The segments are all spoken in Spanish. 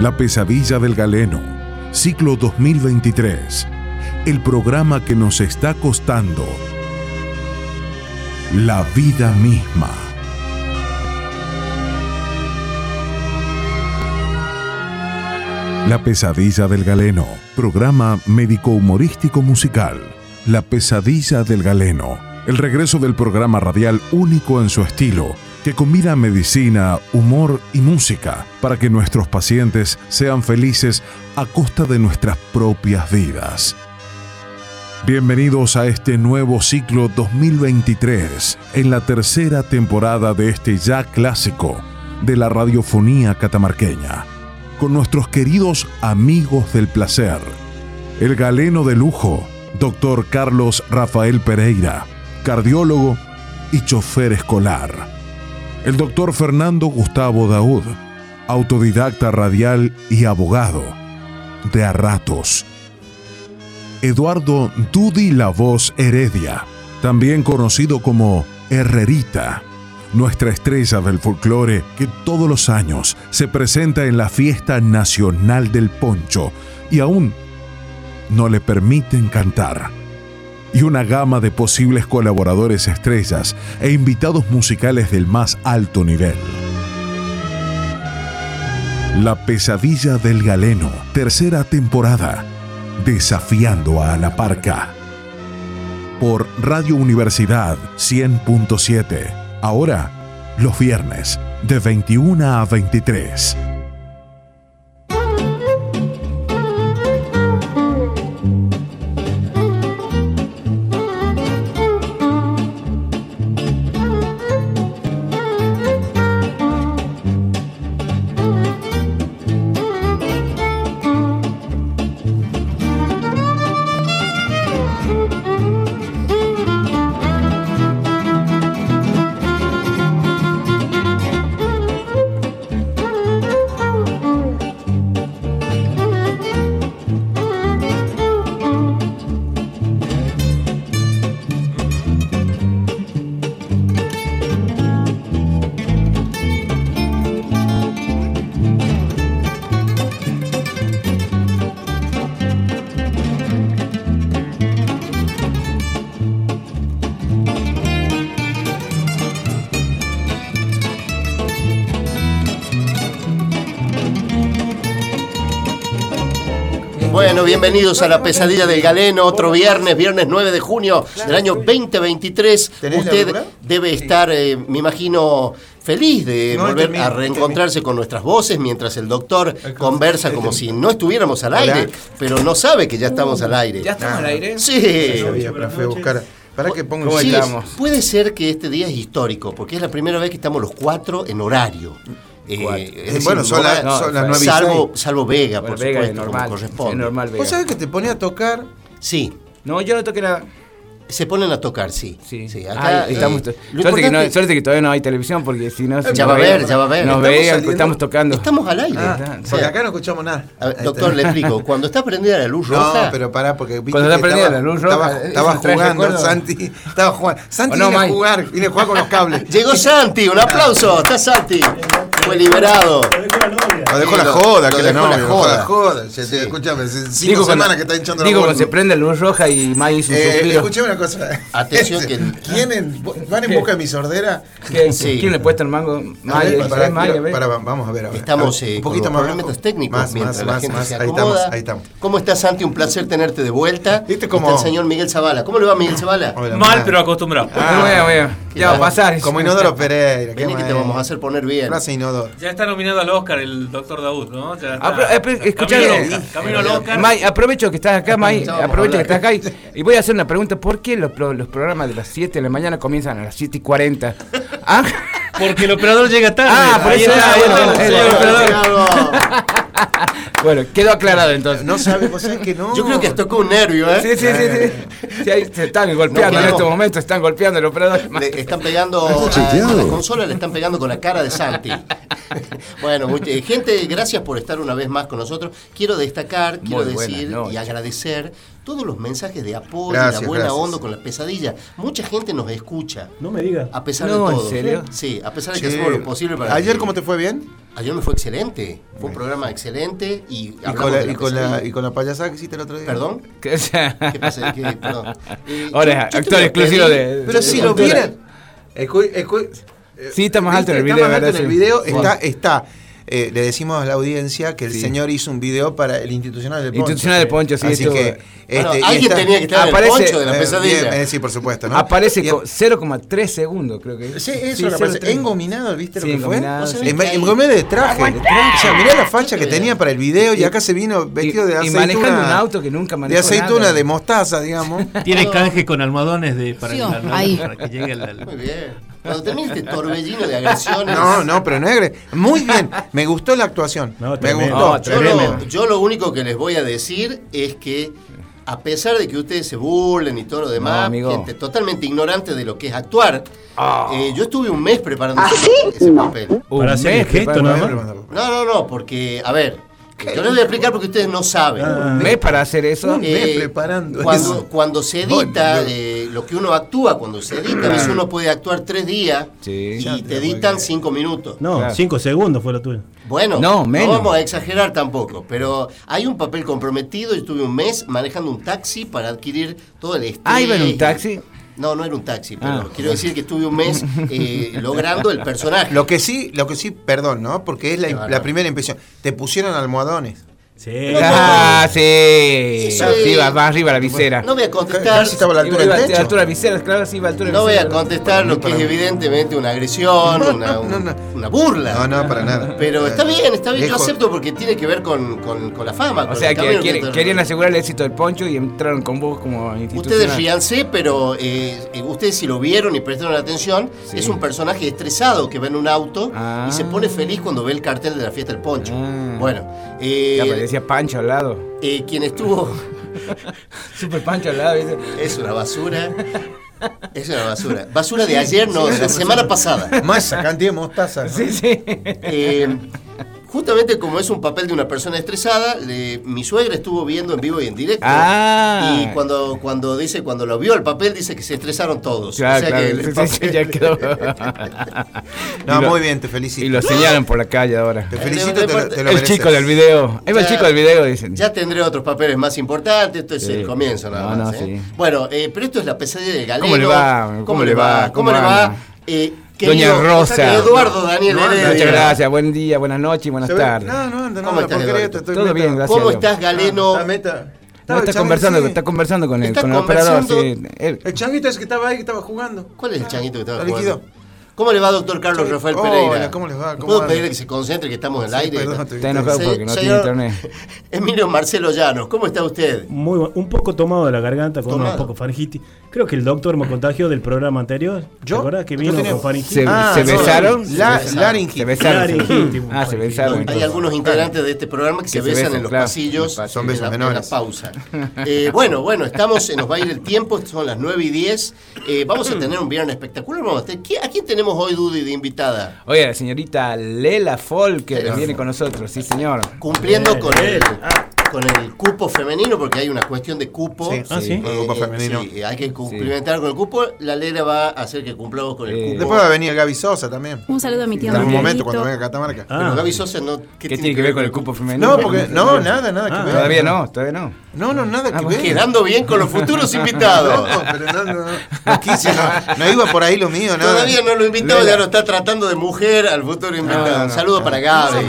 La pesadilla del galeno, ciclo 2023. El programa que nos está costando la vida misma. La pesadilla del galeno, programa médico-humorístico musical. La pesadilla del galeno, el regreso del programa radial único en su estilo, que combina medicina, humor y música para que nuestros pacientes sean felices a costa de nuestras propias vidas. Bienvenidos a este nuevo ciclo 2023, en la tercera temporada de este ya clásico de la radiofonía catamarqueña, con nuestros queridos amigos del placer, el galeno de lujo, doctor Carlos Rafael Pereira, cardiólogo y chofer escolar, el doctor Fernando Gustavo Daud, autodidacta radial y abogado, de a ratos, Eduardo Dudi La Voz Heredia, también conocido como Herrerita, nuestra estrella del folclore que todos los años se presenta en la fiesta nacional del poncho y aún no le permiten cantar. Y una gama de posibles colaboradores estrellas e invitados musicales del más alto nivel. La pesadilla del galeno, tercera temporada Desafiando a la Parca. Por Radio Universidad 100.7. Ahora, los viernes, de 21 a 23. Bienvenidos a la pesadilla del galeno, otro viernes, viernes 9 de junio del año 2023. ¿Tenés la Usted debe estar, eh, me imagino, feliz de No, volver a reencontrarse con nuestras voces mientras el doctor El conversa con- como si no estuviéramos al aire, pero no sabe que ya estamos al aire. ¿Ya estamos al aire? Sí. Sabía, pero fui a buscar. Para que ponga ¿Cómo un Sí, puede ser que este día es histórico, porque es la primera vez que estamos los cuatro en horario. Eh, es decir, Bueno, son, no las- va- son no, las nueve y salvo, salvo Vega, Bueno, por Vega es supuesto, normal. como Es corresponde. normal, Vega. ¿Vos sabés que te ponía a tocar? Sí, No, yo no toqué nada. Se ponen a tocar, sí. Sí, sí. Acá eh, estamos. lo suerte, que no, importante- suerte que todavía no hay televisión, porque si no. Ya va a ver, ya va a ver. Nos Estamos veían, saliendo- estamos tocando. Estamos al aire. Ah, O sea, porque acá no escuchamos nada. ver, doctor, le explico. Cuando está prendida la luz No, roja, pero pará, porque viste Cuando está prendida la luz roja, Estaba, estaba jugando. Santi. Estaba jugando. Santi ¿O no, viene a jugar, viene a jugar con los cables. llegó Santi. Un aplauso. Está Santi. Fue liberado. Lo dejó la joda, que la dejó la novia, joda. la joda. Hace cinco Digo, semanas cuando- que está hinchando la Digo, cuando se prende la luz roja y May hizo un Eh, suspiro. Una cosa. Atención que- ¿Quién en- van en busca de mi sordera? ¿Quién, Sí. ¿Quién le puesta el mango? A May, ver, pará, es May, a ver. pará, vamos a ver. a ver. Estamos A ver, eh, con los problemas técnicos Más, mientras más, la más, gente más. se Ahí acomoda. estamos, ahí estamos. ¿Cómo estás, Santi? Un placer tenerte de vuelta. ¿Viste Está cómo- el señor Miguel Zavala. ¿Cómo le va, Miguel Zavala? Hola, Mal, pero acostumbrado. Ah, Bueno, bueno, ya va a pasar. Como Inodoro Pereira. qué que te vamos a hacer poner bien. Frase Inodoro. Ya está nominado al Oscar el doctor Daud, ¿no? Ya está. Apro- eh, camino, al Oscar, camino al Oscar. May, aprovecho que estás acá, May, aprovecho que estás acá y, y voy a hacer una pregunta. ¿Por qué los, los programas de las 7 de la mañana comienzan a las 7 y 40? ¿Ah? Porque el operador llega tarde. Ah, por Ahí eso está, era, ahí está, era, operador. Bueno, quedó aclarado entonces. No sabe, vos sabés que no. Yo creo que tocó un nervio, ¿eh? Sí, sí, sí, sí. Sí, ahí se están golpeando No, en claro. estos momentos, están golpeando el operador. Le están pegando a, a la consola, le están pegando con la cara de Santi. bueno, mucha- gente, gracias por estar una vez más con nosotros. Quiero destacar, quiero decir y agradecer todos los mensajes de apoyo, Gracias, la buena gracias. onda con la pesadilla. Mucha gente nos escucha. No me diga. A pesar No, de ¿en todo. serio? Sí, a pesar de que hacemos lo posible para ¿Ayer que- cómo te fue bien? Ayer me fue excelente. Fue un programa excelente y Y con, la, de y, con la, y con la payasada que hiciste el otro día. ¿Perdón? Sea- ¿Qué pasa? ¿Qué? Perdón. Eh, Ahora yo- actor exclusivo de. Pero de- si de- lo vieran. Sí, está más alto en el video, Está más alto en el video. Está, está. Eh, le decimos a la audiencia que el Sí. señor hizo un video para el Institucional del Poncho. Institucional del Poncho, sí, Así esto- que. Este, y alguien está- tenía que estar en el aparece- poncho de la eh, pesadilla. bien, eh, sí, por supuesto, ¿no? Aparece Y- con 0,3 segundos, creo que. Sí, eso lo aparece. Engominado, ¿viste Sí, lo que fue? engominado, sí. En, en gominado de traje. De traje. O sea, mirá la facha que tenía para el video y acá se vino vestido de y aceituna. manejando un auto que nunca De manejó aceituna, nada. de mostaza, digamos. Tiene canje con almohadones de, para, Sí, la- la- ahí. para que llegue Muy bien. Cuando tenés este torbellino de agresiones. No, no, pero negre. Muy bien. Me gustó la actuación. No, Me gustó. No, Yo lo, yo lo único que les voy a decir es que, a pesar de que ustedes se burlen y todo lo demás, No, amigo. gente totalmente ignorante de lo que es actuar, Ah. eh, yo estuve un mes preparando ¿Ah, ese, ese papel. Un Para hacer el gesto, nada más. No, no, no, porque, a ver, yo les voy a explicar porque ustedes no saben. Ah. Un mes para hacer eso. Un mes preparando cuando, eso. cuando se edita, Bueno, eh, lo que uno actúa, cuando se edita, a veces uno puede actuar tres días Sí. y te editan cinco minutos. No, Claro. cinco segundos fue lo tuyo. Bueno, No, vamos a exagerar tampoco, pero hay un papel comprometido. Yo estuve un mes manejando un taxi para adquirir todo el estrés. Ah, iba en un taxi. No, no era un taxi, pero Ah. quiero decir que estuve un mes eh, logrando el personaje. Lo que sí, lo que sí, perdón, ¿no? Porque es la, primera impresión. Te pusieron almohadones. Sí. Ah, sí. Eso Sí, es- va más arriba la visera. No voy a contestar. Casi estaba a la altura del a la techo. altura de viseras, claro, sí, iba a la altura de No voy a contestar lo que es evidentemente una agresión, una, no, no. una burla. No, no, para nada. Pero está bien, está bien, yo acepto porque tiene que ver con, con- con la fama. O con sea, que quiere- querían asegurar el éxito del poncho y entraron con vos como institucional. Ustedes ríanse, pero eh, eh, ustedes si lo vieron y prestaron atención, Sí. es un personaje estresado que va en un auto Ah. y se pone feliz cuando ve el cartel de la fiesta del poncho. Ah. Bueno, eh, Ya parecía Pancho al lado. eh, quien estuvo Super Pancho al lado, ¿viste? es una basura. Es una basura. Basura de ayer, no, de la semana pasada. Más cantidad de mostaza. ¿no? Sí, sí. Eh, justamente como es un papel de una persona estresada, le- mi suegra estuvo viendo en vivo y en directo. Ah. Y cuando, cuando dice, cuando lo vio el papel, dice que se estresaron todos. Claro, O sea claro. que el sí, ya quedó. No, lo- muy bien, te felicito. Y lo señalan por la calle ahora. Te felicito, de- te, lo- de- te lo El mereces. chico del video. Ahí va el chico del video, dicen. Ya tendré otros papeles más importantes, esto es Sí. el comienzo nada No, más. no, ¿eh? sí. Bueno, eh, pero esto es la pesadilla del galeno. ¿Cómo le va? ¿Cómo, le va? ¿Cómo, le va? Eh, Doña Rosa. Eduardo Daniel Heredia. Muchas gracias, buen día, buenas noches y buenas tardes. No, no, anda, no, ¿Cómo estás, estoy Todo bien, gracias. ¿Cómo estás, Galeno? Ah, meta. No, Estaba el está changuito, conversando, sí. está conversando con el, Está con el operador. Sí. El changuito ese que estaba ahí, que estaba jugando. ¿Cuál es el changuito que estaba Lo jugando? ¿Cómo le va, doctor Carlos. Rafael Hola, Pereira? ¿cómo les va? ¿Cómo ¿Puedo pedirle que se concentre, que estamos en el Sí, aire? Está enojado porque no tiene internet. Emilio Marcelo Llanos, ¿cómo está usted? Muy un poco tomado de la garganta con Tomado. un poco faringitis. Creo que el doctor me contagió del programa anterior. ¿Yo? ¿Te que ¿Tú vino con faringitis? Se, Ah, se no. besaron. La, besaron. laringitis. Se besaron. Laringitis, Ah, se besaron. Hay algunos integrantes de este programa que, se, se besan besan, en los claro. pasillos. Son en besos la- en la pausa. Eh, bueno, bueno, estamos, se nos va a ir el tiempo, son las 9 y 10. Eh, vamos a tener un viernes espectacular. Vamos a tener- ¿Qui- ¿A quién tenemos hoy, Dudy, de invitada? Oye, la señorita Lela Folk que Lela viene Folk. con nosotros, sí señor. Cumpliendo Bien, con bien. Con el cupo femenino, porque hay una cuestión de cupo. Sí. Ah, sí. El grupo Eh, femenino. sí, hay que cumplimentar con el cupo. La Lera va a hacer que cumplamos con el Eh, cupo. Después va a venir Gaby Sosa también. Un saludo a mi tío En algún momento cuando venga a Catamarca. Ah. Pero Gaby Sosa no. ¿Qué, tiene que ver con el cupo femenino? No, porque no, nada, nada que Ah, ver. Todavía no, todavía no. No, no, nada que Ah, bueno. ver. Quedando bien con los futuros invitados. No, pero no, no, no. No quise, no, no iba por ahí lo mío, nada. Todavía no lo invitó, Lela. ya lo está tratando de mujer al futuro invitado. No, no, Un no. saludo para Gaby.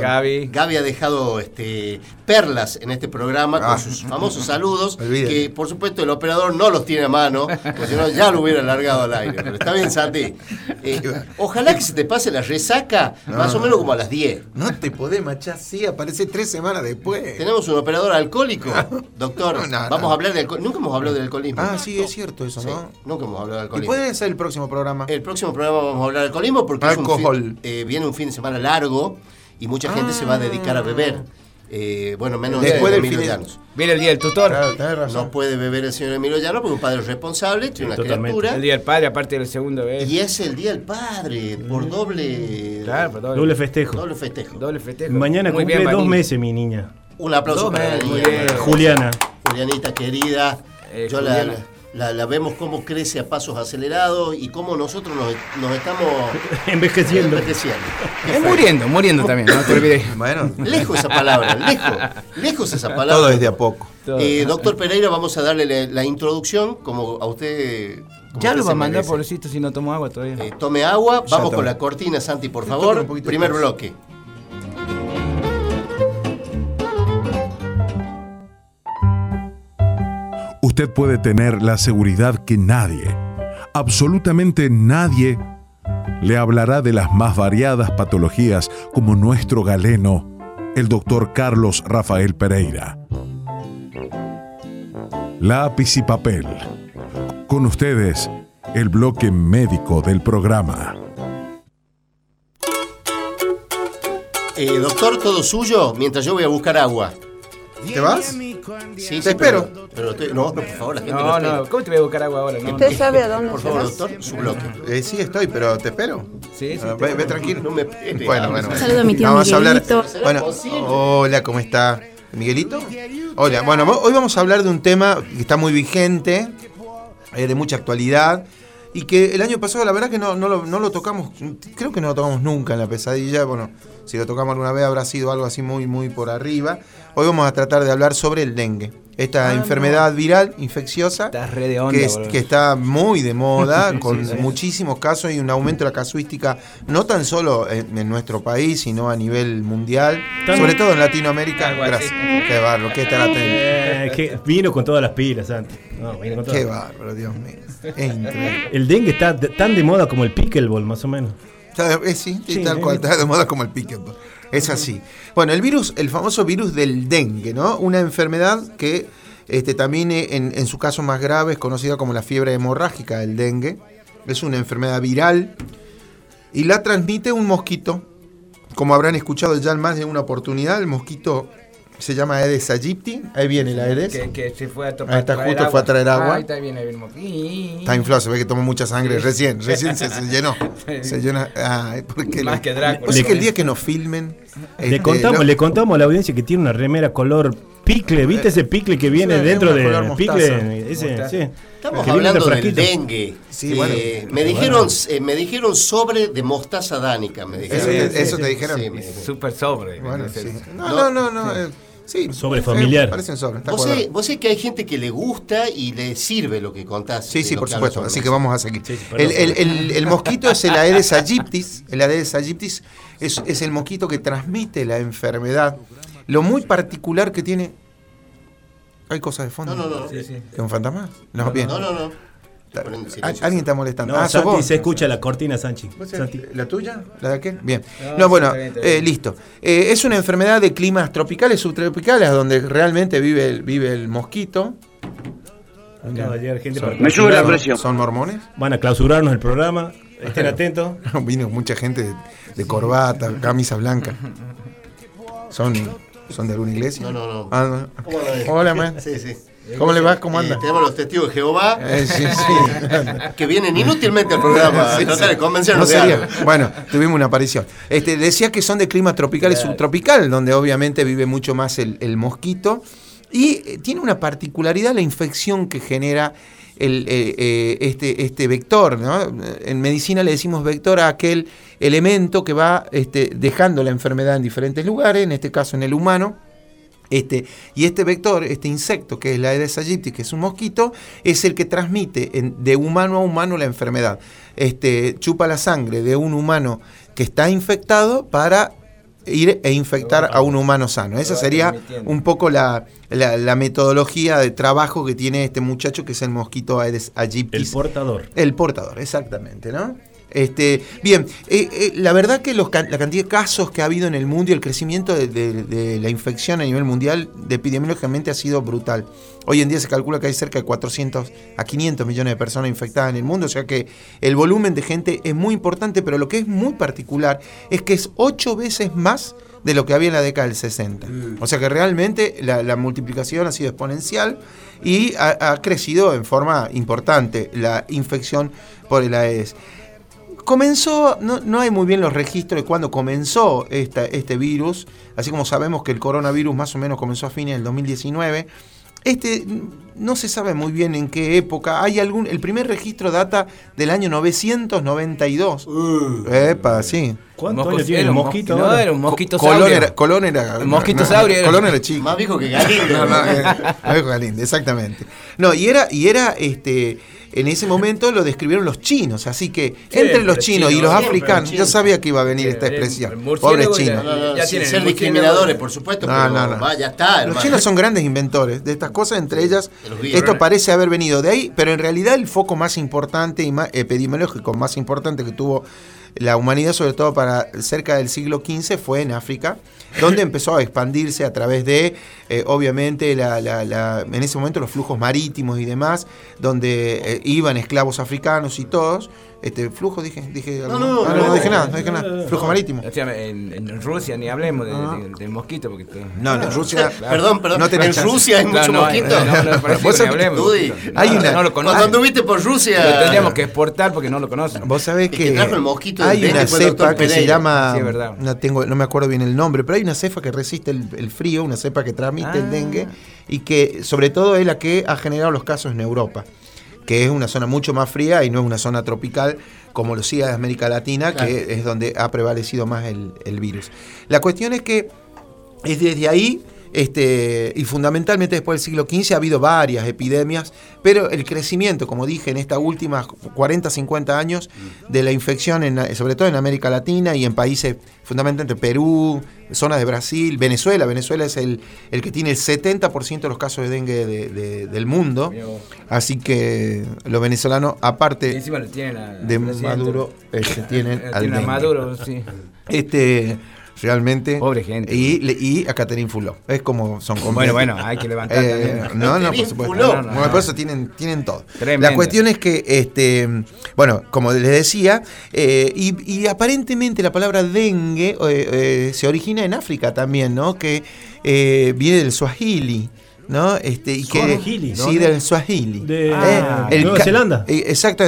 Gaby. Gaby ha dejado este, perlas en este programa con Ah. sus famosos saludos, que por supuesto el operador no los tiene a mano, porque si no ya lo hubiera largado al aire. Pero está bien, Santi. Eh, ojalá que se te pase la resaca más o menos como a las 10. No te podés machar así, aparece tres semanas después. Tenemos un operador alcohólico, doctor. No, no, Vamos a hablar de alcohol. Nunca hemos hablado del alcoholismo. Ah, sí, es cierto eso, Sí, ¿no? nunca hemos hablado del ¿Y alcoholismo. puede ser el próximo programa? El próximo programa vamos a hablar de alcoholismo porque es un Alcohol. fin- eh, viene un fin de semana largo y mucha gente se va a dedicar a beber. Eh, bueno, menos Después de del Emilio de- Llanos. Viene el día del tutor. Claro, tenés razón. No puede beber el señor Emilio Llanos porque es un padre responsable, tiene una totalmente. criatura. El día del padre, aparte del segundo vez. Y es el día del padre, por doble. Claro, por doble, Doble festejo. doble festejo. doble festejo. Mañana Muy cumple bien, dos meses mi niña. Un aplauso Dos para la niña. Juliana. Julianita querida, Eh, yo la, Juliana. la- la vemos cómo crece a pasos acelerados y cómo nosotros nos, nos estamos Envejeciendo. envejeciendo. Es muriendo, muriendo también, no te olvides. Bueno, Lejos esa palabra, lejos, lejos esa palabra. todo es de a poco. Eh, doctor Pereira, vamos a darle la, la introducción, como a usted. como Ya usted lo va a mandar, pobrecito, si no tomo agua todavía. Eh, tome agua, vamos con la cortina, Santi, por favor. Primer más. bloque. Usted puede tener la seguridad que nadie, absolutamente nadie, le hablará de las más variadas patologías como nuestro galeno, el doctor Carlos Rafael Pereira. Lápiz y papel. Con ustedes, el bloque médico del programa. Eh, doctor, todo suyo, mientras yo voy a buscar agua. ¿Te vas? Sí, Te espero. Pero, pero estoy- no, no, por favor, la gente no, No, espera. no, ¿cómo te voy a buscar agua ahora? No, ¿Usted sabe a dónde Por se favor, va? doctor, su bloque. Eh, sí, estoy, pero te espero. Sí, sí, Ah, ve, ve tranquilo. No me Bueno, bueno. Saludo a mi tío Vamos a hablar. Bueno, hola, ¿cómo está? ¿Miguelito? Hola, bueno, hoy vamos a hablar de un tema que está muy vigente, eh, de mucha actualidad, y que el año pasado la verdad que no, no, lo, no lo tocamos, creo que no lo tocamos nunca en la pesadilla, bueno, si lo tocamos alguna vez habrá sido algo así muy, muy por arriba. Hoy vamos a tratar de hablar sobre el dengue, esta Ah, enfermedad viral infecciosa re onda, que, es- boludo. que está muy de moda, con muchísimos casos y un aumento de la casuística, no tan solo en, en nuestro país, sino a nivel mundial, Tan- sobre todo en Latinoamérica. Algo así. Gracias. Qué bárbaro, qué estar atento. Eh, que vino con todas las pilas, Santi. No, vino con todas. Qué bárbaro, Dios mío. Es increíble. El dengue está tan de moda como el pickleball, más o menos. Está de- eh, sí, sí, Sí, tal eh. cual, está de moda como el pickleball. Es así. Bueno, el virus, el famoso virus del dengue, ¿no? Una enfermedad que este, también eh, en, en su caso más grave es conocida como la fiebre hemorrágica del dengue. Es una enfermedad viral y la transmite un mosquito. Como habrán escuchado ya en más de una oportunidad, el mosquito se llama Aedes aegypti. Ahí viene la Aedes. Que, que se fue a topar. Ahí está, traer justo fue a traer agua. Ah, ahí está bien, ahí viene el moqui- Está inflado, se ve que tomó mucha sangre recién, recién se, se llenó. Se llena. Ay, porque Más le- que Drácula. O sea que el día que nos filmen. Le este, contamos, no- le contamos a la audiencia que tiene una remera color picle. ¿Viste ese picle que viene Sí, dentro de mostaza. picle? Ese, Mostaza. sí. Estamos Que hablando del dengue. Sí, Eh, bueno. me, dijeron, eh, me dijeron sobre de mostaza dánica. Me Eso, dijeron. te- eso sí, te sí. dijeron. Sí, me dijeron. Súper sobre. Bueno, sí. No, no, no, no. eh, sí, Sobre eh, familiar. Parecen sobre. está Vos sé, vos sé que hay gente que le gusta y le sirve lo que contás. Sí, sí, por supuesto. Así que vamos a seguir. Sí, sí, perdón. el, el- el- el mosquito es el Aedes aegyptis. El Aedes aegyptis es, es el mosquito que transmite la enfermedad. Lo muy particular que tiene. Hay cosas de fondo. No, no, no. ¿Es un fantasma? No, bien. No, no, no. Alguien está molestando. No, ah, ¿sos Santi, vos? se escucha la cortina, Sanchi. ¿Vos Santi. ¿La tuya? ¿La de aquel? Bien. No, bueno, bien, eh, listo. Eh, es una enfermedad de climas tropicales, subtropicales, donde realmente vive el, vive el mosquito. Acaba de llegar gente para Me sube la presión. ¿Son mormones? Van a clausurarnos el programa. Estén atentos. Vino mucha gente de, de corbata, camisa blanca. ¿Son, ¿Son de alguna iglesia? No, no, no. Ah, no. Hola, man. Sí, sí. ¿Cómo le va? ¿Cómo Eh, anda? tenemos los testigos de Jehová Eh, sí, sí. que vienen inútilmente al programa Sí, tratar de convencernos No sería-. Bueno, tuvimos una aparición. Este, decía que son de clima tropical y subtropical, donde obviamente vive mucho más el, el mosquito. Y eh, tiene una particularidad la infección que genera el, eh, eh, este, este vector. ¿no? En medicina le decimos vector a aquel elemento que va este, dejando la enfermedad en diferentes lugares, en este caso en el humano. Este, y este vector, este insecto que es la Aedes aegypti, que es un mosquito, es el que transmite en- de humano a humano la enfermedad. Este, chupa la sangre de un humano que está infectado para ir e infectar a un humano sano. Esa sería un poco la, la- la metodología de trabajo que tiene este muchacho que es el mosquito Aedes aegypti. El portador. El portador, exactamente, ¿no? Este, bien, eh, eh, la verdad que los la cantidad de casos que ha habido en el mundo y el crecimiento de, de- de la infección a nivel mundial de epidemiológicamente ha sido brutal. Hoy en día se calcula que hay cerca de 400 a 500 millones de personas infectadas en el mundo, o sea que el volumen de gente es muy importante, pero lo que es muy particular es que es ocho veces más de lo que había en la década del 60. O sea que realmente la, la multiplicación ha sido exponencial y ha, ha crecido en forma importante la infección por el Aedes. Comenzó, no, no hay muy bien los registros de cuándo comenzó esta- este virus, así como sabemos que el coronavirus más o menos comenzó a fines del 2019. Este no se sabe muy bien en qué época. Hay algún, el primer registro data del año 992. Epa, sí. ¿Cuántos Moscos- años tiene era el un mosquito? No, era un mosquito Colón saurio. era, Colón era. El mosquito saurio era. Colón era chico. Más viejo que Galindo. No, no, eh, no es Galindo, exactamente. No, y era, y era este. En ese momento lo describieron los chinos, así que entre los chinos y los africanos, yo sabía que iba a venir esta expresión. Pobres chinos. No, no, no, Ya sin ser discriminadores, por supuesto, No, pero no, no. va, ya está. Los hermano. chinos son grandes inventores de estas cosas, entre ellas esto parece haber venido de ahí, pero en realidad el foco más importante y más epidemiológico más importante que tuvo la humanidad, sobre todo para cerca del siglo XV, fue en África, donde empezó a expandirse a través de, eh, obviamente, la- la- la- en ese momento los flujos marítimos y demás, donde eh, iban esclavos africanos y todos. Este, flujo, dije, dije, No, algo? no, Ah, no. dije nada, no dije nada. Flujo marítimo. O sea, en, en Rusia ni hablemos de- de- del mosquito. Porque No, en Rusia. Perdón, perdón. No tenés en chance. Rusia hay mucho no, mosquito. No, no, hablemos. No, hay no, una- no lo Cuando anduviste por Rusia. Lo tendríamos que exportar porque no lo conocen. Vos sabés que, que trajo el mosquito del hay una cepa que se llama, Sí, es verdad. no tengo, no me acuerdo bien el nombre, pero hay una cepa que resiste el, el frío, una cepa que transmite el Ah. dengue y que sobre todo es la que ha generado los casos en Europa, que es una zona mucho más fría y no es una zona tropical como lo sigue de América Latina, Claro. que es donde ha prevalecido más el, el virus. La cuestión es que es desde ahí, este, y fundamentalmente después del siglo XV ha habido varias epidemias, pero el crecimiento, como dije, en estas últimas 40, 50 años de la infección, en, sobre todo en América Latina y en países fundamentalmente Perú, zonas de Brasil, Venezuela, Venezuela es el, el que tiene el 70% de los casos de dengue de- de- del mundo, así que los venezolanos, aparte de. Maduro, este, tienen al tienen a dengue. Maduro, sí. Este, realmente. Pobre gente. Y, le- y a Catherine Fuló. Es como son Bueno, completos. bueno, hay que levantar Eh, no, no, por supuesto. Fuló. No, no, no, por eso tienen, tienen todo. Tremendo. La cuestión es que, este, bueno, como les decía, eh, y, y aparentemente la palabra dengue eh, eh, se origina en África también, ¿no? Que eh, viene del Swahili. ¿No? Este, y que, Swahili, Sí, del Swahili. De- Ah, Nueva Zelanda. eh, exacto.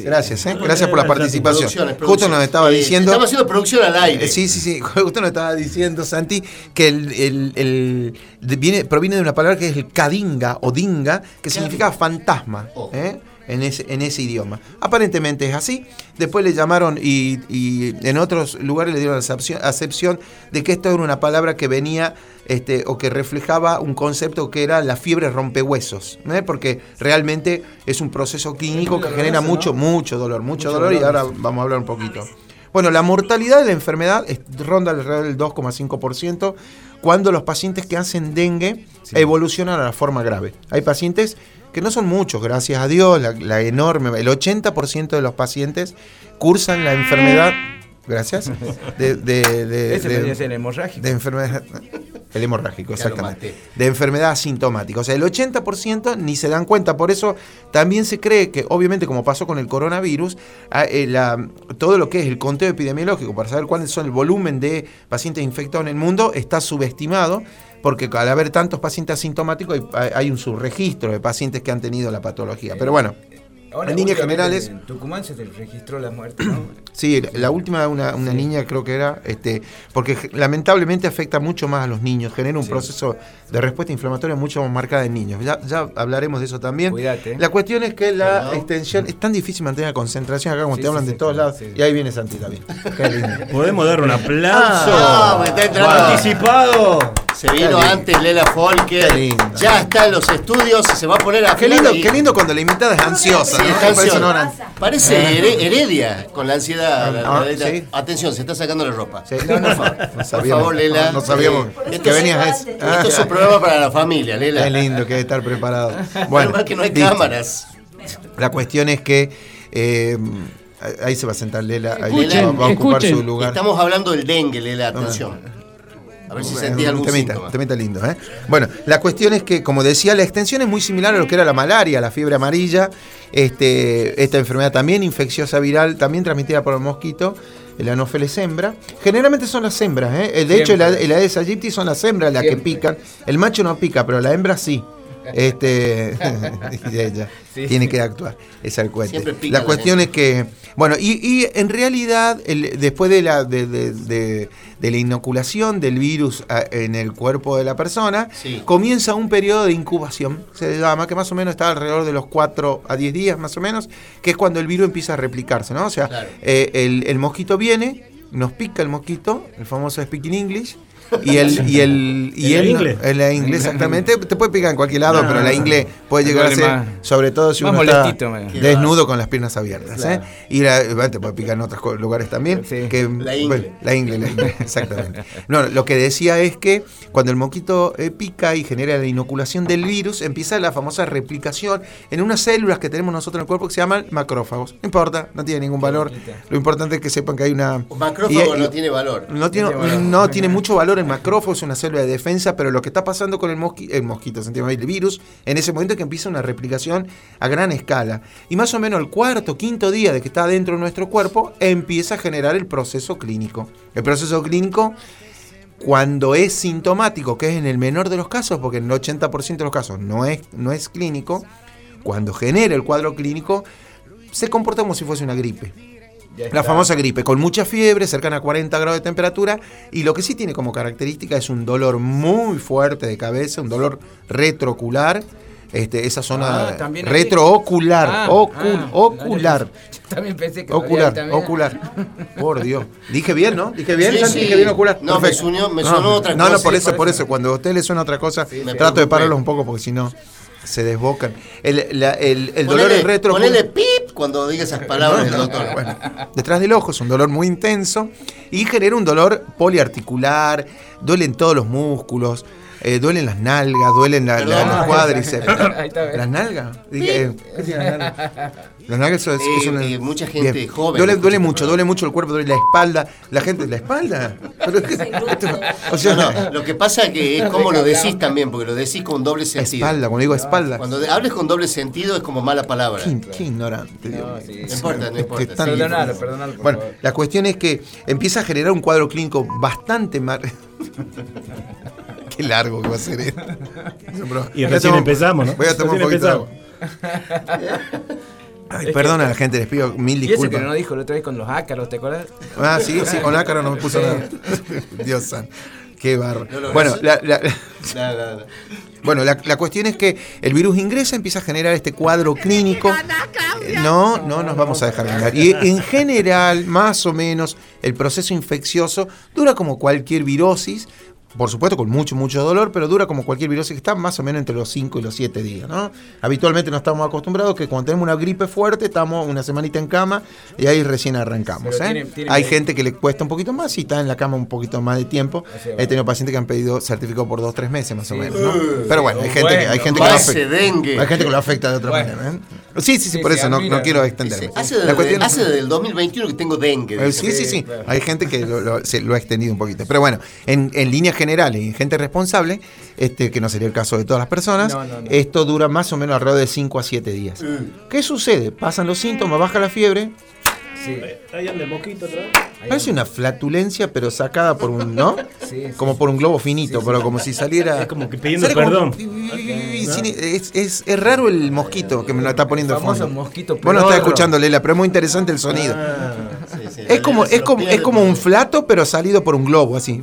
Es- Sí. Gracias, ¿eh? gracias por la Eh, participación. Producciones, Justo nos estaba Eh, diciendo. Estamos haciendo producción al aire. Eh, Sí, sí, sí. Justo nos estaba diciendo, Santi, que el, el- el- de- viene, proviene de una palabra que es el kadinga o dinga, que significa fantasma. Oh. ¿eh? En ese, en ese idioma. Aparentemente es así. Después le llamaron y, y en otros lugares le dieron la acepción de que esto era una palabra que venía este, o que reflejaba un concepto que era la fiebre rompehuesos. ¿eh? Porque realmente es un proceso clínico que genera mucho, mucho dolor, mucho, dolor, y ahora vamos a hablar un poquito. Bueno, la mortalidad de la enfermedad es- ronda alrededor del 2,5% cuando los pacientes que hacen dengue evolucionan a la forma grave. Hay pacientes que no son muchos, gracias a Dios, la, la enorme, el 80% de los pacientes cursan la enfermedad, gracias, de, de, de- Ese de- podría ser hemorrágico. de enfermedad. El hemorrágico, exactamente. De enfermedad asintomática. O sea, el 80% ni se dan cuenta. Por eso también se cree que, obviamente, como pasó con el coronavirus, a- eh, la- todo lo que es el conteo epidemiológico para saber cuáles son el volumen de pacientes infectados en el mundo está subestimado. Porque al haber tantos pacientes asintomáticos hay, hay un subregistro de pacientes que han tenido la patología. Pero bueno, Ahora, en líneas generales- En Tucumán se te registró la muerte, ¿no? Sí, la última, una, una niña creo que era, este, porque lamentablemente afecta mucho más a los niños, genera un Sí. proceso de respuesta inflamatoria mucho más marcada en niños. Ya, ya hablaremos de eso también. Cuídate. La cuestión es que la extensión, es tan difícil mantener la concentración acá como Sí, te hablan sí, de sí, todos claro, lados. sí. Y ahí viene Santi también. Qué lindo. Podemos dar un aplauso. Ah, porque está entrando. Participado. Se vino antes Lela Folker. Qué lindo. Ya está en los estudios y se va a poner a Qué lindo, qué lindo cuando la invitada es ansiosa, Parece Heredia con la ansiedad. la- Ah, la- la- sí. Atención, se está sacando la ropa. Sí, no, no, no Por sabíamos, favor, Lela. no, no sabíamos Eh, que esto es- venías a eso. Esto es un programa para la familia, Lela. Qué lindo que debe estar preparado. Bueno, que no hay listo. cámaras. La cuestión es que eh, ahí se va a sentar Lela, ahí Escuchen, va, va a ocupar escuchen. su lugar. Estamos hablando del dengue, Lela, atención. A ver si Bueno, sentís algún temita, síntoma. temita lindo, ¿eh? Bueno, la cuestión es que, como decía, la extensión es muy similar a lo que era la malaria, la fiebre amarilla, este, esta enfermedad también infecciosa viral, también transmitida por el mosquito, el Anopheles hembra. Generalmente son las hembras, ¿eh? De hecho, el, el Aedes aegypti son las hembras las que pican. El macho no pica, pero la hembra sí. Este, y ella Sí. tiene que actuar, es La cuestión es que, bueno, y, y en realidad, el- después de la, de, de- de- de la inoculación del virus a- en el cuerpo de la persona, Sí. comienza un periodo de incubación, se llama, que más o menos está alrededor de los 4 a 10 días, más o menos, que es cuando el virus empieza a replicarse, ¿no? O sea, Claro. eh, el, el mosquito viene, nos pica el mosquito, el famoso speaking English, y el y el y ¿En la él no- ingle? en la ingle exactamente te puede picar en cualquier lado No, pero la no. ingle puede llegar a ser más. sobre todo si uno está desnudo con las piernas abiertas ¿eh? y la- te puede picar en otros lugares también Sí. que La ingle. bueno, la ingle, la ingle, exactamente. No, lo que decía es que cuando el mosquito eh, pica y genera la inoculación del virus, empieza la famosa replicación en unas células que tenemos nosotros en el cuerpo que se llaman macrófagos. No importa, no tiene ningún valor. Lo importante es que sepan que hay una. Macrófago y- no tiene valor. no tiene, No tiene valor. no tiene mucho valor el macrófago, es una célula de defensa, pero lo que está pasando con el, mosqui- el mosquito, el virus, en ese momento es que empieza una replicación a gran escala. Y más o menos el cuarto, quinto día de que está dentro de nuestro cuerpo, empieza a generar el proceso clínico. El proceso clínico, cuando es sintomático, que es en el menor de los casos, porque en el 80% de los casos no es, no es clínico, cuando genera el cuadro clínico, se comporta como si fuese una gripe. La famosa gripe, con mucha fiebre, cercana a 40 grados de temperatura, y lo que sí tiene como característica es un dolor muy fuerte de cabeza, un dolor retroocular, este, esa zona Ah, retroocular, Ah, ocu- ah, ocular, Yo también pensé que ocular, había también. ocular. Por Dios. Dije bien, ¿no? Dije bien, Sí, Santi? sí. dije bien ocular. No, me sonó- me No, sonó otra No, no, cosa, por eso, por eso. Cuando a usted le suena otra cosa, trato de pararlos un poco porque si no se desbocan. El, la- el- el dolor Ponele, es retro. ponele pip cuando diga esas palabras el doctor. Bueno, detrás del ojo es un dolor muy intenso y genera un dolor poliarticular, duelen todos los músculos, eh, duelen las nalgas, duelen la, la-. ¿Las nalgas? Dije, ¿qué tiene las nalgas? Nalgas son- es, Eh, una- eh, mucha gente joven Duele, duele mucho, programa. duele mucho el cuerpo, duele la espalda. La gente, ¿la espalda? O sea, No, no, lo que pasa es que es como lo decís también, porque lo decís con doble sentido. espalda, cuando digo espalda. Cuando de- hables con doble sentido es como mala palabra. Qué, qué ignorante, Dios mío. sí. No importa, no Que importa. tan- Perdonalo, perdonalo, por Bueno, favor. la cuestión es que empieza a generar un cuadro clínico bastante mar... Qué largo que va a ser esto. Y recién empezamos, ¿no? Voy a tomar un poquito de agua. Ay, perdona a la gente, les pido mil Y eso que disculpas. no dijo la otra vez con los ácaros, ¿te acuerdas? Ah, sí, sí, con ácaro no me puso nada. Dios santo. Qué barro. No Bueno, la, la- No, no, no. bueno la, la cuestión es que el virus ingresa, empieza a generar este cuadro clínico. Eh, No, no nos vamos a dejar ganar. Y en general, más o menos, el proceso infeccioso dura como cualquier virosis. Por supuesto, con mucho, mucho dolor, pero dura como cualquier virosis que está más o menos entre los 5 y los 7 días. ¿no? Habitualmente no estamos acostumbrados que cuando tenemos una gripe fuerte, estamos una semanita en cama y ahí recién arrancamos. ¿eh? tiene- tiene Hay que- gente que le cuesta un poquito más y está en la cama un poquito más de tiempo. He tenido pacientes que han pedido certificado por 2 3 meses más o menos. ¿no? Pero bueno, hay gente, que, hay gente que lo afecta. dengue. Hay gente que lo afecta de otra Bueno. manera. ¿eh? Sí, sí, sí, Sí, por sí, eso no, quiero extenderme. Hace La desde, cuestión- hace desde el 2021 que tengo dengue. eh. Sí, sí, sí. claro. Hay gente que lo, lo- se lo ha extendido un poquito. Pero bueno, en, en líneas generales y en gente responsable, este, que no sería el caso de todas las personas, No, no, no. esto dura más o menos alrededor de 5 a 7 días. ¿Qué sucede? Pasan los síntomas, baja la fiebre. Sí. Ahí anda el mosquito otra vez. Parece una flatulencia, pero sacada por un, ¿no? Sí, sí. Como por un globo finito, pero como si saliera. Es como que pidiendo como- Es, es- es raro el mosquito que me lo está poniendo de famoso fondo. mosquito Vos no estás escuchando, Lela, pero es muy interesante el sonido. Ah, Sí, sí, Es como, es como, es como un flato, pero salido por un globo, así.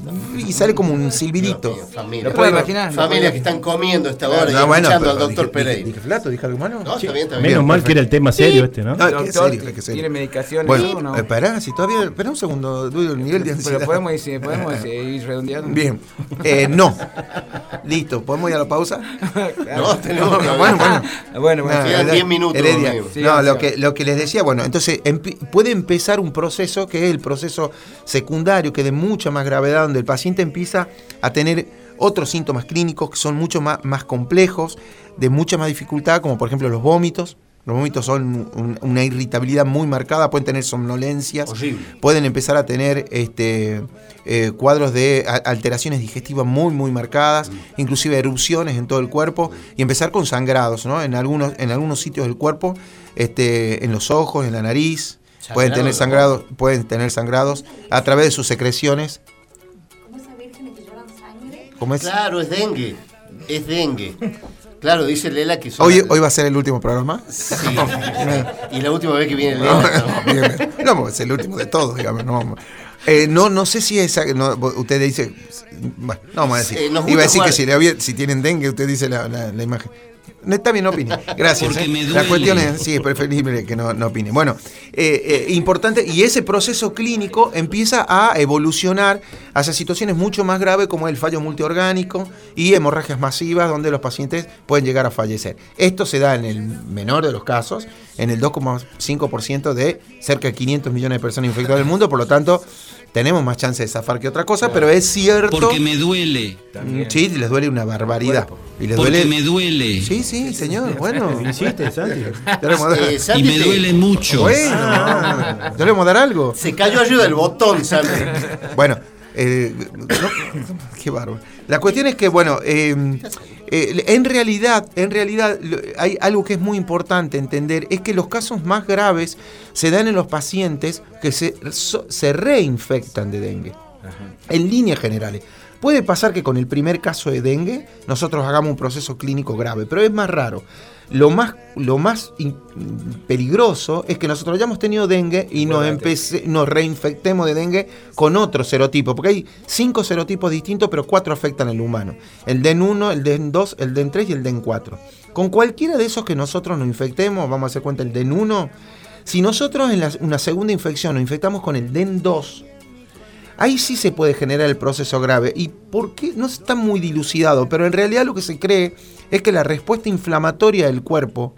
Y sale como un silbidito. Familia. ¿Lo puede imaginar? Familias que están comiendo esta hora y escuchando al doctor dije- Pereira. Dije, flato, dije algo malo. No, está bien, está bien. menos mal que era el tema serio este, ¿no? No, qué Doctor, serio, qué serio. ¿tiene medicación? Bueno, o no? eh, pará, si todavía. Espera un segundo, dudo el nivel de ansiedad. Pero podemos, decir- podemos decir, ir redondeando. Bien. Eh, no. Listo, ¿podemos ir a la pausa? No, tenemos bueno, bueno. Bueno, bueno. No, Quedan Heredia- 10 minutos, no, lo que, lo que les decía, bueno, entonces empi- puede empezar un proceso que es el proceso secundario, que es de mucha más gravedad, donde el paciente empieza a tener otros síntomas clínicos que son mucho más, más complejos, de mucha más dificultad, como por ejemplo los vómitos. Los vómitos son un- una irritabilidad muy marcada, pueden tener somnolencias, Horrible. pueden empezar a tener este, eh, cuadros de alteraciones digestivas muy, muy marcadas, inclusive erupciones en todo el cuerpo, y empezar con sangrados, ¿no? En algunos, en algunos sitios del cuerpo, este, en los ojos, en la nariz, Pueden tener sangrados, pueden tener sangrados a través de sus secreciones. ¿Cómo es? Claro, es dengue. Es dengue. Claro, dice Lela que son. Hoy, hoy va a ser el último programa. Sí. y la última vez que viene Lela. no. No, es el último de todos, digamos. No. Eh, no, no sé si esa. No, usted dice. Bueno, no vamos a decir. Eh, Iba a decir que si, le había- si tienen dengue, usted dice la, la- la imagen. Bien, no opine. Gracias. Porque eh. me La duele. cuestión es, sí, es preferible que no, no opine. Bueno, eh, eh, importante, y ese proceso clínico empieza a evolucionar hacia situaciones mucho más graves como el fallo multiorgánico y hemorragias masivas donde los pacientes pueden llegar a fallecer. Esto se da en el menor de los casos, en el 2,5% de cerca de 500 millones de personas infectadas en el mundo, por lo tanto, tenemos más chance de zafar que otra cosa, pero es cierto... Porque me duele. Sí, les duele una barbaridad. Y les Porque duele... me duele. Sí, sí, señor, bueno. ¿Lo hiciste, Santi? Eh, Y me te- duele mucho. Bueno, ¿debemos dar algo? Se cayó arriba del botón, Santi. Bueno, eh, no, qué bárbaro. La cuestión es que, bueno, eh, eh, en realidad, en realidad hay algo que es muy importante entender, es que los casos más graves se dan en los pacientes que se, se reinfectan de dengue. En líneas generales. Puede pasar que con el primer caso de dengue nosotros hagamos un proceso clínico grave, pero es más raro. Lo más, lo más peligroso es que nosotros hayamos tenido dengue y nos, empece- nos reinfectemos de dengue con otro serotipo, porque hay cinco serotipos distintos, pero cuatro afectan al humano. El DEN1, el DEN2, el DEN3 y el DEN4. Con cualquiera de esos que nosotros nos infectemos, vamos a hacer cuenta el DEN1, si nosotros en la- una segunda infección nos infectamos con el DEN2, Ahí sí se puede generar el proceso grave. ¿Y por qué? No está muy dilucidado, pero en realidad lo que se cree es que la respuesta inflamatoria del cuerpo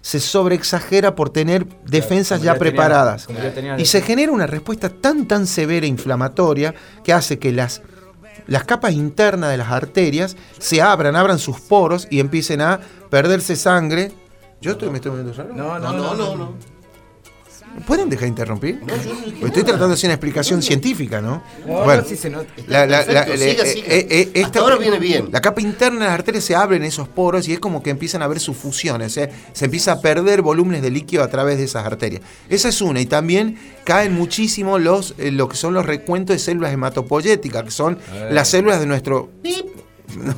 se sobreexagera por tener defensas ya preparadas. como ya tenía y se genera una respuesta tan tan severa e inflamatoria que hace que las, las capas internas de las arterias se abran, abran sus poros y empiecen a perderse sangre. Yo estoy, me estoy moviendo raro. No, No, no, no, no. ¿Pueden dejar de interrumpir? Estoy tratando de hacer una explicación científica, ¿no? No, Bueno. no, sí se nota. La, eh, eh, Hasta ahora viene bien. La capa interna de las arterias se abren esos poros y es como que empiezan a ver sus fusiones. ¿eh? Se empieza a perder volúmenes de líquido a través de esas arterias. Esa es una. Y también caen muchísimo los, lo que son los recuentos de células hematopoyéticas, que son las células de nuestro. No,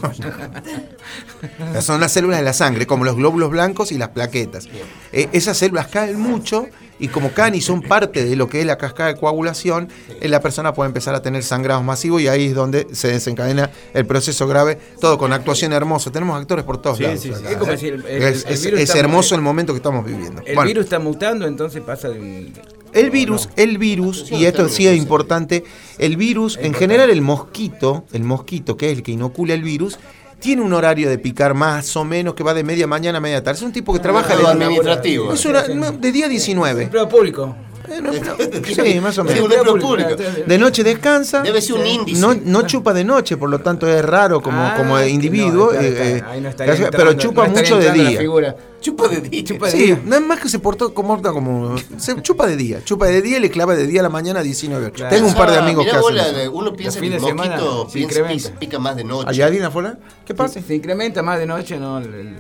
no. Son las células de la sangre, como los glóbulos blancos y las plaquetas. Eh, esas células caen mucho y como caen y son parte de lo que es la cascada de coagulación, eh, la persona puede empezar a tener sangrados masivos y ahí es donde se desencadena el proceso grave, todo con actuación hermosa. Tenemos actores por todos Sí, lados. sí, sí. Es como ¿eh? si el- el- es el es- virus es está- hermoso el momento que estamos viviendo. El Bueno. virus está mutando, entonces pasa de un... El virus, el virus, y esto sí es importante, el virus, en general el mosquito, el mosquito que es el que inocula el virus, tiene un horario de picar más o menos que va de media mañana a media tarde. Es un tipo que trabaja Método de, administrativo. es una- no, de día 19. Empleo público. Eh, no, no, sí, más o Sí, menos. un empleo público. De noche descansa. Debe ser un índice. No, no chupa de noche, por lo tanto es raro como, Ah, como individuo. no, está- eh, está- ahí no estaría pero entrando- chupa no mucho de entrando día. Chupa de día. Chupa de Sí, día. nada más que se portó comporta como. Se chupa de día. Chupa de día y le clava de día a la mañana a 19 horas. Claro. Tengo un par de Ah, amigos mirá que hacen. Uno piensa que el semana piensa- incrementa. pica, pica más de noche. ¿Hay alguien afuera? ¿Qué pasa? Se, se incrementa más de noche, ¿no? El- el-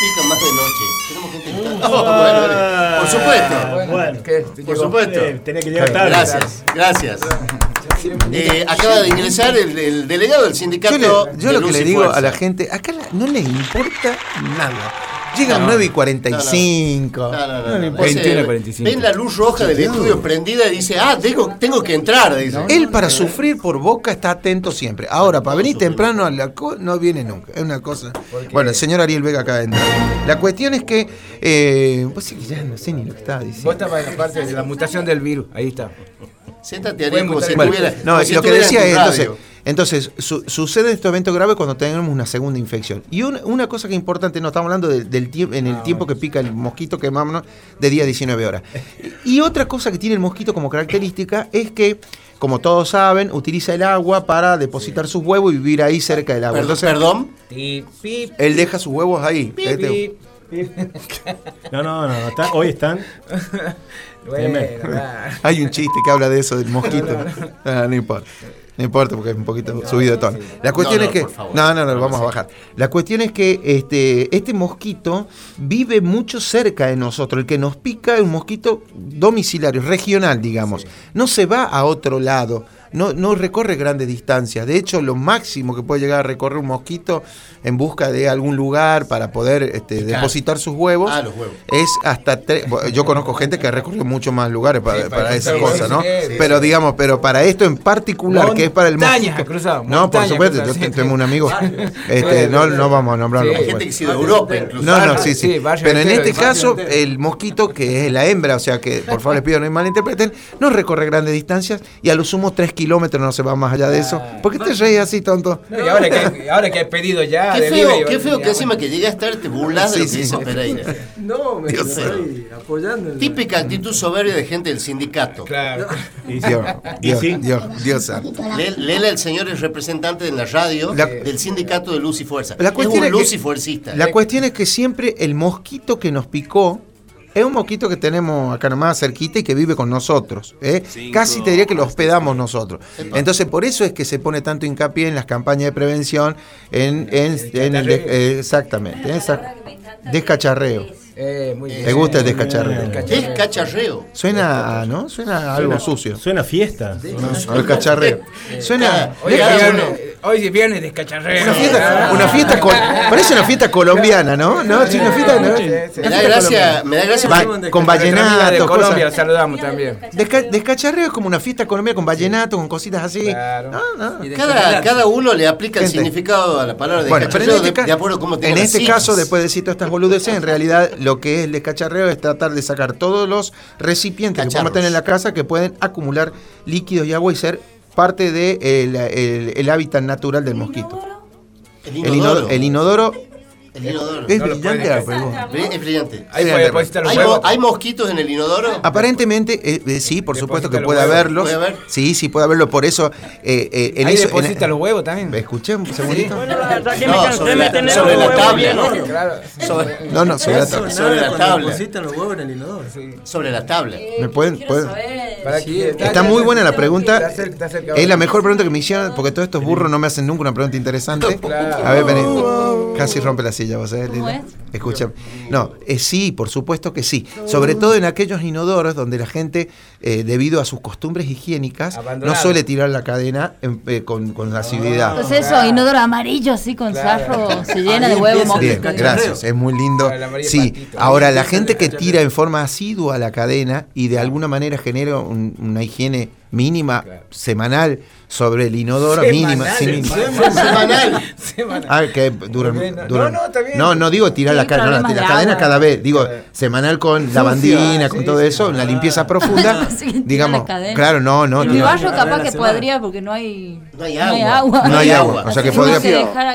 Pica más de noche. Tenemos gente que está- Oh, bueno, bueno. Por supuesto. Bueno. ¿qué? Por Llegó. supuesto. Eh, tenía que llegar tarde. Gracias, gracias. Eh, acaba de ingresar el, el delegado del Yo, sindicato. le- yo de lo que le digo Fuerza. a la gente, acá la- no les importa nada. Llegan No, 9 y 45. No, no, no, No no. le importa. 21 y Ese- 45. Ven la luz roja del estudio prendida y dice, ah, tengo, tengo que entrar. Dice. Él para sufrir por boca está atento siempre. Ahora, para venir temprano a la co- no viene nunca. Es una cosa. Bueno, el señor Ariel Vega acaba de entrar. La cuestión es que. Eh, pues sí que ya no sé ni lo que Vos diciendo. estabas en la parte de la mutación del virus. Ahí está. Siéntate, Ariel, como si Bueno, estuviera. no, como si lo que decía es, entonces, entonces su- sucede este evento grave cuando tenemos una segunda infección. Y una, una cosa que es importante, no estamos hablando del, del tiempo, en el tiempo que pica el mosquito, que más de día 19 horas. Y otra cosa que tiene el mosquito como característica es que, como todos saben, utiliza el agua para depositar sus huevos y vivir ahí cerca del agua. Perdón, Entonces, perdón. Él deja sus huevos ahí. pip, Este- pip. No, no, no. está- hoy están. Bueno. Hay un chiste que habla de eso, del mosquito. Ah, no importa. No importa porque es un poquito subido de tono. La cuestión No, no, es que. por favor. No, no, no, No, vamos a bajar. La cuestión es que este, este mosquito vive mucho cerca de nosotros. El que nos pica es un mosquito domiciliario, regional, digamos. No se va a otro lado. No, no recorre grandes distancias. De hecho, lo máximo que puede llegar a recorrer un mosquito en busca de algún lugar para poder este, depositar sus huevos, Ah, los huevos. es hasta tres. Yo conozco gente que ha recorrido muchos más lugares para, Sí, para cosas, sí, ¿no? sí, sí, pero digamos, pero para esto en particular, que es para el mosquito. cruzado, no, por supuesto, ha yo cruzado, tengo un amigo. Este, no, no vamos a nombrarlo. Hay gente que sido de Europa incluso. No, no, Barrio- sí, sí. Pero en este caso, el mosquito, que es la hembra, o sea que por favor les pido no malinterpreten, no recorre grandes distancias y a lo sumo tres kilómetros, no se va más allá de eso. Ah. ¿Por qué te reís así, tonto? No, y ahora que, ahora que hay pedido ya. Qué delivery, feo, qué feo que encima que llegue a estar te burlas de lo Sí, que sí. dice Pereira. No, me Dios estoy apoyando. en- Típica actitud soberbia de gente del sindicato. Claro. Y. Dios, Y Dios. Dios, Dios santo. Lela, el señor es representante en la radio La- del sindicato de Luz y Fuerza. La es un es que- lucifuercista. La cuestión es que siempre el mosquito que nos picó es un mosquito que tenemos acá nomás cerquita y que vive con nosotros. ¿eh? Casi te diría que lo hospedamos nosotros. Entonces, por eso es que se pone tanto hincapié en las campañas de prevención, en, en- el eh, exactamente, en esa- descacharreo. Eh, muy bien. ¿Te gusta el descacharreo? Es cacharreo. Suena, ¿no? Suena a algo sucio. Suena a fiesta. Al cacharreo. Suena. Hoy hoy es viernes de cacharreo. Una fiesta, una fiesta col- parece una fiesta colombiana, ¿no? No, sí, una fiesta, ¿no? Sí, sí. Me da gracia, me da gracia. Con amiga de vallenato, Colombia, cosas. saludamos también. Desca- descacharreo es como una fiesta colombiana con vallenato, con cositas así. Claro. No, no. Y de Cada, cada uno le aplica el significado a la palabra de Bueno, este, de, de acuerdo a cómo en este caso, después de decir todas estas boludeces, en realidad lo que es el descacharreo es tratar de sacar todos los recipientes que Cacharros. podemos tener en la casa que pueden acumular líquidos y agua y ser parte del de el, el- el hábitat natural del mosquito. El El inodoro. inodoro, el inodoro El inodoro. es No brillante la pregunta. Es brillante. Ahí Sí, puede anda, depositar los ¿Hay, mo- hay mosquitos en el inodoro? Aparentemente, eh, eh, sí, por supuesto que puede haberlos. ¿Puede haber? Sí, sí, puede haberlo. Por eso, eh, eh, en Ahí eso. deposita en- los huevos también. Escuché un segundito. No, sobre la, sobre la tabla. ¿no? Claro. Sobre, No, no, sobre la tabla. Sobre la tabla. depositan los huevos en el inodoro. sobre la tabla. ¿Me pueden- pueden- que- Está muy buena la pregunta. Está cerca, está cerca. Es la mejor pregunta que me hicieron, porque todos estos burros no me hacen nunca una pregunta interesante. A ver, vení. Casi rompe la silla, vos sabés, ¿Cómo Lila? es? Escucha. No, eh, sí, por supuesto que sí. Sobre todo en aquellos inodoros donde la gente, eh, debido a sus costumbres higiénicas, no suele tirar la cadena en- eh, con, con asiduidad. Entonces eso, inodoro amarillo así con Claro. sarro, se llena de huevo Bien, gracias, es muy lindo. Sí, Patito. ahora la gente que tira en forma asidua la cadena y de alguna manera genera un- una higiene mínima, Claro. semanal, sobre el inodoro, Semanal, mínima. sí, mínima. Semanal. Semanal. Ah, que duran, bien. duran- No, no, está bien. No, no digo tirar Sí, la cadena, no, la de cadena cada vez, digo, semanal con lavandina, con sí, todo sí. eso, la limpieza profunda, Sí, tira digamos, claro, no, no, En mi no, barrio capaz que podría porque no hay, No hay agua. no hay agua, o sea que podría,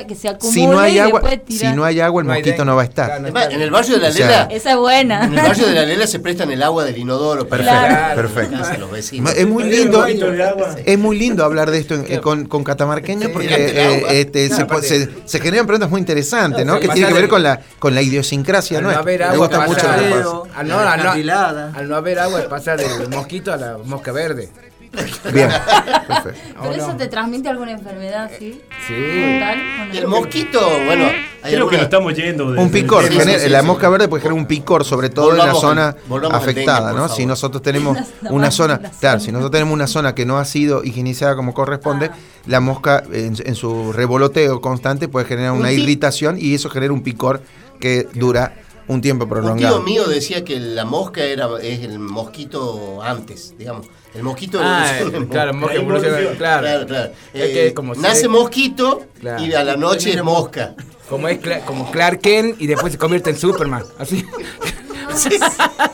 que se acumule si no hay agua, si no hay agua el No mosquito no va a estar. no en el barrio de la Lela, Esa es buena. en el barrio de la Lela se prestan el agua del inodoro Perfecto, perfecto. Es muy lindo, es muy lindo hablar de esto en- eh, con, con catamarqueños porque eh, este, se, aparte- se- se generan preguntas muy interesantes, ¿no? Que tienen que ver con la, con la idiosincrasia Al no Me gusta mucho no, no- al no haber agua, es pasar del mosquito a la mosca verde. Bien, perfecto. Pero ¿O eso te transmite alguna enfermedad, ¿sí? Sí. Y el mosquito, bueno, hay Creo que nos estamos yendo. de- Un picor, Sí, sí, genera- sí, la sí. mosca verde puede generar un picor, sobre todo en la zona al- afectada, dengue, ¿no? Si nosotros tenemos La una zona- zona, la claro, si nosotros tenemos una zona que no ha sido higienizada como corresponde, la mosca en, en su revoloteo constante puede generar Un una irritación y eso genera un picor que dura un tiempo Un tío prolongado. mío decía que la mosca era es el mosquito antes, digamos. El mosquito Ah, evoluciona en claro, mosca. mosca evoluciona, claro. Claro, claro. Es Eh, que como nace se- mosquito Claro. y a la noche es mosca. Como es Cla- como Clark Kent y después se convierte en Superman. Así. Sí,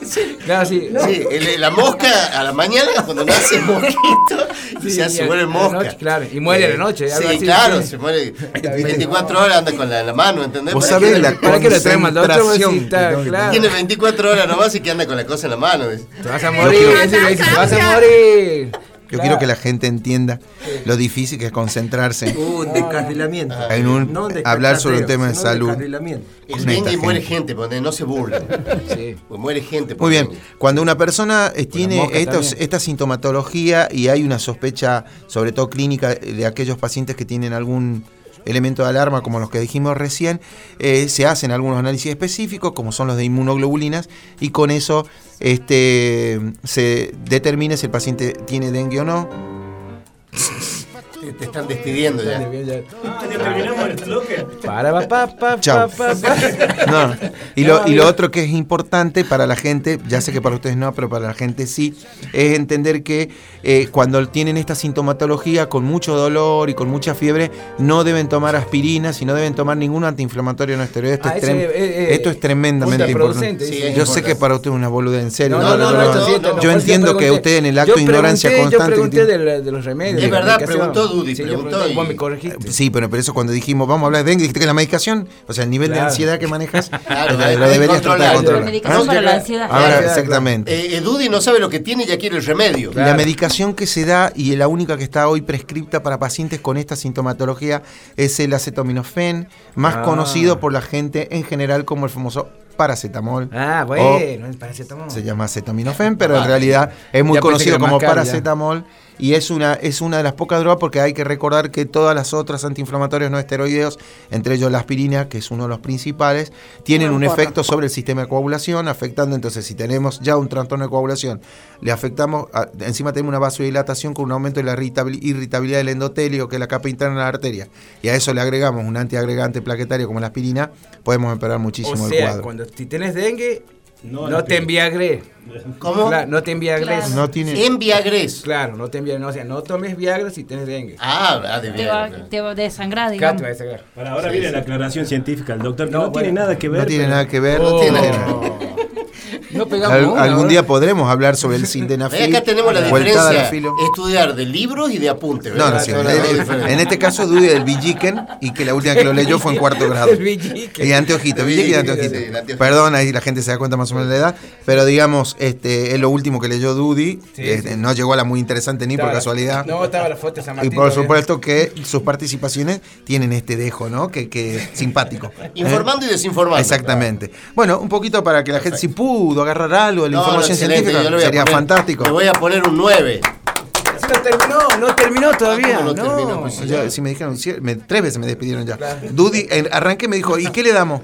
sí. Claro, sí. Sí, el- la mosca a la mañana cuando nace el mosquito y Sí, se hace y vuelve mosca. noche, claro, y muere a la noche, algo Sí, así, claro, sí. se muere 24 horas anda con la, en la mano, ¿entendés? Vos ¿Para sabés la ¿Para qué lo traemos claro. Tiene 24 horas nomás y que anda con la cosa en la mano. Te vas a morir, te vas a morir. Yo quiero que la gente entienda lo difícil que es concentrarse Un descarrilamiento. en un, No hablar sobre un tema de salud. El dengue muere gente. porque no se burlen. Sí. Pues muere gente. Muy bien, dengue. cuando una persona eh, tiene estos- también. esta sintomatología y hay una sospecha, sobre todo clínica, de aquellos pacientes que tienen algún elemento de alarma, como los que dijimos recién, eh, se hacen algunos análisis específicos, como son los de inmunoglobulinas, y con eso este, se determina si el paciente tiene dengue o no. Te, te están despidiendo ya. Para, pa, pa, Chao. pa. No. Y lo, y lo otro que es importante para la gente, ya sé que para ustedes no, pero para la gente sí, es entender que eh, cuando tienen esta sintomatología con mucho dolor y con mucha fiebre, no deben tomar aspirinas y no deben tomar ningún antiinflamatorio no esteroide. Esto, Ah, es, trem- eh, eh, esto es tremendamente importante. Sí, dice. es Yo sé que para usted es una boluda, en serio. No, no, no, no, yo entiendo que pregunté. usted en el acto de ignorancia constante. Yo pregunté de, los remedios. Es verdad, preguntó Dudy, Sí, preguntó y- Vos me corregiste. Sí, pero por eso cuando dijimos vamos a hablar de dengue, dijiste que la medicación, o sea, el nivel de ansiedad que manejas, Claro, lo, deberías tratar de controlar. La medicación ¿Ah? para la ansiedad. Ahora, exactamente. Eh, eh, Dudy no sabe lo que tiene y ya quiere el remedio. La medicación que se da y la única que está hoy prescripta para pacientes con esta sintomatología es el acetaminofén, más Ah. conocido por la gente en general como el famoso paracetamol. Ah, bueno, es paracetamol. se llama acetaminofén, pero en realidad es muy conocido como ya. Y es una, es una de las pocas drogas porque hay que recordar que todas las otras antiinflamatorios no esteroideos, entre ellos la aspirina, que es uno de los principales, tienen No un efecto sobre el sistema de coagulación, afectando entonces si tenemos ya un trastorno de coagulación, le afectamos, a- encima tenemos una vasodilatación con un aumento de la irritabil- irritabilidad del endotelio, que es la capa interna de la arteria, y a eso le agregamos un antiagregante plaquetario como la aspirina, podemos empeorar muchísimo o el sea, cuadro. cuando si tenés dengue, No, no, te enviagres. ¿Cómo? Claro, no te enviagres. Claro. No tiene... En Viagres. Claro, no te enviagres. No, o sea, no tomes Viagra si tenés dengue. Ah, ah, de Te va, te va a desangrar, digamos. te va a sacar. Para ahora viene la aclaración científica del doctor, que No, no, tiene bueno. nada que ver. No tiene pero- nada que ver. No tiene tiene- nada que No pegamos Al- una, algún día podremos hablar sobre el Ve, sildenafil. acá tenemos la diferencia. Estudiar de libros y de apuntes. No, no, sí, en, este caso Dudy del Villiquen y que la última que lo leyó fue en cuarto grado. El Villiquen. Y anteojito, Villiquen y anteojito. Sí, el. Perdón, ahí la gente se da cuenta más o menos de la edad, pero digamos, este es lo último que leyó Dudy. Sí, Este, sí. No llegó a la muy interesante ni por casualidad. No, estaba la foto de San Y Martín. por todavía. supuesto que sus participaciones tienen este dejo, ¿no? Que, que simpático. ¿eh? Informando y desinformando. Exactamente. Bueno, un poquito para que la gente, si pudo agarrar algo de la No, información científica, sería poner- fantástico. Le voy a poner un 9. Sí, No terminó, no terminó todavía. ¿Cómo no No, terminó? Pues si me dijeron, me- tres veces me despidieron ya. Dudy, en- arranqué y me dijo, ¿y qué le damos?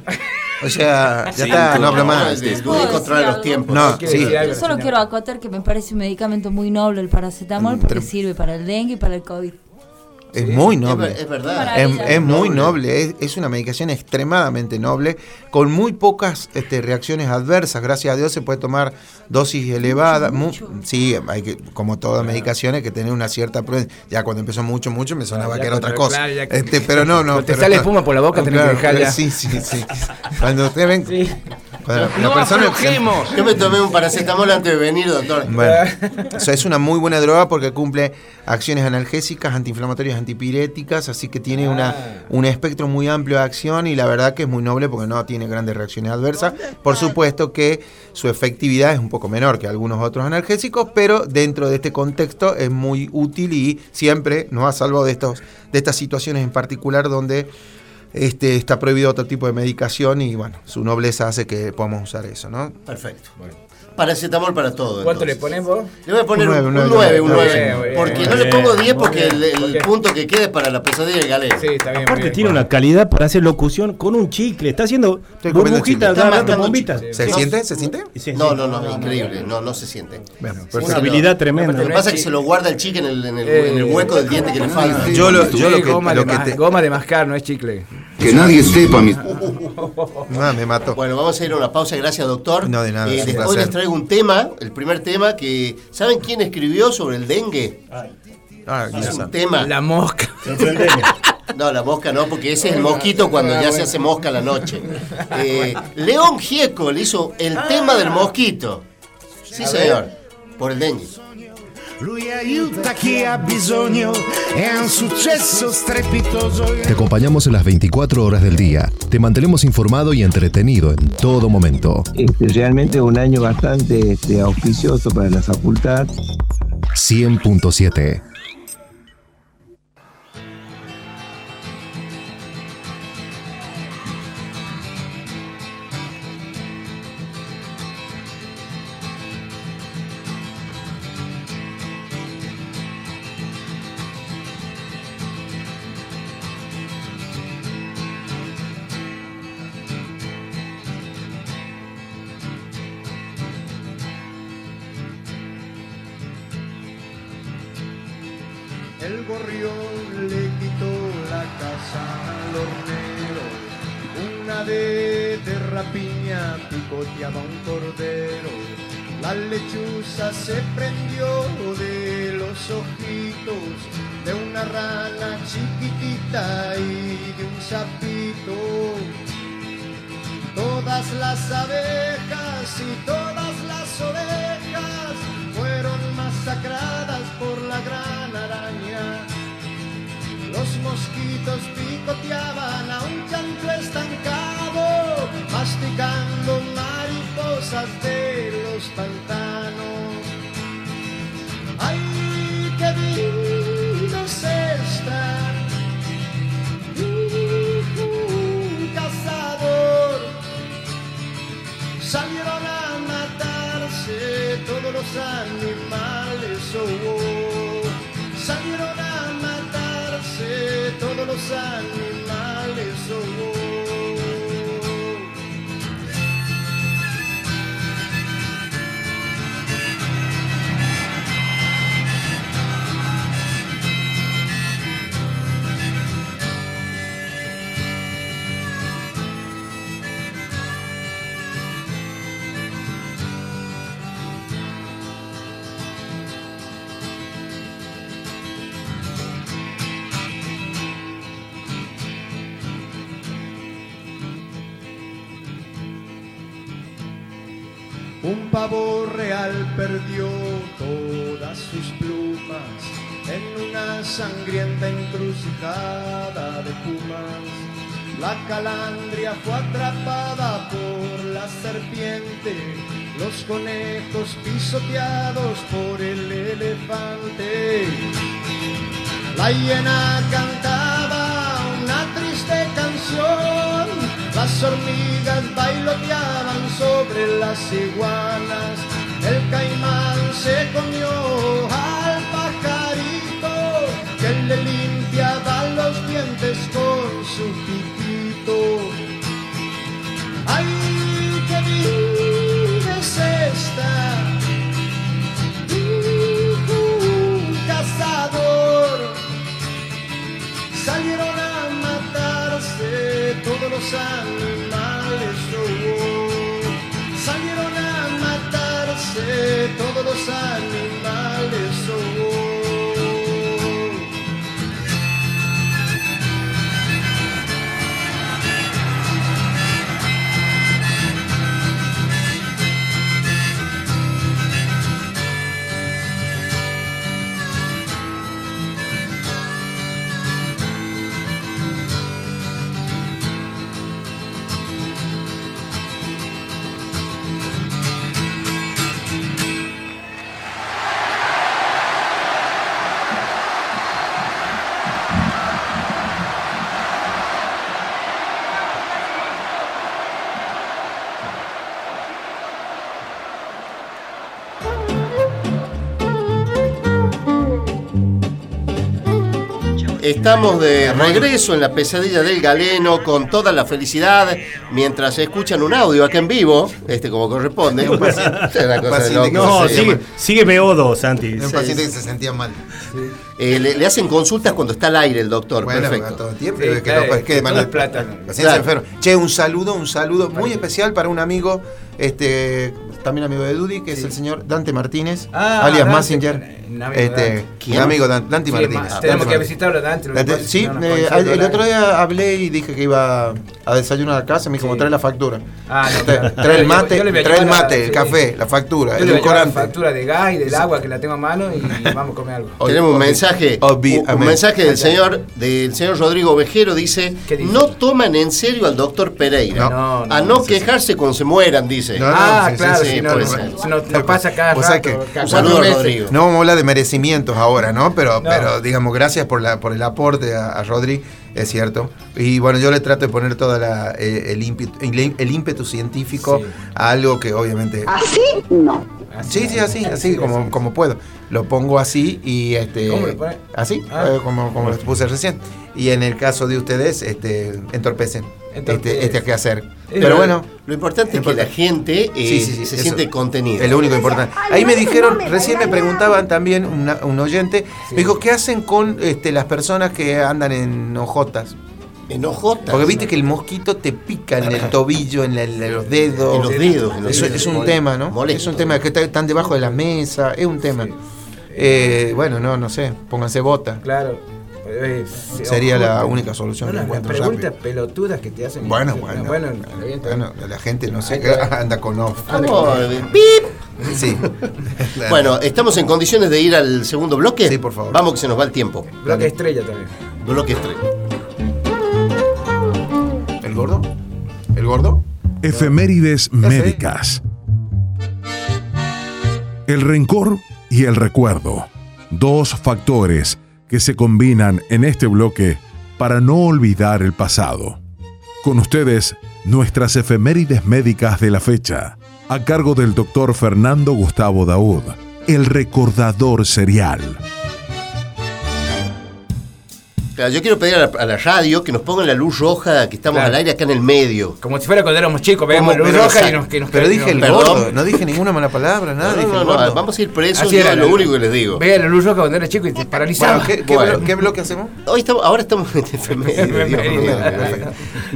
O sea, ya está, no hablo más. De, ¿Puedo Dudy controla los tiempos. No, sí. Yo solo quiero acotar que me parece un medicamento muy noble el paracetamol porque sirve para el dengue y para el COVID. Es muy noble. es verdad. Es, es muy Noble. es, es una medicación extremadamente noble, con muy pocas este, reacciones adversas. Gracias a Dios se puede tomar dosis elevadas. sí, hay que, como toda medicación, hay que tener una cierta prudencia. Ya cuando empezó mucho, mucho, me sonaba ya que era otra cosa. claro, ya que- Este, pero no, no. Cuando te pero sale no. espuma por la boca, tenés que dejar pero ya. Sí, sí, sí. Cuando usted ven. Sí. persona- Yo me tomé un paracetamol antes de venir, doctor. Bueno, o sea, es una muy buena droga porque cumple acciones analgésicas, antiinflamatorias, antipiréticas, así que tiene una, un espectro muy amplio de acción y la verdad que es muy noble porque no tiene grandes reacciones adversas. Por supuesto que su efectividad es un poco menor que algunos otros analgésicos, pero dentro de este contexto es muy útil y siempre nos ha salvado de, estos, de estas situaciones en particular donde este, está prohibido otro tipo de medicación y bueno, su nobleza hace que podamos usar eso, ¿no? Perfecto. Paracetamol para todo. ¿Cuánto le pones vos? Le voy a poner Un un nueve, un 9, un nueve, 9. muy bien, Porque no le pongo 10 muy porque el, punto que quede para la pesadilla del galeno. Sí, está bien. Aparte bien. tiene una calidad para hacer locución con un chicle. Está haciendo Estoy burbujitas, mascando bombitas. ¿Se No. siente? ¿Se siente? Sí, No, no, no, increíble. No, no se siente. Bueno, Una habilidad Lo tremenda. que pasa es que se lo guarda el chicle en el, en el, en el hueco del diente que le falta. Yo lo, yo lo Sí, que, goma, lo de que te- goma de mascar, no es chicle. Que nadie sepa mi... No, me mató. Bueno, vamos a ir a una pausa, gracias doctor. No, de nada, des- hoy les traigo un tema, el primer tema que... ¿Saben quién escribió sobre el dengue? Ah, Es un tema... La mosca. No, la mosca no, porque ese es el mosquito cuando ya se hace mosca a la noche. Eh, León Gieco le hizo el tema del mosquito. Sí, señor, por el dengue. Lui aiuta chi ha bisogno, è un successo strepitoso. Te acompañamos en las 24 horas del día. Te mantenemos informado y entretenido en todo momento. Este, realmente un año bastante este, auspicioso para la facultad. 100.7. Estamos de regreso en la pesadilla del galeno con toda la felicidad mientras escuchan un audio acá en vivo, este como corresponde. Un paciente- una cosa de loco. No, se sigue, sigue BO2, Santi. Un paciente que se sentía mal. Eh, le, le hacen consultas cuando está al aire el doctor. Bueno, Perfecto. todo tiempo. Sí, es que claro, no, es que que mal- todo es plata. paciente Claro. enfermo. Che, un saludo, un saludo muy especial para un amigo, este, también amigo de Dudy, que es el señor Dante Martínez, Ah, alias Dante, Massinger. un amigo Este, Dante. amigo Dan- Dante Sí, Martínez. ma- Dante tenemos que visitarlo lo Dante- que sí, no eh, el, otro día hablé y dije que iba a desayunar a casa, me dijo, Sí. trae la factura. Ah, no, trae, claro. trae el mate, yo trae el la- mate, el sí. café, la factura, Yo el le voy a llevar la factura de gas y del agua que la tengo a mano y vamos a comer algo. Tenemos un mensaje mensaje, Obvi- un, mensaje del señor, del señor Rodrigo Vejero dice, no toman en serio al doctor Pereira. No, no, a no quejarse cuando se mueran, dice. No, no, Ah, sí, sí, claro, sí, si no, puede no, ser. si no- nos pasa cada rato. Un saludo. Rodrigo. No vamos a hablar de merecimientos ahora, ¿no? Pero, pero digamos, gracias por, la, por el aporte a, a Rodri, es cierto. Y bueno, yo le trato de poner todo el, ímpetu, el, el ímpetu científico a algo que obviamente... ¿Así? No. Sí, sí, así, así como, como puedo. Lo pongo así y este. ¿Cómo lo pone? Así, Ah. eh, como, como lo puse recién. Y en el caso de ustedes, este, entorpecen Entorpece. este, este quehacer. Pero Pero bueno, Lo importante es que la gente eh, Sí, sí, sí, se eso. siente contenida. es lo único importante. Ahí me dijeron, recién me preguntaban también una- un oyente, me dijo, ¿qué hacen con este, las personas que andan en hojotas? En hojotas. Porque viste que el mosquito te pica en el tobillo, en, la- en los dedos. En los dedos, en los Eso dedos. es un tema, ¿no? molesto. Es un tema que está- están debajo de la mesa, es un tema. Eh, bueno, no, no sé, pónganse bota. Claro. Eh, Sería ojo, la única solución No, que las preguntas rápido. pelotudas que te hacen. Bueno, No, bueno. Bueno. Bueno, la gente no sé, que- anda con off. Vamos, eh, ¡pip! Sí. Bueno, ¿estamos en condiciones de ir al segundo bloque? Sí, por favor. Vamos que se nos va el tiempo. Bloque estrella también. Bloque estrella. ¿El gordo? ¿El gordo? Efemérides médicas. El rencor y el recuerdo. Dos factores que se combinan en este bloque para no olvidar el pasado. Con ustedes, nuestras efemérides médicas de la fecha, a cargo del doctor Fernando Gustavo Daud, el recordador serial. Claro, yo quiero pedir a la, a la radio que nos pongan la luz roja, que estamos Claro. al aire acá en el medio. Como si fuera cuando éramos chicos, veíamos ¿Cómo? luz Pero, roja y nos, que nos Pero dije el Perdón. gordo, no dije ninguna mala palabra, nada, No, dije no, el no, gordo. vamos a ir presos, Así era, es lo la- único que les digo. Veía la luz roja cuando era chico y te paralizaba. Bueno, ¿qué, qué Bueno. blo- qué bloque hacemos? Hoy estamos, ahora estamos en Dios mío, Efemérides.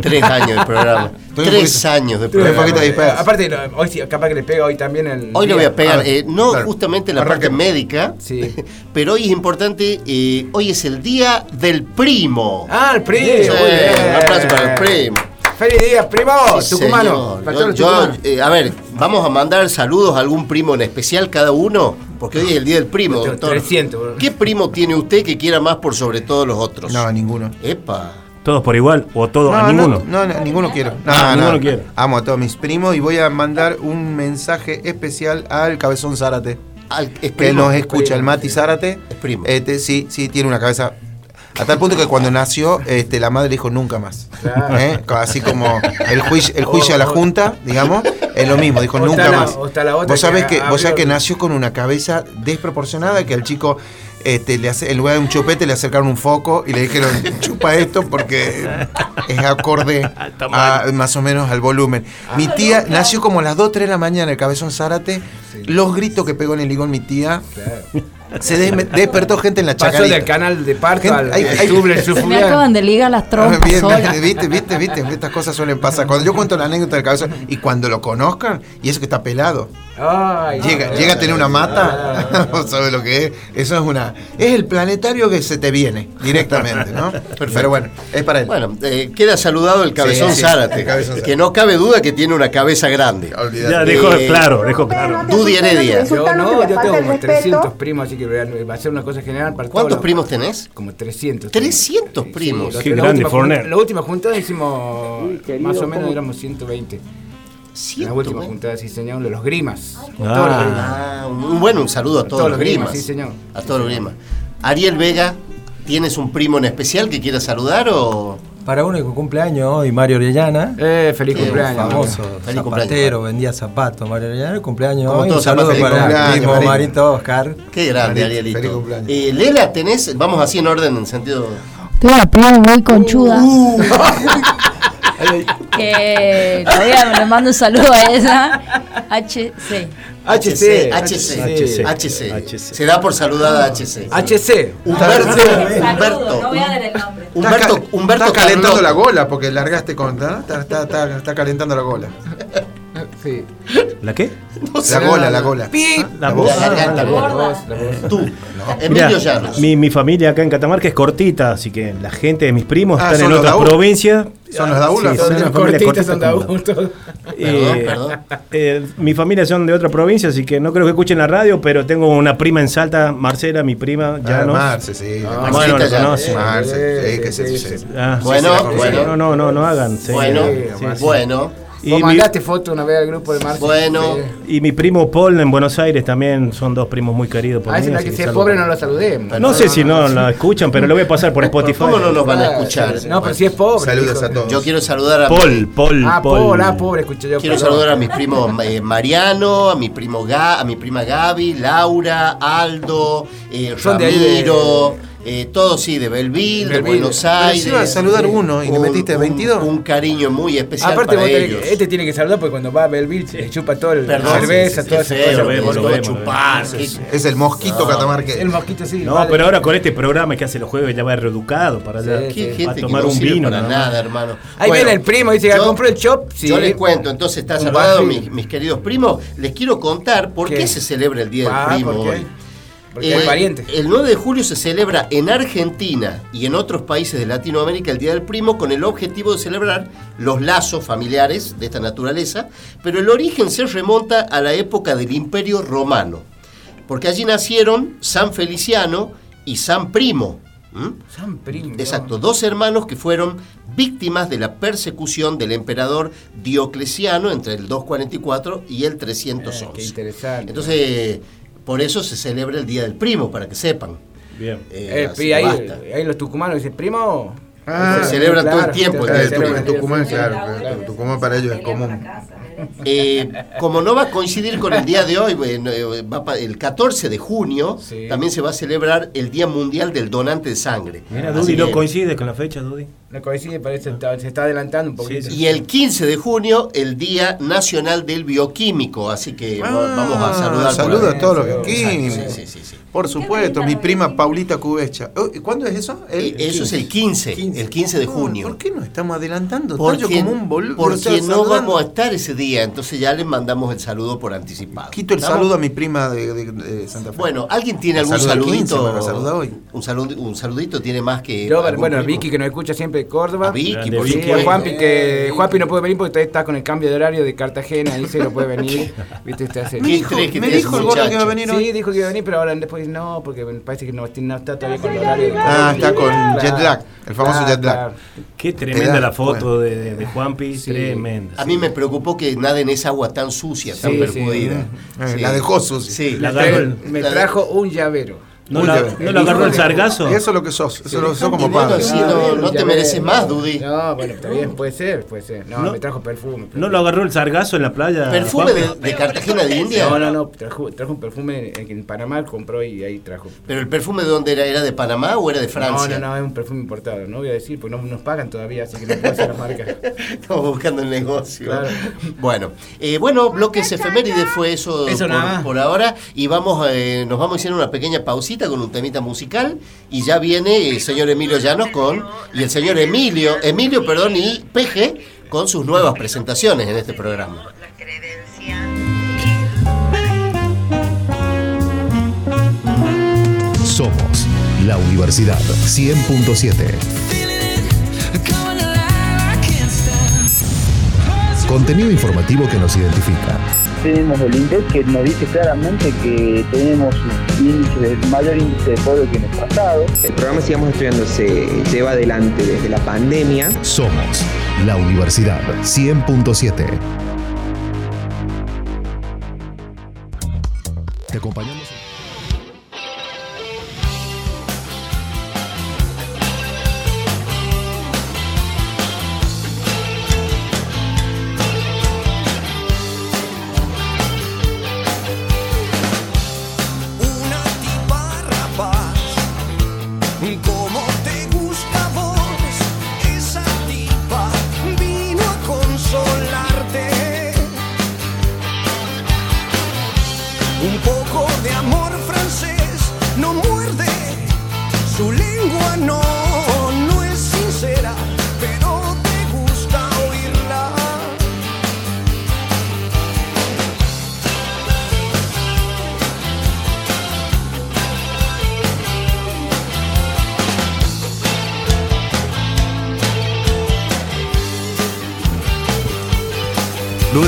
Tres años de programa. Tres poquito- años de programa. poquito disperso. Aparte, lo- hoy sí, capaz que le pega hoy también el. Hoy le voy a pegar, Ah, eh, no claro. justamente la parte médica, Sí. pero hoy es importante, eh, hoy es el día del primo. Ah, el primo. Sí, muy bien. un aplauso para el primo. Feliz día, primo. Sí, tucumano. Yo- eh, a ver, vamos a mandar saludos a algún primo en especial cada uno, porque hoy es el día del primo, doctor. 300, bro. ¿Qué primo tiene usted que quiera más por sobre todos los otros? No, ninguno. Epa. ¿Todos por igual o todos a No, ninguno? No, no, no, ninguno quiero. No, Ah, no. ninguno quiere. Amo a todos mis primos y voy a mandar un mensaje especial al cabezón Zárate. Al- es que primo. nos escucha, el Mati Zárate. Es primo. Este, sí, sí, tiene una cabeza. A tal punto que cuando nació, este, la madre dijo nunca más. Claro. ¿Eh? Así como el juicio, el juicio a la Junta, digamos, es lo mismo, dijo O nunca la- más. Vos sabés que que, vos sabés que nació con una cabeza desproporcionada, que al chico este, le hace, en lugar de un chupete le acercaron un foco y le dijeron chupa esto porque es acorde a, más o menos al volumen. Mi tía nació como a las 2, 3 de la mañana, el cabezón Zárate, los gritos que pegó en el ligón mi tía, se des- despertó gente en la Pasó chacarita. del canal de parto Gente- al hay- al Se me acaban de ligar las trompas Bien, solas. bien, viste, viste, viste, estas cosas suelen pasar. Cuando yo cuento la anécdota del cabezón y cuando lo conozcan, y eso que está pelado, Ay, llega, llega a tener una mata, no sabe lo que es. Eso es una. Es el planetario que se te viene directamente, ¿no? Pero bueno, es para él. Bueno, eh, queda saludado el cabezón Sí, sí, Zárate, el cabezón que Zárate. no cabe duda que tiene una cabeza grande. Olvídate. Ya dejó Eh, claro, dejó claro. Dudy Heredia. Yo no, yo tengo como respeto. 300 primos, así que va a ser una cosa general para todos ¿Cuántos los- primos tenés? Como 300. 300 primos. La- Qué la grande, última Forner. junta- La última juntada hicimos más o menos éramos 120. La última 120. juntada, sí, señor, de los grimas. Ah. Todos los grimas. Ah, un, bueno, un saludo a todos, todos los los grimas, grimas. sí, señor. A todos los grimas. Ariel Vega, ¿tienes un primo en especial que quieras saludar o...? Para uno que cumpleaños hoy, Mario Orellana. Eh, feliz cumpleaños. Famoso Feliz zapatero, cumpleaños. vendía zapatos, Mario Orellana, el cumpleaños Como hoy. todos Un saludo para el primo Marito. Oscar. Qué grande, Arielito. feliz cumpleaños. Eh, Lela, ¿tenés? Vamos así en orden, en sentido... Tengo una prima muy conchuda. que todavía le mando un saludo a ella. HC. HC. HC. HC. HC. Se da por saludada HC. HC. Humberto. Saludo, Humberto. no voy a dar el nombre. Humberto, Está, Humberto está calentando la gola porque largaste con. ¿no? Está, está, está, está calentando la gola. Sí. ¿La qué? La gola, la gola. La La voz. la voz. voz, la voz. Tú, Mirá, Emilio Llanos. mi, mi familia acá en Catamarca es cortita, así que la gente de mis primos Ah, están ¿son en otras provincias. ¿Son los Daúl? Sí, Son son cortitas, cortita son Daúl. Eh, Perdón, eh, mi familia son de otra provincia, así que no creo que escuchen la radio, pero tengo una prima en Salta, Marcela, mi prima, ya Ah, no. Marce, sí. Ah, bueno, lo ya. conoce. Marce, sí, que se sí, sí. Ah, Bueno, sí, sí, bueno. No, no, no, no hagan. sí, Bueno, sí, sí. bueno, Y Vos mi, mandaste foto una vez al grupo de Marce. bueno. y mi primo Paul en Buenos Aires también son dos primos muy queridos por A mí. no que que ser saludo. pobre no lo saludemos. No sé si no la escuchan, pero lo voy a pasar por Spotify. ¿Cómo no nos van a escuchar? No, pero si es pobre. Saludos a todos. Yo quiero saludar a Paul, Paul, Ah, Paul. pobre, ah, pobre, escuché yo. Quiero perdón. saludar a mis primos eh, Mariano, a mi primo Ga, a mi prima Gaby, Laura, Aldo, eh, Son de ahí de- Ramiro, eh, todos sí, de Belville, de. Buenos Pero Aires. si iba a saludar uno y le Un- metiste un- 22. Un, cariño muy especial Aparte, para tenés ellos. que- este tiene que saludar porque cuando va a Belville se chupa todo el Perdón, cerveza, toda esa cosa. vemos, lo todo vemos, chupar, Es el mosquito catamarqueño. El mosquito sí. No, vale. pero ahora con este programa que hace los jueves ya va reeducado para, allá, Sí, Qué sí. gente a que tomar no un vino. para nada más. hermano. Ahí Bueno, viene el primo, dice que yo- compró el shop. Sí. Yo les cuento, entonces está saludado mis, mis queridos primos. Les quiero contar por qué, se celebra el Día Ah, del Primo ¿por qué? hoy. Porque Eh, hay parientes. El 9 de julio se celebra en Argentina y en otros países de Latinoamérica el Día del Primo con el objetivo de celebrar los lazos familiares de esta naturaleza, pero el origen se remonta a la época del Imperio Romano, porque allí nacieron San Feliciano y San Primo. San Primo. Exacto, dos hermanos que fueron víctimas de la persecución del emperador Diocleciano entre el 244 y el 311. Eh, qué interesante. Entonces, por eso se celebra el Día del Primo, para que sepan. Bien. Eh, Eh, y ahí, basta. ahí los tucumanos dicen, primo. Ah, se celebra todo el tiempo. Eh, el. Tucumán, claro, claro, Tucumán para ellos es común. Eh, como no va a coincidir con el día de hoy, bueno, eh, va pa- el 14 de junio Sí. también se va a celebrar el Día Mundial del Donante de Sangre. Mira, Dudy, no coincide con la fecha, Dudy. No coincide, parece que se está adelantando un poquito. Y el 15 de junio, el Día Nacional del Bioquímico. Así que va- vamos a saludar. por Saludos a todos los bioquímicos. Sí, sí, sí. Por supuesto, mi prima Paulita Cubecha. ¿y ¿Cuándo es eso? Eh, Eso es el 15, el 15 de Oh, junio. ¿Por qué nos estamos adelantando? Porque, como un boludo. porque no vamos a estar ese día, entonces ya les mandamos el saludo por anticipado. Quito el ¿Estamos? saludo a mi prima de, de- de Santa Fe. Bueno, ¿alguien tiene algún saluda el saludito? 15, me lo saluda hoy. Un, salud, un saludito tiene más que. Yo, bueno, primo? Vicky que nos escucha siempre de Córdoba. A Vicky, por Vicky. Sí, a. Juanpi que Juanpi no puede venir porque todavía está con el cambio de horario de Cartagena, dice no puede venir. ¿Viste? Usted hace- me ¿Qué dijo, me dijo el gordo que iba a venir Sí, hoy. dijo que iba a venir, pero ahora después no, porque parece que no, no está todavía con el horario. de- Ah, está con jet lag, el famoso Claro, jet lag. claro. Qué tremenda da- la foto bueno. de, de, de Juanpi, Sí. tremenda. A mí me preocupó que naden esa agua tan sucia, tan Sí, perjudida. Eh, la dejó sucia. Sí, La Me- trajo un llavero. ¿No, Uy, la, ya- ¿no la agarró el sargazo? Eso es lo que sos, eso lo sos como padre. sí, no, no te mereces más, Dudy. No, bueno, está bien, puede ser, puede ser. No, No. me trajo perfume. ¿No lo agarró el sargazo en la playa? ¿Perfume de, de Cartagena de India? No, no, no, trajo, trajo un perfume en, en Panamá, compró y ahí trajo. ¿Pero el perfume de dónde era? ¿Era de Panamá o era de Francia? No, no, no, es un perfume importado. No voy a decir, porque no nos pagan todavía, así que no puedo hacer la marca. Estamos buscando el negocio. Claro. Bueno, eh, bueno, bloques efemérides fue eso, Eso por ahora. Y vamos, eh, nos vamos a hacer una pequeña pausita con un temita musical. Y ya viene el señor Emilio Llanos con. Y el señor Emilio, Emilio, perdón, y Peje con sus nuevas presentaciones en este programa. Somos la Universidad 100.7. Contenido informativo que nos identifica. Tenemos el INDEC que nos dice claramente que tenemos índice, el mayor índice de pobreza que en el pasado. El programa Sigamos Estudiando se lleva adelante desde la pandemia. Somos la Universidad 100.7. Te acompañamos.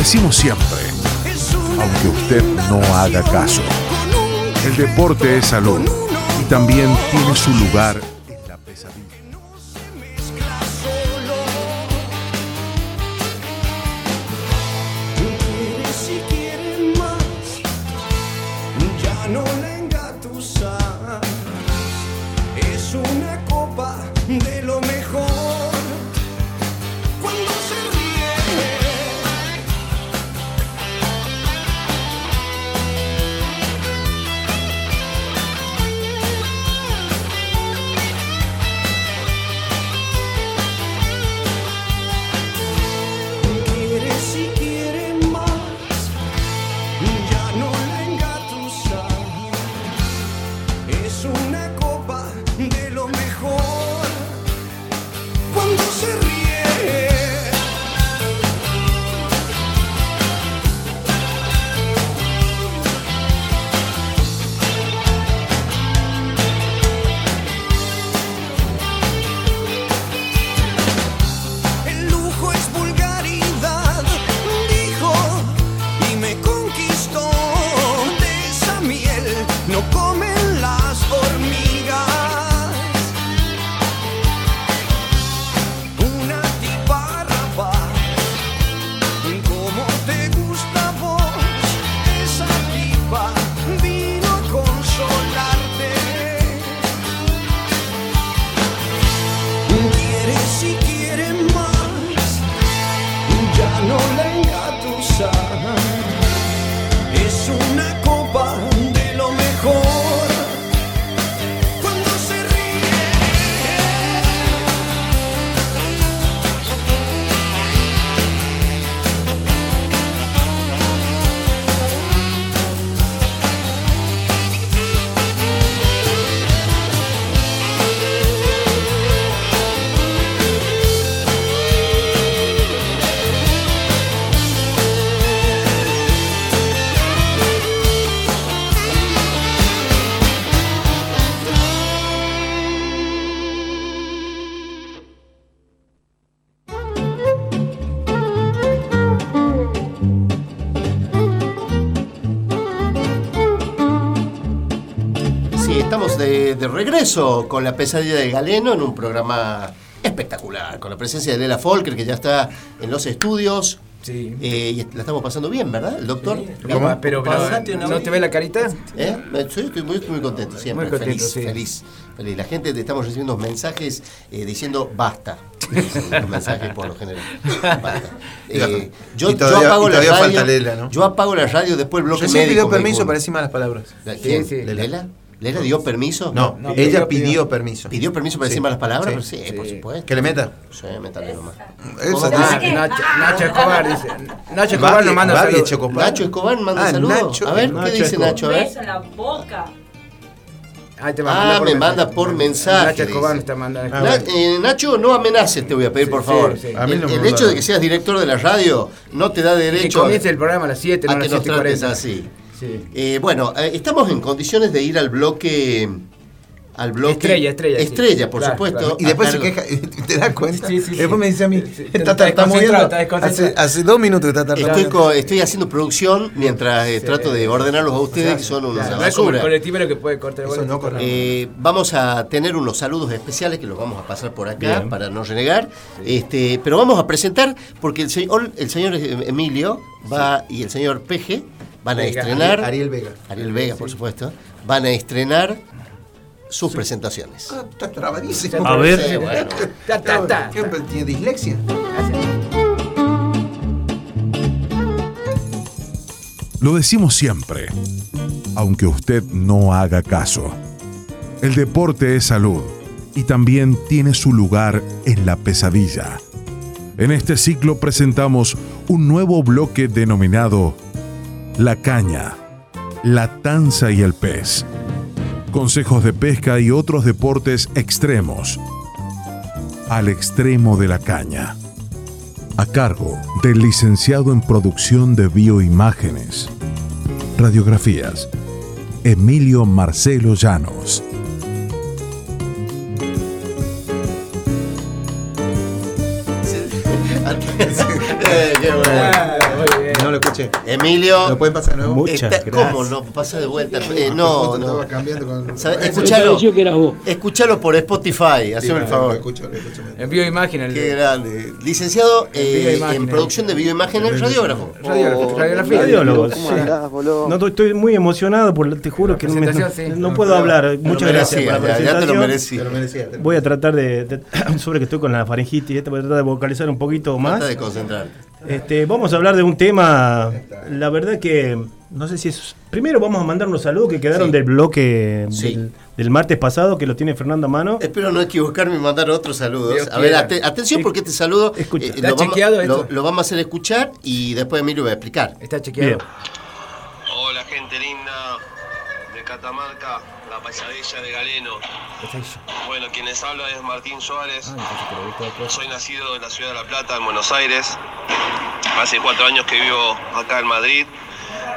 Decimos siempre, aunque usted no haga caso. El deporte es salud y también tiene su lugar regreso con la pesadilla de Galeno en un programa espectacular, con la presencia de Lela Folker, que ya está en los estudios. Sí. Eh, y la estamos pasando bien, ¿verdad? El doctor. Pero, ¿no te ve la carita? ¿Eh? Sí, estoy muy, muy contento, siempre. Muy contento, feliz, sí. feliz, feliz. La gente te estamos recibiendo mensajes eh, diciendo basta. Los mensajes por lo general. Basta. Eh, yo, todavía- yo apago la radio. falta Lela, ¿no? Yo apago la radio después el bloque médico. pidió me permiso para decir malas palabras. La- ¿Quién? Sí, sí. ¿Lela? ¿Lela dio permiso? No, No, ella pidió- pidió permiso. ¿Pidió permiso para Sí. decir malas palabras? Sí. Por supuesto. ¿Que le meta? Sí, métale nomás. Esa ¿Cómo? dice- Ah, Nacho, Nacho Escobar dice. Nacho Escobar nos manda saludos. Nacho Escobar manda Ah, saludos. Nacho- a ver, Nacho ¿qué dice Escobar. Nacho? A ver. Beso en la boca. Ahí te Ah, me manda por mensaje. Nacho Escobar nos está mandando. Na- eh, Nacho, no amenaces, te voy a pedir, Sí, por favor. sí. A mí El, no hecho de que seas director de la radio no te da Que derecho comience el programa a las 7, no a a que las nos 7 y trates 40. así. Sí. Eh, bueno, eh, estamos en condiciones de ir al bloque. Al bloque. Estrella, estrella, sí. Por Claro, supuesto. claro. Y después se queja, ¿te das cuenta? Sí, sí, sí. Después me dice a mí, Sí, está está tartamudeando. Hace, hace dos minutos está Estoy, tartamudeando. estoy haciendo producción mientras eh, Sí. trato de ordenarlos a ustedes, O sea, que son una claro, no el que puede cortar el Eso no corre. Eh, vamos a tener unos saludos especiales que los vamos a pasar por acá Bien. para no renegar. Este, pero vamos a presentar porque el señor, el señor Emilio va y el señor Peje van a Vega, estrenar. Ariel Vega. Ariel Vega, por supuesto. Van a estrenar sus presentaciones. Ah, está trabadísimo. A ver. Sí, bueno. Ta, ta, ta. ¿Qué, ¿Tiene dislexia? Lo decimos siempre, aunque usted no haga caso. El deporte es salud y también tiene su lugar en la pesadilla. En este ciclo presentamos un nuevo bloque denominado La caña, la tanza y el pez. Consejos de pesca y otros deportes extremos. Al extremo de la caña. A cargo del licenciado en producción de bioimágenes. Radiografías. Emilio Marcelo Llanos. Emilio. ¿Lo pueden pasar de nuevo? Muchas Está- gracias. ¿Cómo no? Pasa de vuelta. Eh, no, no. Estaba cambiando con. Escuchalo, por Spotify, haceme el favor. escucho, lo escucho. Envío imagen. El, Qué grande. Licenciado video eh, imágenes. en producción de videoimágenes, radiógrafo. radiógrafo, radiografía. Radiólogo, ¿Cómo sí. andás, boludo? No, estoy- muy emocionado, por, te juro que no, me- presentación, sí. no puedo hablar. Muchas gracias por la merecía, ya, ya te lo presentación. Voy a tratar de, de- sobre que estoy con la faringitis, voy a tratar de vocalizar un poquito más. Trata de concentrarte. Este, vamos a hablar de un tema, la verdad que no sé si es... Primero vamos a mandar unos saludos que quedaron Sí. del bloque Sí. del, del martes pasado, que lo tiene Fernando a mano. Espero no equivocarme y mandar otros saludos. Dios a ver, ate- atención porque este saludo Escucha. eh, ¿Está lo, vamos, chequeado lo- vamos a hacer escuchar y después Emilio va a explicar. Está chequeado. Bien. Hola gente linda de Catamarca, la paisadilla de Galeno. Bueno, quienes habla es Martín Suárez. Soy nacido en la ciudad de La Plata, en Buenos Aires. Hace cuatro años que vivo acá en Madrid.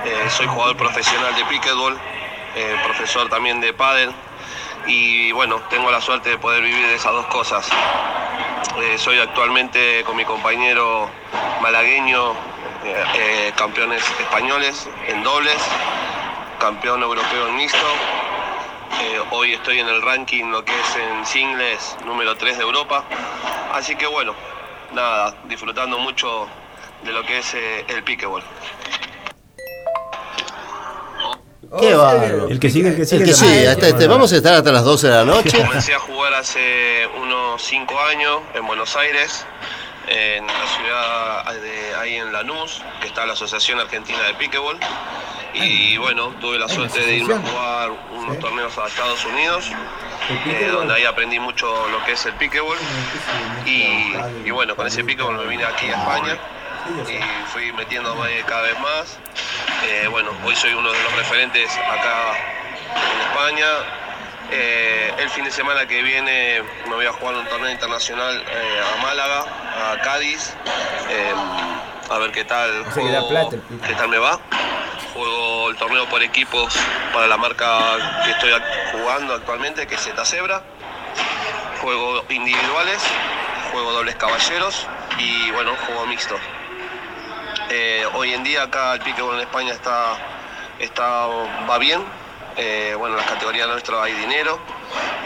Eh, soy jugador profesional de pickleball, eh, profesor también de pádel. Y bueno, tengo la suerte de poder vivir de esas dos cosas. Eh, soy actualmente con mi compañero malagueño, campeones españoles en dobles, campeón europeo en mixto. Eh, hoy estoy en el ranking, lo que es en singles, número 3 de Europa. Así que bueno, nada, disfrutando mucho de lo que es eh, el pickleball. Qué bárbaro. El que sigue, el que sigue. El que este, este, vamos a estar hasta las 12 de la noche. Comencé a jugar hace unos 5 años en Buenos Aires, en la ciudad de ahí en Lanús, que está la Asociación Argentina de Pickleball. Y bueno, tuve la suerte de irme a jugar unos torneos a Estados Unidos, eh, donde ahí aprendí mucho lo que es el pickleball. Y, y bueno, con ese pickleball me vine aquí a España y fui metiéndome cada vez más. Eh, bueno, hoy soy uno de los referentes acá en España. Eh, el fin de semana que viene me voy a jugar un torneo internacional eh, a Málaga, a Cádiz, eh, a ver qué tal, sea juego- plata qué tal me va. Juego el torneo por equipos para la marca que estoy jugando actualmente, que es Zeta Zebra. Juego individuales, juego dobles caballeros y bueno, juego mixto. Hoy en día acá el pickleball en España está, está va bien. Eh, bueno, en las categorías nuestras hay dinero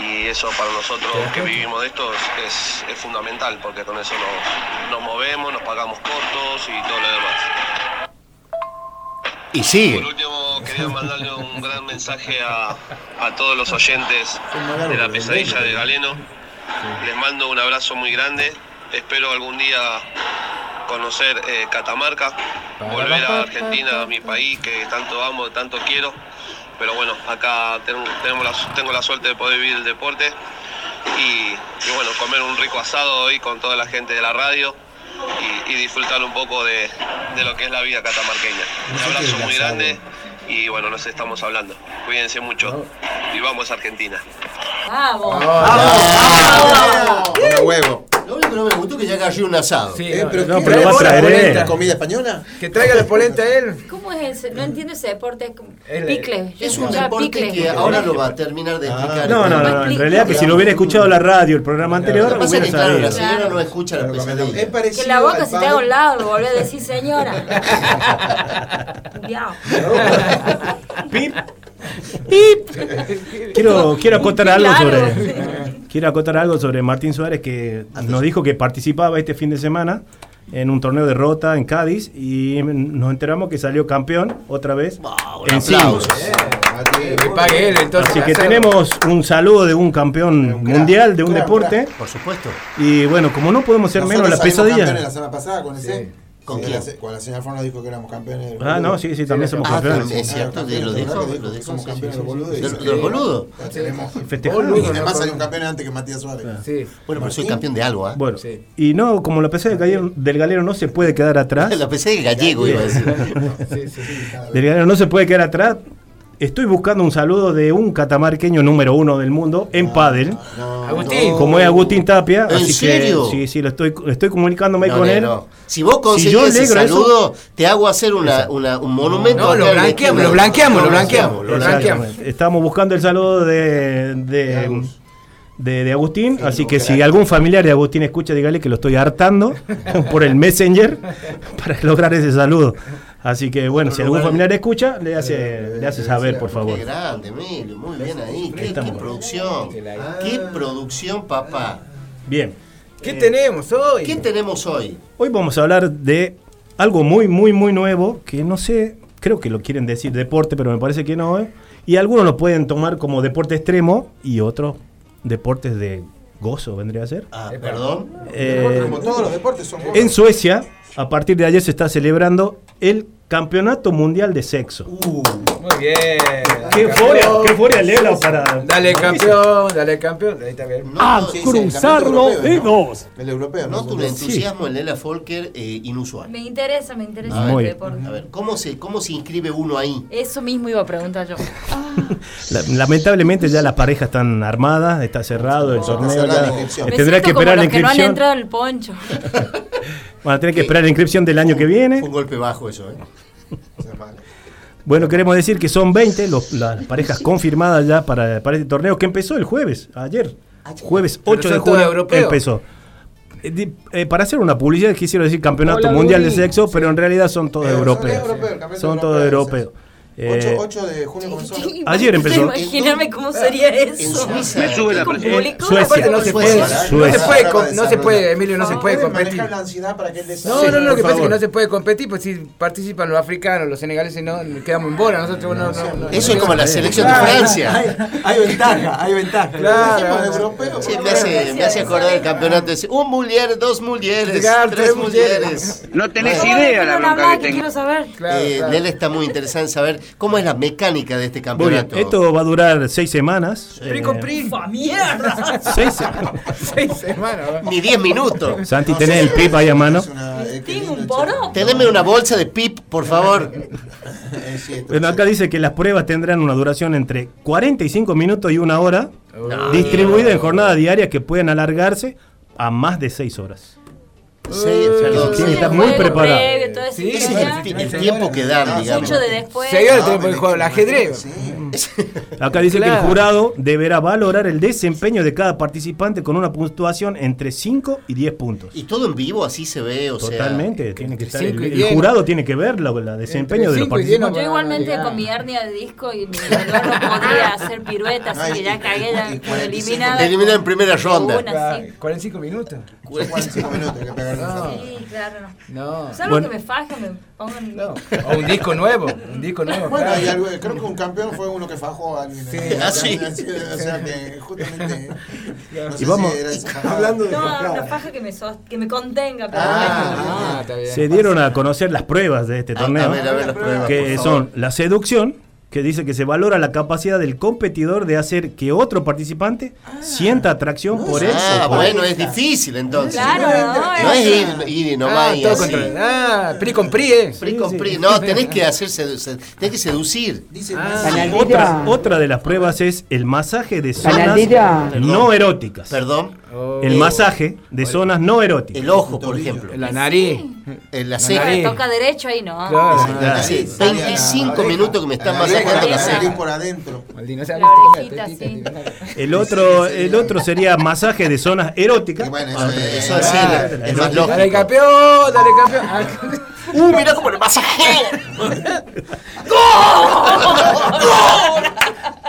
y eso para nosotros que vivimos de esto es, es- fundamental porque con eso nos, nos movemos, nos pagamos costos y todo lo demás. Y sigue. Por último, quería mandarle un gran mensaje a, a todos los oyentes de la pesadilla de Galeno. Les mando un abrazo muy grande. Espero algún día conocer eh, Catamarca, volver a Argentina, a mi país que tanto amo, tanto quiero. Pero bueno, acá tengo, tenemos la, tengo la suerte de poder vivir el deporte y, y bueno, comer un rico asado hoy con toda la gente de la radio y, y disfrutar un poco de, de lo que es la vida catamarqueña. Un abrazo muy grande y bueno, nos estamos hablando. Cuídense mucho y vamos a Argentina. Vamos. Una huevo. Lo único que no me gustó es que ya cayó un asado. Sí, Eh, pero No, ¿qué- pero lo va a ¿la traer polenta? ¿Comida española? Que traiga la polenta él. ¿Cómo es ese? No entiendo ese deporte. Picle. Yo Es un deporte picle. que ahora lo va a terminar de explicar. No, no, no, en realidad que si lo hubiera escuchado la radio, el programa Lo anterior, que pasa que, claro, la señora no escucha la Es pesadilla. parecido Que la boca se te haga a un lado, lo volví a decir señora. Pip. Quiero, quiero acotar algo Claro. sobre. Quiero acotar algo sobre Martín Suárez que nos dijo que participaba este fin de semana en un torneo de rota en Cádiz y nos enteramos que salió campeón otra vez en singles. Pague él entonces. Así que tenemos un saludo de un campeón mundial de un crack, deporte. Por supuesto. Y bueno, como no podemos ser Nosotros menos la campeones la pesadilla. semana pasada con ese. ¿Con Sí, quién? la se- Cuando la señora Forno dijo que éramos campeones. Ah, no, sí, sí, también somos Ah, campeones. es cierto, Campeones, lo ¿verdad dijo, lo dijo, Somos campeones de los boludos. ¿De de los boludos? tenemos. Y además salió un campeón antes que Matías Suárez. Sí. Bueno, pero soy campeón de algo, ¿ah? Bueno, y no, como la PC del galero, del galero no se puede quedar atrás. La PC del gallego, iba a decir. Sí, sí, sí. Del galero no se puede quedar atrás. Estoy buscando un saludo de un catamarqueño número uno del mundo en pádel, Agustín. como es Agustín Tapia. ¿En así serio? que sí, sí, lo estoy, estoy comunicándome No, con él. Si vos conseguís ese eso- saludo, te hago hacer una, una- un monumento. No, lo blanqueamos, lo blanqueamos, lo Lo blanqueamos. lo Exactamente. Estamos buscando el saludo de, de, de- de Agustín, así que si algún familiar de Agustín escucha, dígale que lo estoy hartando por el Messenger para lograr ese saludo. Así que bueno, si algún familiar escucha, le hace, le hace saber, por favor. Qué grande, Emilio, muy bien ahí. Qué, producción. Qué producción, papá. Bien. ¿Qué tenemos hoy? ¿Qué tenemos hoy? Hoy vamos a hablar de algo muy, muy, muy nuevo, que no sé, creo que lo quieren decir deporte, pero me parece que no. ¿eh? Y algunos lo pueden tomar como deporte extremo y otros deportes de gozo, vendría a ser. Ah, perdón. Eh, Como todos los deportes son en Suecia, a partir de ayer se está celebrando el Campeonato Mundial de Sexo. Muy bien. ¡Qué euforia! ¡Qué euforia, Lela, para... Dale no, dale campeón. Ahí está bien. No, sí, sí, el europeo, ¿no? El europeo, ¿no? Sí. entusiasmo en Lela Folker eh, inusual. Me interesa, me interesa A el ver, deporte. a ver, ¿cómo se, ¿cómo se inscribe uno ahí? Eso mismo iba a preguntar yo. La- lamentablemente ya las parejas están armadas, está cerrado el torneo. ya- la inscripción. Me tendrá siento que como esperar la los que no han inscripción. entrado al poncho. Van a tener que esperar la inscripción del año que viene. Fue un golpe bajo eso, ¿eh? Bueno, queremos decir que son 20 los- las parejas confirmadas ya para, para este torneo que empezó el jueves, ayer. Jueves Pero 8 de junio empezó. Eh, eh, para hacer una publicidad quisiera decir Campeonato Hola, Mundial de. Sexo, pero en realidad son todos europeos. Son todos europeos. Eh, 8, 8 de junio comenzó. Ayer empezó. Imaginarme cómo sería eso. Me sube la presión. Suecia. No se puede, no se puede, com- no se puede, Emilio, no se puede competir. manejar la ansiedad para que él No, no, no, lo que pasa es que no se puede competir, pues si participan los africanos, los senegaleses, no, quedamos en bola, nosotros no, no, no. Eso es como la selección de. Francia. Hay, ventaja, hay ventaja. Claro. Me, hace, me hace acordar el campeonato. Un mujer, dos mujeres, tres mujeres. No tenés ¿Cómo idea la bronca que que tengo. quiero saber. Claro, Eh. Nel está muy interesado en saber cómo es la mecánica de este campeonato. bien, esto va a durar seis semanas. Pri eh, con pri. ¡Fa mierda! seis se- Seis semanas. Ni 10 minutos. Santi, tenés el pip ahí a mano. Tengo un poro. Teneme una bolsa de pip, por favor. Eh, Bueno, acá dice que las pruebas tendrán una duración entre 45 minutos y una hora, distribuida en jornadas diarias que pueden alargarse a más de 6 horas. Sí, tiene que sí, estar muy preparado. Sí, día. el, el tiempo que dan, digamos. Mucho de después. Tenemos el juego, el ajedrez. Acá dice que Claro. el jurado deberá valorar el desempeño de cada participante con una puntuación entre 5 y 10 puntos. Y todo en vivo, así se ve, o sea. Totalmente, tiene que estar, el, el jurado tiene que ver la, la desempeño de los participantes. Yo igualmente con mi hernia de disco y mi dolor no podría hacer piruetas, así que ya cagué, quedé eliminada. Elimina en primera ronda. Una, Claro, sí. 45 minutos. Son 45 minutos que No. Sí, claro. No. Bueno. que me faje, me pongan. No. O un disco nuevo, un disco nuevo. Bueno, claro. y algo- creo que un campeón fue uno que fajó a alguien. Sí. Ah, sí. O sea que justamente. No sé Y vamos- si. Hablando de No, una faja que me, que me contenga, pero Ah, está bien. Se dieron a conocer las pruebas de este torneo, a ver, a ver las pruebas, que son la seducción, que dice que se valora la capacidad del competidor de hacer que otro participante sienta atracción por él. Ah, bueno, es difícil entonces. Claro, no, No es es- ir, ir y nomás Ah, y todo así. Ah, PRI con PRI, eh. Pri con pri. No, tenés que hacer tenés que seducir. Dice Ah. Otra, otra de las pruebas es el masaje de zonas no eróticas. Perdón. El masaje de zonas no eróticas. El ojo, por ejemplo. La nariz. En la La ceja. nariz. toca derecho ahí, no. Claro. Hace 25 minutos que me están La oreja, masajando la la nariz ceja. por adentro. Maldito, sea, La orejita, sí. El otro, el otro sería masaje de zonas eróticas. Y bueno, eso Ah, es. Eso sí, es más Dale lógico. campeón, dale campeón. Ah, Uh, mira cómo le masajeo.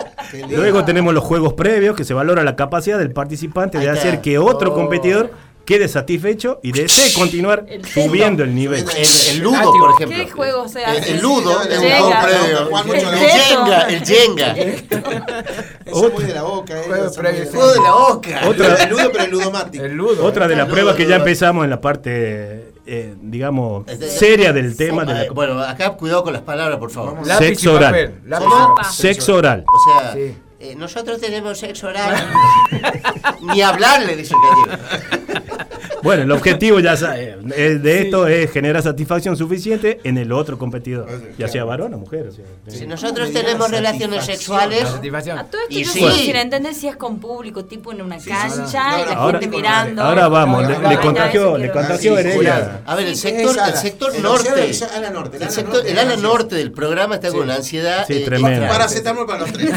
Luego tenemos los juegos previos, que se valora la capacidad del participante de hacer que otro competidor quede satisfecho y desee continuar El subiendo el nivel. El, el ludo, por ejemplo. ¿Qué juego se El, hace? el ludo es un juego previo. El. Jenga, el Jenga. Eso es muy de la boca, eh. Juego de la Juego de la boca. Otra- El ludo, pero el ludomático. El ludo. Otra de las pruebas que ya empezamos en la parte, eh, digamos, seria del tema de la Bueno, acá cuidado con las palabras, por favor. Lápiz Sexo oral. papel, lápiz y ¿Cómo? papel. Sexo oral. O sea, Sí. eh, nosotros tenemos sexo oral. Ni hablarle, dice el gallego. Bueno, el objetivo ya sabe, eh, de esto es generar satisfacción suficiente en el otro competidor, ya sea varón o mujer. o sea, Si nosotros tenemos relaciones sexuales. Satisfacción. A todo esto Y yo sí. sin entender si es con público, tipo en una cancha, y la Ahora- gente mirando. Ahora vamos, le, le contagió, le quiero contagió. Heredia. A ver, el sector, el sector norte. El ala norte. El, sector, el ala norte del programa está con una ansiedad. Sí, eh, tremendo. Paracetamol para los tres.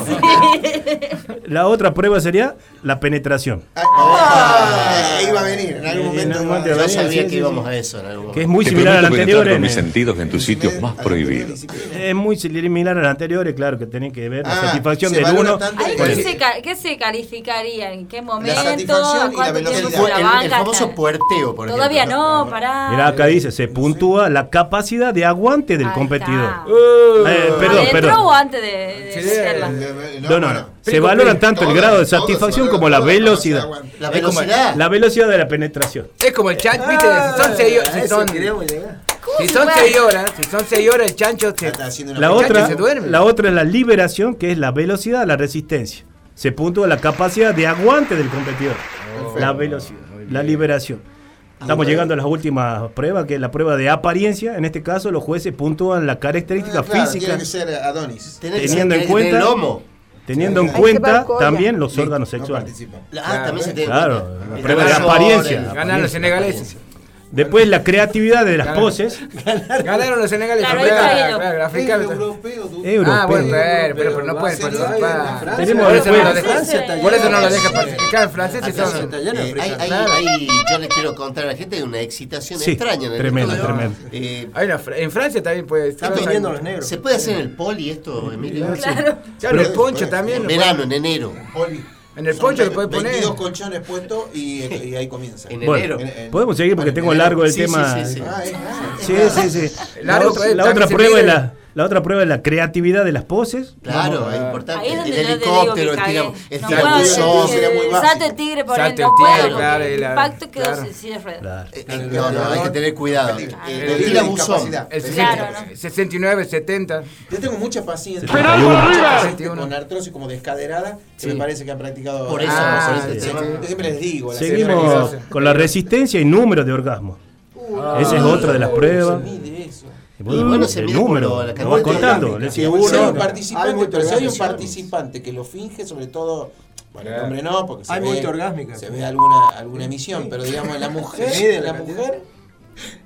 La otra prueba sería la penetración. Ah, Ah, iba a venir en algún En momento. momento Yo sabía sí, que sí, íbamos sí. a eso en algún Que es muy Te similar al anterior. en- mis sentidos en tus sitios más prohibidos. Es muy similar al anterior, claro, que tiene que ver la Ah, satisfacción del uno. Pues- ¿qué, se, qué se calificaría? ¿En qué momento? satisfacción ¿A y la velocidad. El, la el- famoso puerteo, por Todavía ejemplo. no, pará. Mira, acá dice, se puntúa la capacidad de aguante del Ahí competidor. está. Eh, perdón, ¿Adentro perdón. o antes de, de? No, no, no. Se valoran tanto el grado de satisfacción todo, como la velocidad. La velocidad. La velocidad de la penetración. Es como el chancho, viste, si son seis horas, si son, si se son puede- seis horas, si son seis horas el chancho se, La otra, se duerme. la otra es la liberación, que es la velocidad, la resistencia. Se puntúa la capacidad de aguante del competidor. La velocidad, la liberación. Estamos llegando a las últimas pruebas, que es la prueba de apariencia. En este caso, los jueces puntúan la característica Ah, claro, física, Tiene que ser Adonis. Que teniendo ser- en cuenta- el lomo. Teniendo en cuenta también los órganos No sexuales. Ah, también se tiene en Claro, prueba de apariencia. ganan los senegaleses. Después, la creatividad de las Claro. poses. Ganaron los senegaleses. Claro, europeo, tú. Europeo. Ah, bueno, pero, pero, pero no pueden participar. Tenemos Por eso no lo después- dejan- Francia está por eso no lo de- dejan participar. En franceses Acá son. Eh, hay- africanos. hay- hay- yo le quiero contar a la gente hay una excitación Sí, extraña en el tremendo, estudio. tremendo. Eh, Hay una en Francia también puede Están estar. viniendo los negros. ¿Se puede hacer en el poli esto, Emilio? Claro. Claro, el poncho también. En verano, en enero. Poli. En el Son poncho lo puedes poner. 22 colchones puestos y, y ahí comienza. En Bueno, enero. En- en- podemos seguir porque bueno, tengo en largo el Sí, tema. sí, sí, sí. Ah, es grande. Sí, sí, sí. La, Largo, otra- la otra prueba es la, la otra prueba es la creatividad de las poses. Claro, es importante. Ahí es El donde helicóptero, el cagué. tira- el No tirabuzón. puedo, sería muy básico. el tigre por el no tigre, puedo. claro, el impacto quedó claro. sin. Claro. Eh, eh, No, no, hay que tener cuidado. El de tirabuzón. El Claro, 60, 69, 70. Yo tengo mucha paciencia. Pero algo Mucha arriba. con artrosis como descaderada que me parece que han practicado. Por eso, Ah, por eso, sí, sí. Yo siempre les digo. Seguimos con la resistencia y número de orgasmos. Esa es otra de las pruebas. Bueno, Y bueno, se el mide por número, la de contando. Si hay un participante, pero si hay un participante que lo finge, sobre todo. Bueno, el hombre no, porque se Hay ve, multiorgásmica. se ve alguna, alguna emisión, pero digamos la mujer, la la mujer,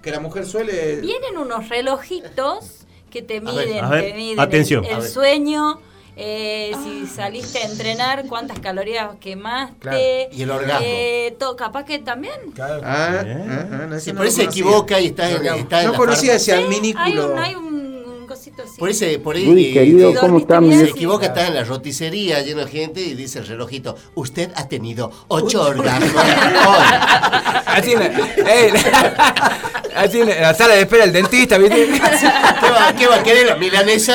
que la mujer suele Vienen unos relojitos que te miden, a ver, te miden atención. el, sueño, eh, si saliste a entrenar, cuántas calorías quemaste. Claro. Y el orgasmo. Eh, to- capaz que también. Claro. Ah, ah, ah, no, Si no por eso se equivoca y está en, está en No la conocía ese Sí, hay un, hay un. Por ese, por ahí, Luis, querido, ¿cómo está se equivoca, está en la roticería lleno de gente y dice el relojito, usted ha tenido ocho orgasmos hoy. Así en la, eh, así en la sala de espera del dentista, ¿viste? ¿Qué va, qué va a querer la milanesa?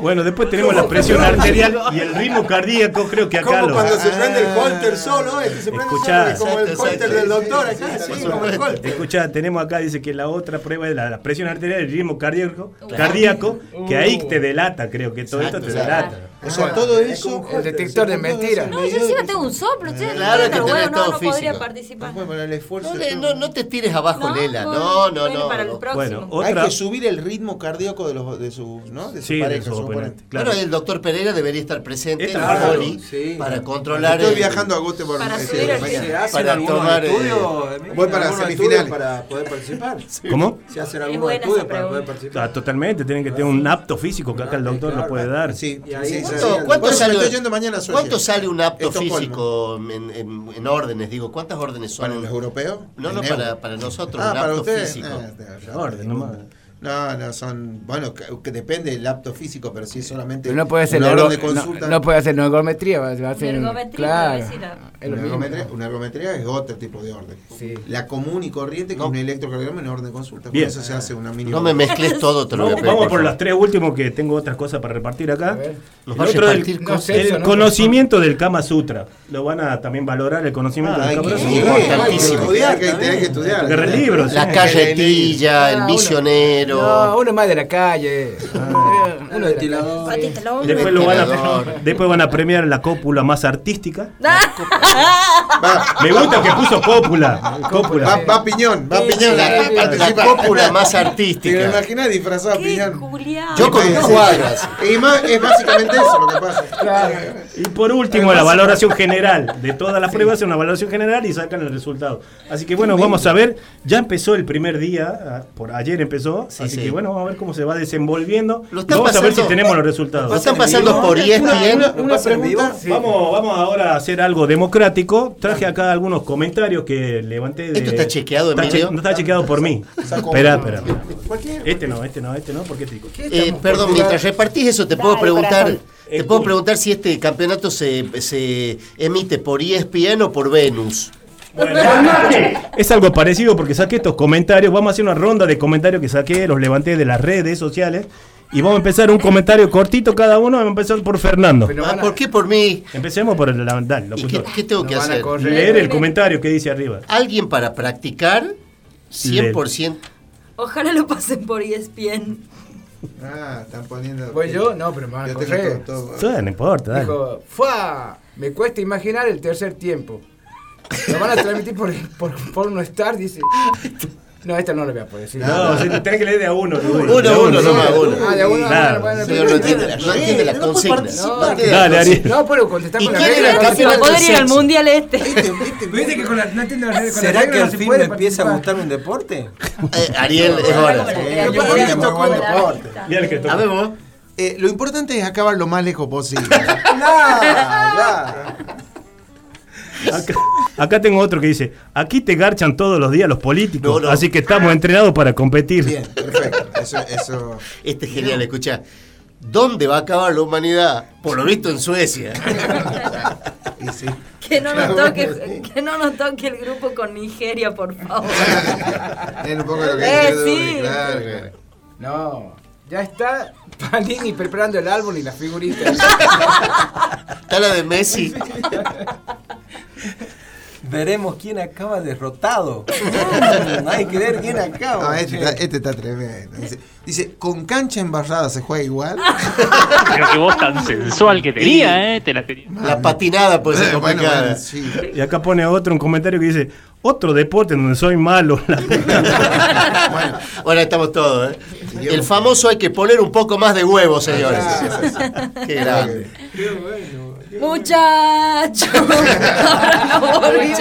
Bueno, después tenemos la presión arterial y el ritmo cardíaco. Creo que acá Como lo. cuando se prende el holter solo, este se prende Escuchá. solo, como el holter del doctor acá, Sí, sí, sí, como el holter. Escucha, tenemos acá, dice que la otra prueba es la, la presión arterial y el ritmo cardíaco, cardíaco que ahí te delata, creo que todo esto te Exacto, delata. O sea, todo eso. El detector de mentiras. No, yo encima tengo un soplo, che, Claro, hay que bueno, no, todo no podría participar. Bueno, el esfuerzo. No, de le- no, no te tires abajo, No, Lela. No, no, bueno, no. para el. Bueno, Hay otra. que subir el ritmo cardíaco de, los, de sus, ¿no? De su Sí, de pareja, su oponente. claro. Bueno, el doctor Pereira debería estar presente en Claro, poli sí. para controlar. Estoy el- viajando a Göteborg Para este, el mañana. ¿Se hacen Para algunos tomar, eh, estudios, Emilio? voy para ¿Algunos semifinales. para poder participar? ¿Cómo? ¿Se hacen algunos estudios para poder participar? Ah, totalmente, tienen que tener un apto físico que acá el doctor no puede dar. Sí, ¿cuánto- sí. ¿Cuánto Por sale, estoy yendo mañana a Suecia. ¿Cuánto sale un apto físico en, en- en órdenes? Digo, ¿cuántas órdenes son? ¿Para los europeos? No, no, para, nosotros, Ah, un para apto ustedes. físico. Ah. Orden nomás. No, no, son. Bueno, que, que depende del apto físico, pero sí solamente. Pero no puede ser una orden ergo- de consulta. no, no puede hacer ergometría, va va a hacer Ergometría, claro. Una ergometría, una ergometría es otro tipo de orden. Sí. La común y corriente, que es un electrocardiograma en orden de consulta. Bien. Por eso se hace una mini. No me mezcles todo, te lo voy a Vamos, pedir. vamos por las tres últimos que tengo otras cosas para repartir acá. El otro del- no el ¿no? conocimiento del Kama Sutra. Lo van a también valorar el conocimiento Ah, del Kama Sutra. importantísimo. Estudiar, que tenés que estudiar. Agarra el libro, sí. La carretilla, el Ah, uno- misionero. No, uno más de la calle. Uno Y después, lo van a, Ventilador. después van a premiar la cópula más artística. Va, Me gusta que puso cópula. va, Cópula. va Piñón, va Piñón. La, La, la cópula más ¿Te artística. imaginas disfrazado Piñón? Yo con más, es básicamente eso lo que pasa. Y por último, la valoración general. De todas las pruebas, una valoración general y sacan el resultado. Así que bueno, vamos a ver. Ya empezó el primer día, ah, por ayer empezó. Sí, así sí. que bueno, vamos a ver cómo se va desenvolviendo. Lo estamos están Vamos a ver si tenemos los resultados. ¿Lo están pasando por E ESPN? Una, una pregunta. Vamos, vamos ahora a hacer algo democrático. Traje acá algunos comentarios que levanté. De, ¿Esto está chequeado, Está no está chequeado por mí. Espera, espera. Este no, este no, este no. ¿Por qué te digo? Eh, perdón, mientras repartís eso, te puedo Dale, preguntar, te puedo preguntar si este campeonato se, se emite por E ESPN o por Venus. Es algo parecido porque saqué estos comentarios. Vamos a hacer una ronda de comentarios que saqué, los levanté de las redes sociales. Y vamos a empezar un comentario cortito cada uno. Vamos a empezar por Fernando. Ah, ¿Por qué por mí? Empecemos por el dale, locutor. qué- qué tengo que Nos hacer? correr. Leer el comentario que dice arriba. Alguien para practicar 100%. Ojalá lo pasen por ESPN. Ah, están poniendo. ¿Voy yo? No, pero me van a correr. todo- no importa, dale. Dijo, ¡fua! Me cuesta imaginar el tercer tiempo. Lo van a transmitir por, por, por no estar, dice. No, esta no lo voy a poder decir. No, si tenés que leer de a uno. Luis. Uno, De a uno, nomás, uno. Ah, de a uno, Claro. no entiende la- no entiende la consigna. No entiende la Dale, Ariel. No puedo contestar ¿Y con la quién regla. no puede. Poder ir al mundial este. Viste que con la, no entiendo la regla. con la ¿Será que no al fin me empieza a gustar un deporte? Ariel, es hora. Deporte. A ver vos. Eh, lo importante es acabar lo más lejos posible. Acá, acá tengo otro que dice, aquí te garchan todos los días los políticos, No, no. así que estamos entrenados para competir. Bien, perfecto. Eso, eso. Este es genial, escucha. ¿Dónde va a acabar la humanidad? Por lo visto en Suecia. Y sí. Que no nos toque, que no nos toque el grupo con Nigeria, por favor. Es un poco lo que Eh, dice sí. Duri, claro, claro. No, ya está Panini preparando el álbum y las figuritas. Está la de Messi. Veremos quién acaba derrotado. Mm, hay que ver quién acaba. No, este, está, este está tremendo. Dice, dice, ¿con cancha embarrada se juega igual? Pero que vos tan sensual que tenía, ¿eh? Te la tenía. La patinada puede ser bueno, complicada. bueno, sí. Y acá pone otro un comentario que dice, otro deporte en donde soy malo. La puta. Bueno, ahora estamos todos. ¿eh? El famoso hay que poner un poco más de huevo, señores. Qué grande. Muchachos, ahora no volvimos.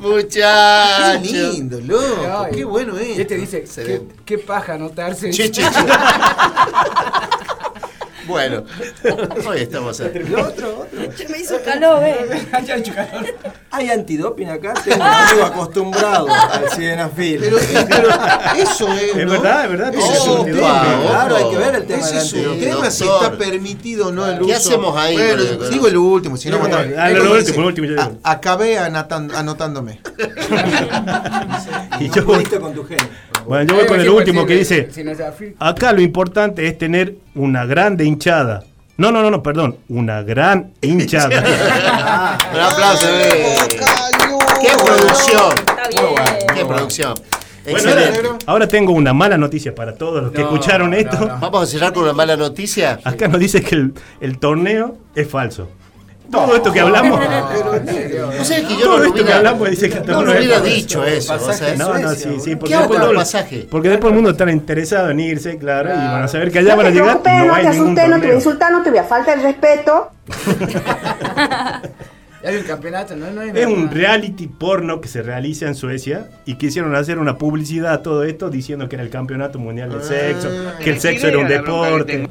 Muchachos. Qué lindo, loco. Ay, Qué bueno es. este dice, ¿qué, qué paja anotarse. Che, che, che. Bueno, hoy estamos a... Che, me hizo calor, eh. Ya calor. Hay antidoping acá. Tengo un amigo acostumbrado al sildenafil. Pero, pero eso es. Es ¿no? verdad, es verdad. Ese es un tema. Claro, hay que ver el tema Ese es un antidoping. tema si está permitido o no el uso. ¿Qué hacemos ahí? Bueno, Bueno, digo lo último, si no, No, bueno, no, lo dice, último, lo último, yo digo. a- acabé anotándome. Y No yo con tu genio. Bueno, yo voy con el último que dice, acá lo importante es tener una grande hinchada. No, no, no, no, perdón, una gran hinchada. Un aplauso, eh. ¡Qué producción! Está bien. ¡Qué producción! Bueno, ahora, ahora tengo una mala noticia para todos los que No, escucharon no, esto. no. Vamos a cerrar con una mala noticia. Acá nos dice que el, el torneo es falso. Todo esto que hablamos. ¿Vos sabés que yo todo no lo esto que hablamos dice que el no es hubiera dicho eso? No, no, sí, sí. Porque ¿Qué hago después, todo- pasajes? porque después el mundo está interesado en irse, claro, y van a saber que allá No van a llegar. No no te asustes, no te voy a insultar, no te voy a faltar el respeto. Ya hay un campeonato, no, no hay Es un reality porno que se realiza en Suecia y quisieron hacer una publicidad a todo esto diciendo que era el campeonato mundial del sexo, que el sexo era un deporte.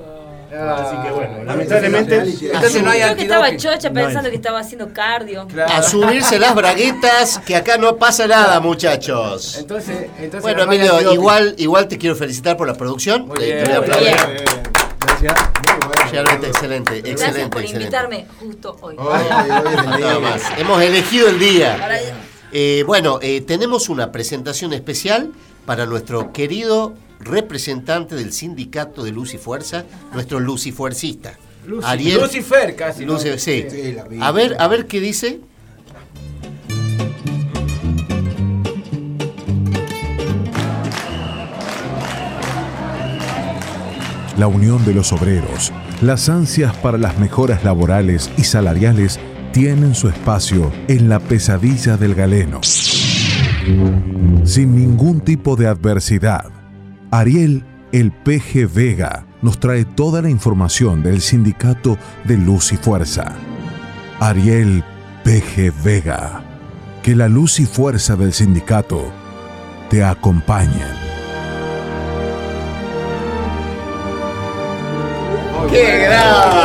Así que bueno, lamentablemente. Entonces no hay Yo que estaba chocha No pensando que estaba haciendo cardio. A subirse las braguetas, que acá no pasa nada, muchachos. Entonces, entonces Bueno, Emilio, igual, igual te quiero felicitar por la producción. Muy Te- bien, te voy a muy aplaudir. bien. Gracias. Realmente excelente, excelente, Gracias por excelente. invitarme justo hoy. Nada más. Hemos elegido el día. Eh, bueno, eh, tenemos una presentación especial para nuestro querido representante del sindicato de Luz y Fuerza, nuestro lucifuercista. Luci- Ariel. Lucifer casi. ¿no? Luci- sí. A ver, a ver qué dice. La unión de los obreros, las ansias para las mejoras laborales y salariales tienen su espacio en la pesadilla del galeno. Sin ningún tipo de adversidad, Ariel el PG Vega nos trae toda la información del sindicato de Luz y Fuerza. Ariel PG Vega, que la luz y fuerza del sindicato te acompañen. ¡Qué grave!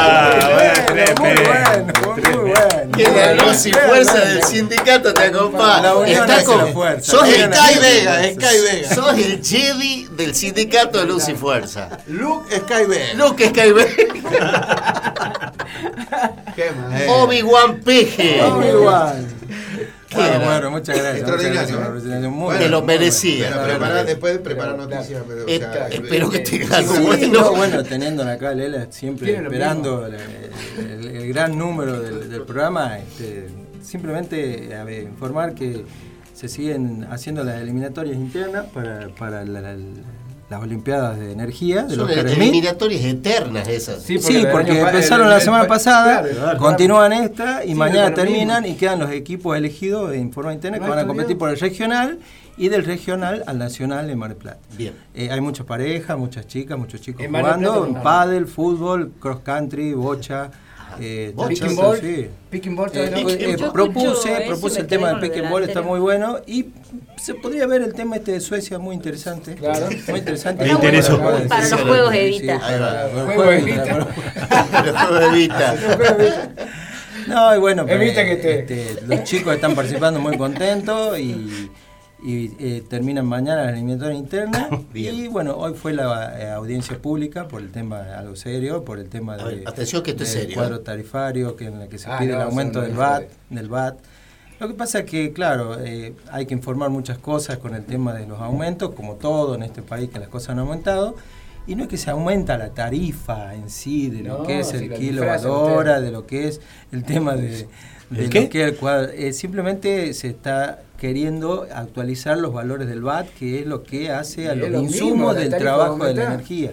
Muy bueno, muy bueno. Que la luz y fuerza del sindicato te acompaña. Está con- fuerza. Sos el Sky Vega. Sky Vega. Sos el Jedi del sindicato de luz y fuerza. Luke Sky Vega. Luke Sky Vega. Obi-Wan Peje. Obi-Wan. Qué Bueno, muchas gracias. Muchas Extraordinario, gracias ¿eh? Muy Bueno, Te lo muy merecía. Bueno, prepara, después prepara noticias. pero, o sea, espero que te gane. Sí, bueno. no, bueno, teniéndola acá, Lela, siempre esperando el, el- el gran número del, del programa, este, simplemente a ver, informar que se siguen haciendo las eliminatorias internas para, para la- la- las Olimpiadas de Energía de Son los eliminatorias eternas esas. Sí, porque el porque empezaron el- la semana el- pasada, claro, continúan esta y Sí, mañana lo mismo. terminan y quedan los equipos elegidos en forma interna que No, van a competir bien. por el regional y del regional al nacional en Mar del Plata. Bien. Eh, hay muchas parejas, muchas chicas, muchos chicos En jugando, pádel, fútbol, cross country, bocha. Eh, Picking ball. sí. Picking ball, Eh, eh, propuse, propuse el tema del con pick lo and ball, está muy bueno y se podría ver el tema este de Suecia muy interesante. Claro. Muy interesante. Me interesó. Para los juegos Evita. Ahí va. para los Juego juegos Evita. Vista. No, y bueno, pero, que te- este, los chicos están participando muy contentos y, y, eh, terminan mañana la eliminatoria interna. Y bueno, hoy fue la eh, audiencia pública por el tema algo serio, por el tema ver, de, atención que esto es del serio, cuadro ¿eh? tarifario que en el que se Ah, pide no, el aumento del es VAT, del VAT. Lo que pasa es que, claro, eh, hay que informar muchas cosas con el tema de los aumentos, como todo en este país que las cosas han aumentado. Y no es que se aumenta la tarifa en sí, de lo No, que es si el disfrazan hora, de lo que es el tema de, de ¿El qué? lo que es el cuadro. Eh, simplemente se está queriendo actualizar los valores del VAT, que es lo que hace a los insumos del trabajo de la energía.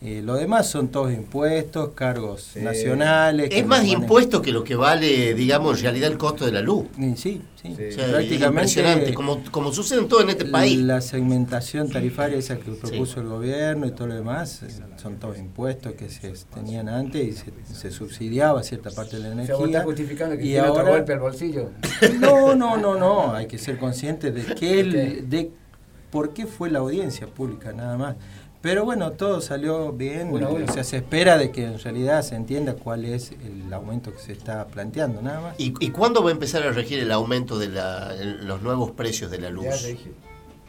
Eh, lo demás son todos impuestos, cargos nacionales. que Es más impuesto que lo que vale, digamos, en realidad el costo de la luz. Sí, sí. O sea, Prácticamente impresionante, como, como sucede en todo en este país. La segmentación tarifaria esa que propuso el gobierno y todo lo demás, eh, son todos impuestos que se tenían antes y se, se subsidiaba cierta parte de la O sea, energía. vos estás justificando que y tiene otro ahora- golpe al bolsillo. No, no, no, no, hay que ser conscientes de que el, de por qué fue la audiencia pública, nada más. Pero bueno, todo salió bien, uno. o sea, se espera de que en realidad se entienda cuál es el aumento que se está planteando, nada más. ¿Y, y cuándo va a empezar a regir el aumento de la- el- los nuevos precios de la luz?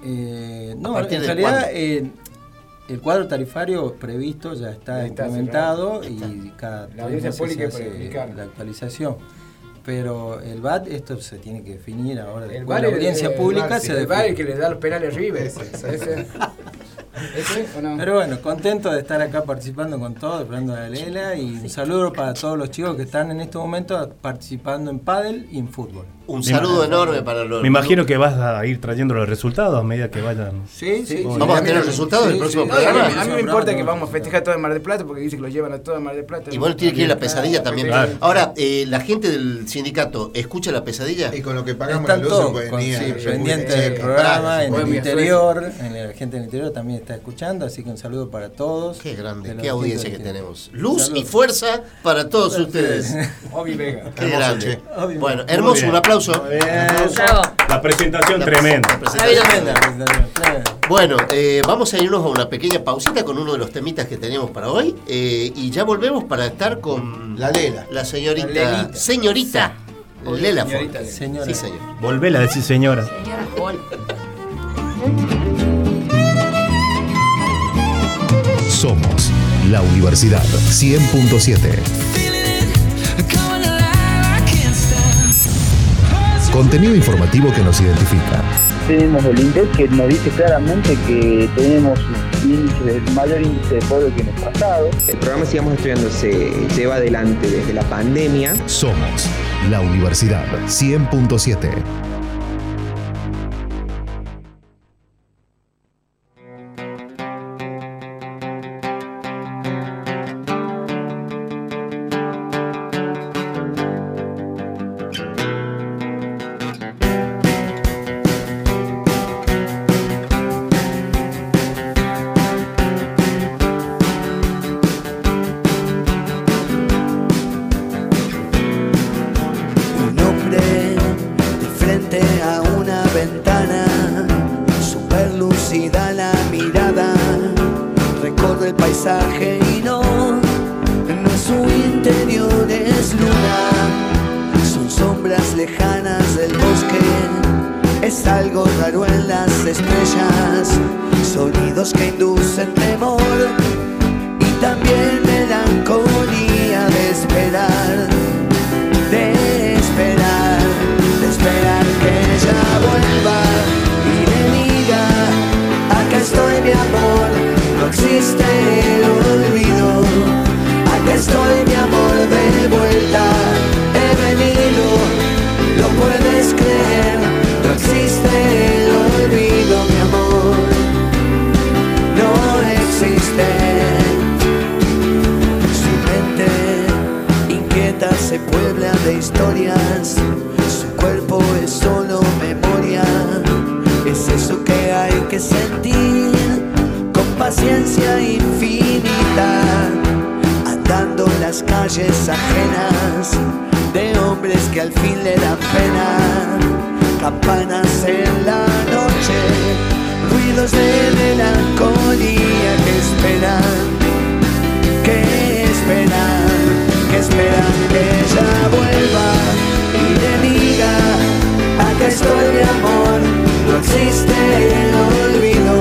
Eh, ¿A no, en realidad eh, el cuadro tarifario previsto ya está Ya está implementado cerrado. y cada La tres audiencia meses pública se hace la actualización. Pero el VAT, esto se tiene que definir ahora. El bar la audiencia el pública bar, se el el que le da los penales River. Ese. ¿Ese o no? Pero bueno, contento de estar acá participando con todos, esperando a Lela y un saludo para todos los chicos que están en este momento participando en pádel y en fútbol. Un saludo enorme para los. Me imagino que vas a ir trayendo los resultados a medida que vayan. Sí, sí. Vamos a tener resultados del próximo No, y a mí- programa. a mí me importa que vamos a festejar todo en Mar del Plata porque dice que lo llevan a todo en Mar del Plata. Y bueno, tiene que ir la pesadilla también. Claro. Ahora, eh, la gente del sindicato, ¿escucha la pesadilla? Y con lo que pagamos sí, República pendientes Checa, del programa, en el interior, en la gente del interior también está escuchando, así que un saludo para todos. Qué grande, De los qué audiencia que tenemos. Luz y fuerza para todos ustedes. Obi Vega. Qué Hermoso, grande. Bueno, hermoso, un aplauso. Bravo. La presentación La tremenda. la presentación Tremenda tremenda. presentación. Bueno, eh, vamos a irnos a una pequeña pausita con uno de los temitas que tenemos para hoy eh, y ya volvemos para estar con La Lela. la señorita, La señorita Lela Señorita. Señora. Sí, señor. Volvela a decir señora. Señora Paul. Somos la Universidad 100.7. Contenido informativo que nos identifica. Tenemos el INDEC que nos dice claramente que tenemos un índice, el mayor índice de paro que en el pasado. El programa Sigamos Estudiando se lleva adelante desde la pandemia. Somos la Universidad 100.7. puebla de historias. Su cuerpo es solo memoria. Es eso que hay que sentir con paciencia infinita. Andando en las calles ajenas de hombres que al fin le dan pena. Campanas en la noche, ruidos de melancolía que esperan que esperan, que que ella vuelva y le diga, acá estoy mi amor, no existe el olvido,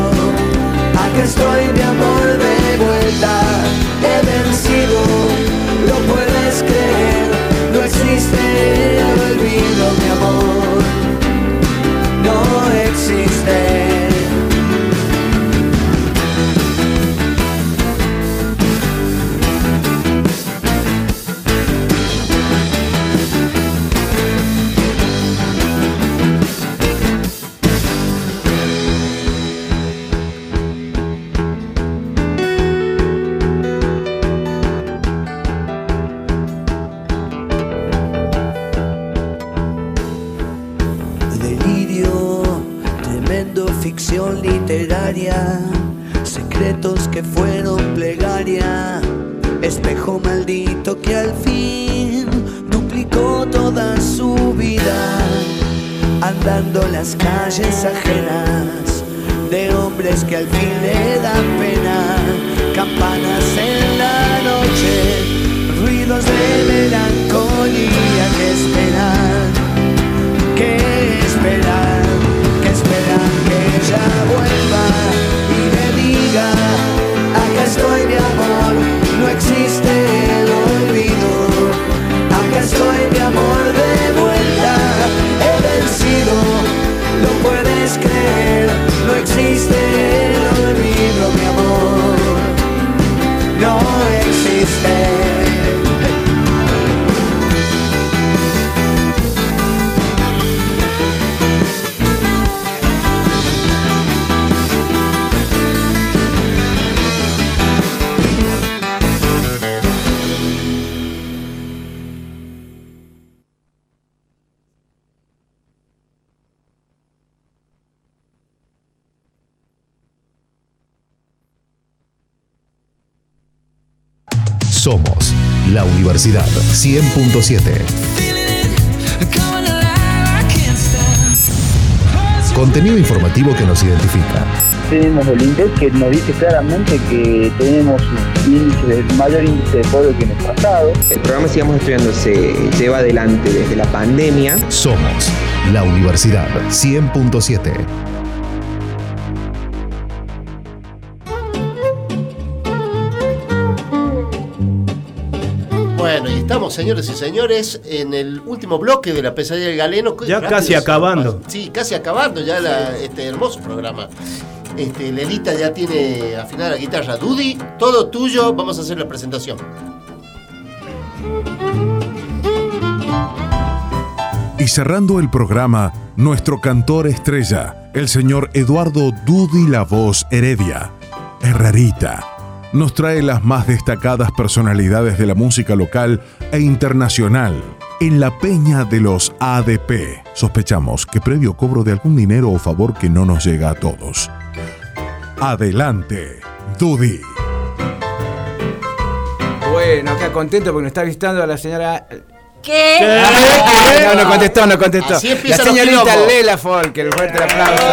acá estoy mi amor de vuelta, he vencido, lo puedes creer, no existe el dice claramente que tenemos un índice, el mayor índice de pobre que en el pasado. El programa Sigamos Estudiando se lleva adelante desde la pandemia. Somos la Universidad 100.7. Bueno, y estamos, señores y señores, en el último bloque de la pesadilla del galeno. Ya Rápido casi acabando. Sí, casi acabando ya la- este hermoso programa. Este, Lelita ya tiene afinada la guitarra. Dudy, todo tuyo, vamos a hacer la presentación. Y cerrando el programa, nuestro cantor estrella, el señor Eduardo Dudy La Voz Heredia, Herrerita, nos trae las más destacadas personalidades de la música local e internacional en la peña de los ADP. Sospechamos que previo cobro de algún dinero o favor que no nos llega a todos. Adelante, Dudy. Bueno, acá contento porque nos está visitando a la señora. ¿Qué? No, no contestó, no contestó. Así La señorita. Lela Folk, el fuerte aplauso.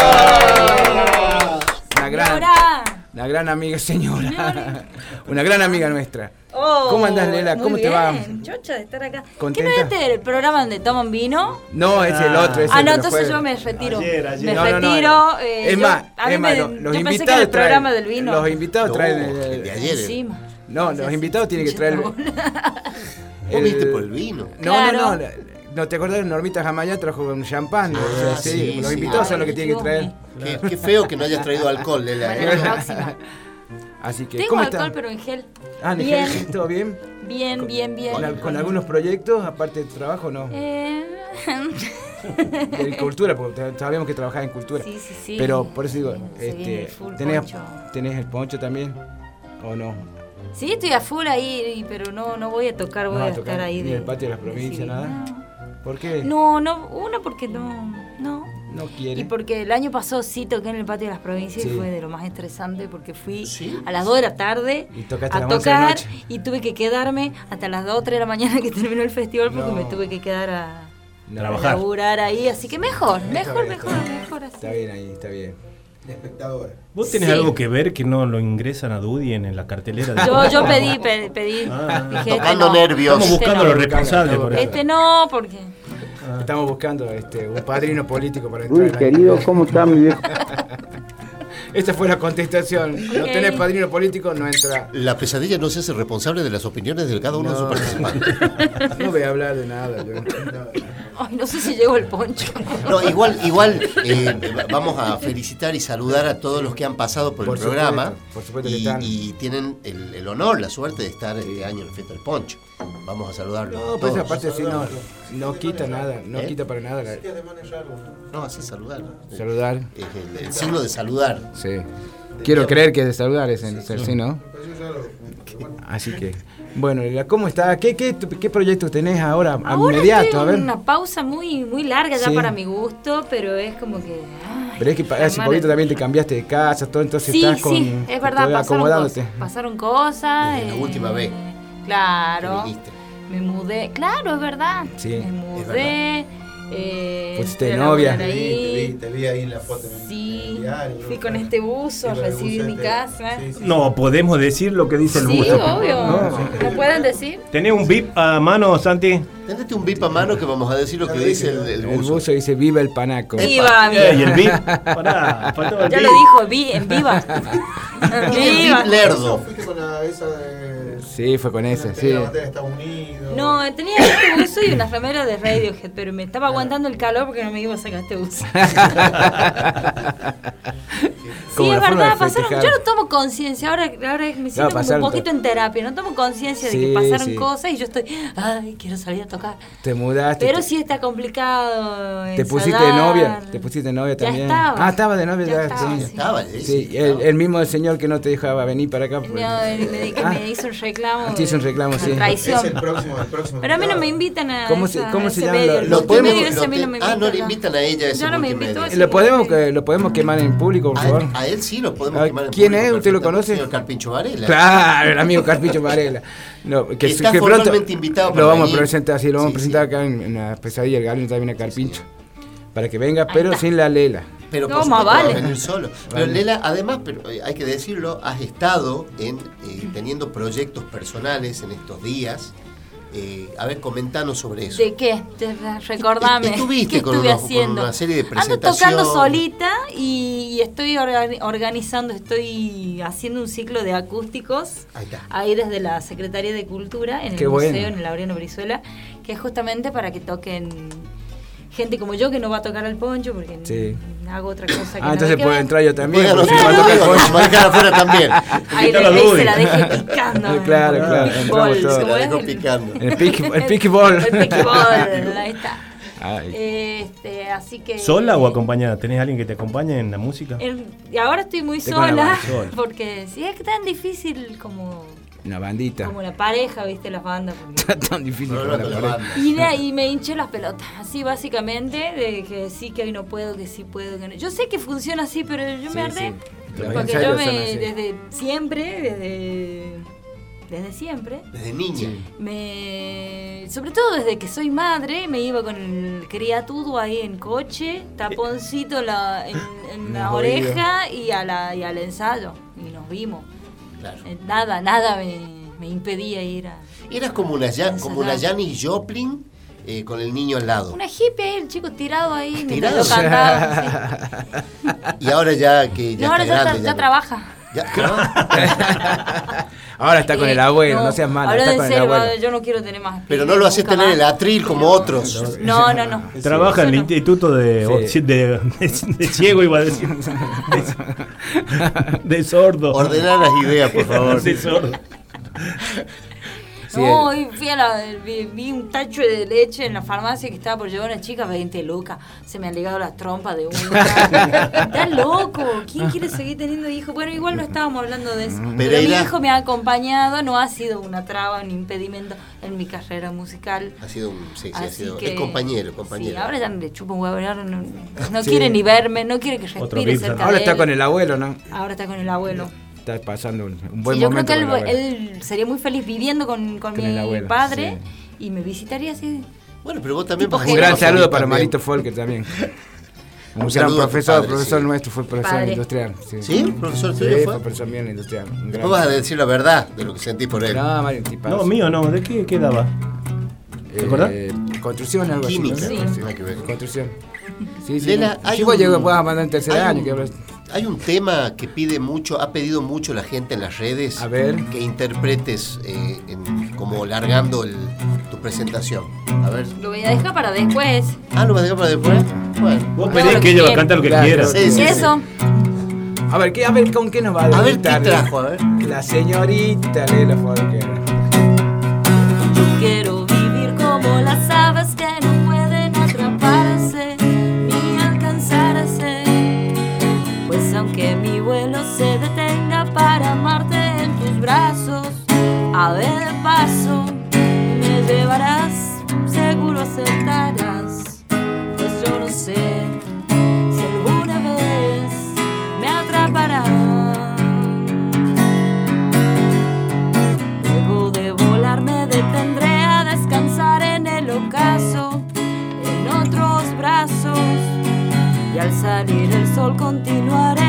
Una gran, Señora. una gran amiga, señora. Una gran amiga nuestra. Oh, ¿Cómo andás, Lela? ¿Cómo te va? Chocha de estar acá. ¿Qué no es este el programa donde toman vino? No, es el otro. es ah, el no, entonces yo me retiro. Ayer, ayer. Me No, no, no, retiro. el- eh, es yo- más, a mí es me- más, yo los, los pensé que era invitados el programa traen, del vino. Los invitados No, traen. el el- de ayer. Encima. no, los invitados tienen que traer. Vos viste por el vino. No, no, no. No te acordás, Normita Jamaya trajo un champán. o sea, Ah, sí, sí, los sí. invitados son los que tienen que traer. Qué, qué feo que no hayas traído alcohol, Lela. Así que, Tengo ¿cómo alcohol, están? pero en gel. Ah, ¿en bien, Nigel, ¿todo bien? bien, bien, bien. ¿Con, al- con algunos proyectos, aparte de trabajo, no? Eh, De cultura, porque sabíamos que trabajaba en cultura. Sí, sí, sí. Pero por eso digo, Se viene el este, ¿tenés, poncho. ¿tenés el poncho también? ¿O no? sí, estoy a full ahí, pero no, no voy a tocar, voy no a vas a tocar estar ahí. ni de- el patio de las provincias, nada. ¿Por qué? No, no, uno porque no, no. No quiere. Y porque el año pasado sí toqué en el patio de las provincias Sí. y fue de lo más estresante porque fui a las 2 de la tarde Y a las 11 de la tocar y tuve que quedarme hasta las 2 o 3 de la mañana que terminó el festival porque No. me tuve que quedar a, No. a Trabajar. laburar ahí. Así que mejor, mejor, bien, mejor, está bien. mejor así. Está bien ahí, está bien. De espectadora. ¿Vos tenés Sí. algo que ver que no lo ingresan a Dudi en, la cartelera? de- Yo, yo pedí, pe- pedí, Ah. dije, este Tocando no, nervios. Estamos este buscando los responsables por. Este no, porque... Estamos buscando este, un padrino político para Uy, entrar. ahí. querido, ¿cómo está mi viejo? Esa fue la contestación. No tenés padrino político, no entra. La pesadilla no se hace responsable de las opiniones de cada uno de sus No. participantes. No voy a hablar de nada. yo. Ay, no sé si llego el poncho. No, igual, igual eh, vamos a felicitar y saludar a todos los que han pasado por, Por el programa por supuesto que y, están. y tienen el, el honor, la suerte de estar este año en la fiesta del poncho. Vamos a saludarlos. No, pues todos. aparte sí, no, no quita nada, no ¿Eh? quita para nada. la- No, así saludar. Saludar. Es el, el signo de saludar. Sí. Quiero creer que de saludar es el sí, ¿no? Así que, bueno, Lila, ¿cómo está? ¿Qué, qué, qué proyectos tenés ahora, Ahora inmediato? estoy A en ver. una pausa muy, muy larga ya Sí. para mi gusto, pero es como que... ay, Pero es que hace poquito también te cambiaste de casa, todo, entonces Sí, estás con. sí, es verdad, pasaron acomodándote. cosas. Pasaron cosas. Desde la eh, última vez Claro. Me mudé. Claro, es verdad. Sí, Me es mudé. Eh, Pusiste novia. Te vi, te vi, Ahí. te vi ahí en la foto. Sí, en el diario, fui ¿no? con este buzo lo buzo mi casa. Sí, sí. No, podemos decir lo que dice el Sí, buzo. obvio. No. ¿No pueden decir? ¿Tenés un VIP a mano, Santi? Tenete un bip a mano que vamos a decir lo que dice el, el El buzo. buzo dice: Viva el panaco. Viva, Eh, ¿Y el VIP? Pará, faltaba el Ya VIP. lo dijo, vi, en viva. El viva. bip lerdo. Fuiste con la, esa de. Sí, fue con ese, sí. No, tenía este buzo y una remera de Radiohead, pero me estaba aguantando el calor porque no me iba a sacar este buzo. Sí, es verdad, pasaron, yo no tomo conciencia, ahora, ahora me siento como pasaron un poquito to- en terapia, no tomo conciencia de que pasaron sí. cosas y yo estoy, ay, quiero salir a tocar. Te mudaste. Pero te, sí está complicado. te pusiste de novia. Te pusiste de novia Ya también. estaba. Ah, estaba de novia Ya ya. estaba, sí. Estaba, Sí, sí, el, estaba. el mismo señor que no te dejaba venir para acá. No, él me, que Ah. me hizo un reclamo. Te hizo un de- reclamo, sí. Traición. Es el próximo, el próximo. Pero a mí no me invitan a. ¿Cómo se- cómo a se llama? medio. Lo- El lo podemos- ese lo a mí no me ah, no le invita. invitan a ella ese Ya no me ese ¿Lo podemos, ¿Lo podemos quemar en público, por favor? a él sí lo podemos Ah, quemar en ¿quién público es? ¿Usted lo conoce? señor Carpincho Varela. Claro, el amigo Carpicho Varela. No, que, Está que formalmente invitado para Lo vamos venir. a presentar, sí, lo vamos Sí, a presentar acá en, en la pesadilla del Galeno también a Carpincho. Para que venga, pero sin la lela. Pero No, por más vale. venir solo. Pero Lela, además, pero eh, hay que decirlo, has estado en eh, teniendo proyectos personales en estos días. Eh, a ver, comentanos sobre eso. ¿De qué? Te- Recordame. Estuviste ¿Qué con estuve unos- con haciendo? una serie de Ando tocando presentaciones. solita y, y estoy orga- organizando, estoy haciendo un ciclo de acústicos Ahí está. ahí desde la Secretaría de Cultura en el museo, en el Laureano Brizuela, que es justamente para que toquen gente como yo que no va a tocar al poncho porque Sí. hago otra cosa que Ah, entonces puedo ver. entrar yo también. Bueno, porque sí, me va a tocar el poncho. va a dejar afuera también. Ahí, Invítalo a le- ahí Dudi. se la dejé picando. Claro, claro, El entramos ball, todos. ¿cómo La El- picando. El piqui, el piqui ball. El piqui ball, ahí está. Ay. Este, así que ¿Sola o acompañada? ¿Tenés alguien que te acompañe en la música? El- y ahora estoy muy la sola, sola. porque sí es que tan difícil como, Una bandita. como la pareja, viste, las bandas. porque- Tan difícil No, no, la con la pared. banda. Y, na- y me hinché las pelotas, así básicamente, de que sí, que hoy no puedo, que sí puedo, que no. Yo sé que funciona así, pero yo Sí, me harté. sí. Porque yo me, desde siempre, desde, desde siempre, Desde niña. me, sobre todo desde que soy madre, me iba con el criatudo ahí en coche, taponcito la- en, en la oreja y, a la, y al ensayo. Y nos vimos. Claro. Eh, Nada, nada me, me impedía ir a... Eras como una, Ya- como una Janis Joplin eh, con el niño al lado. Una hippie, ahí, el chico tirado ahí, mientras Tirado. yo cantaba. sí. Y ahora ya que ya No, ahora está ya, grande. tra- ya trabaja. Ya- Ahora está con el abuelo, no, seas malo, está con el abuelo. yo no quiero tener más. Pero no lo haces tener más. el atril como otros. No, no, no. Trabaja en el Instituto de, Sí. de, de- de ciego, iba a decir. De, de sordo. Ordenar las ideas, por favor. De sordo. No, hoy fui a la, vi, vi un tacho de leche en la farmacia que estaba por llevar una chica 20 lucas. Se me han ligado las trompas de una. Está loco. ¿Quién quiere seguir teniendo hijos? Bueno, igual no estábamos hablando de eso. Pero, mi hijo me ha acompañado, no ha sido una traba, un impedimento en mi carrera musical. Ha sido un. Sí, sí, ha sido. que- Es compañero, Sí, compañero. ahora ya no le chupa un huevo, no, no Sí. quiere ni verme, no quiere que respire cerca Ahora de está él. con el abuelo, ¿no? Ahora está con el abuelo. Está pasando un, un buen Sí, yo creo momento. que él, con el abuelo. él sería muy feliz viviendo con, con Con mi el abuelo, padre y me visitaría así. Bueno, pero vos también vas Un gran saludo para también. Marito Folker también. Un, Un gran profesor, padre, profesor sí. nuestro, fue profesor Padre. industrial. Sí, ¿Sí? ¿Profesor sí, fue? fue? profesor mío en industrial. Después vas a decir la verdad de lo que sentís por él. No, Mario. No, mío no. ¿De qué, qué daba? ¿Te acordás? Eh, construcción, algo Química. así. ¿no? Sí. Que. Construcción. Sí, sí. Lela, no. hay Sí, vos un- a mandar en tercer año. un- que Hay un tema que pide mucho, ha pedido mucho la gente en las redes. A ver. Que interpretes eh, en- como largando el- tu presentación. A ver. Lo voy a dejar para después. Ah, ¿lo vas a dejar para después? Bueno. Vos No, pedís que ella va a cantar lo que Claro. quiera. Sí, sí, sí. Eso. A ver, ¿qué, a ver, ¿con qué nos va a A ver, deleitar ¿qué trajo? A ver. La señorita Lela Folker. A ver de paso me llevarás, seguro aceptarás. Pues yo no sé si alguna vez me atraparás. Luego de volar me detendré a descansar en el ocaso, en otros brazos. Y al salir el sol continuaré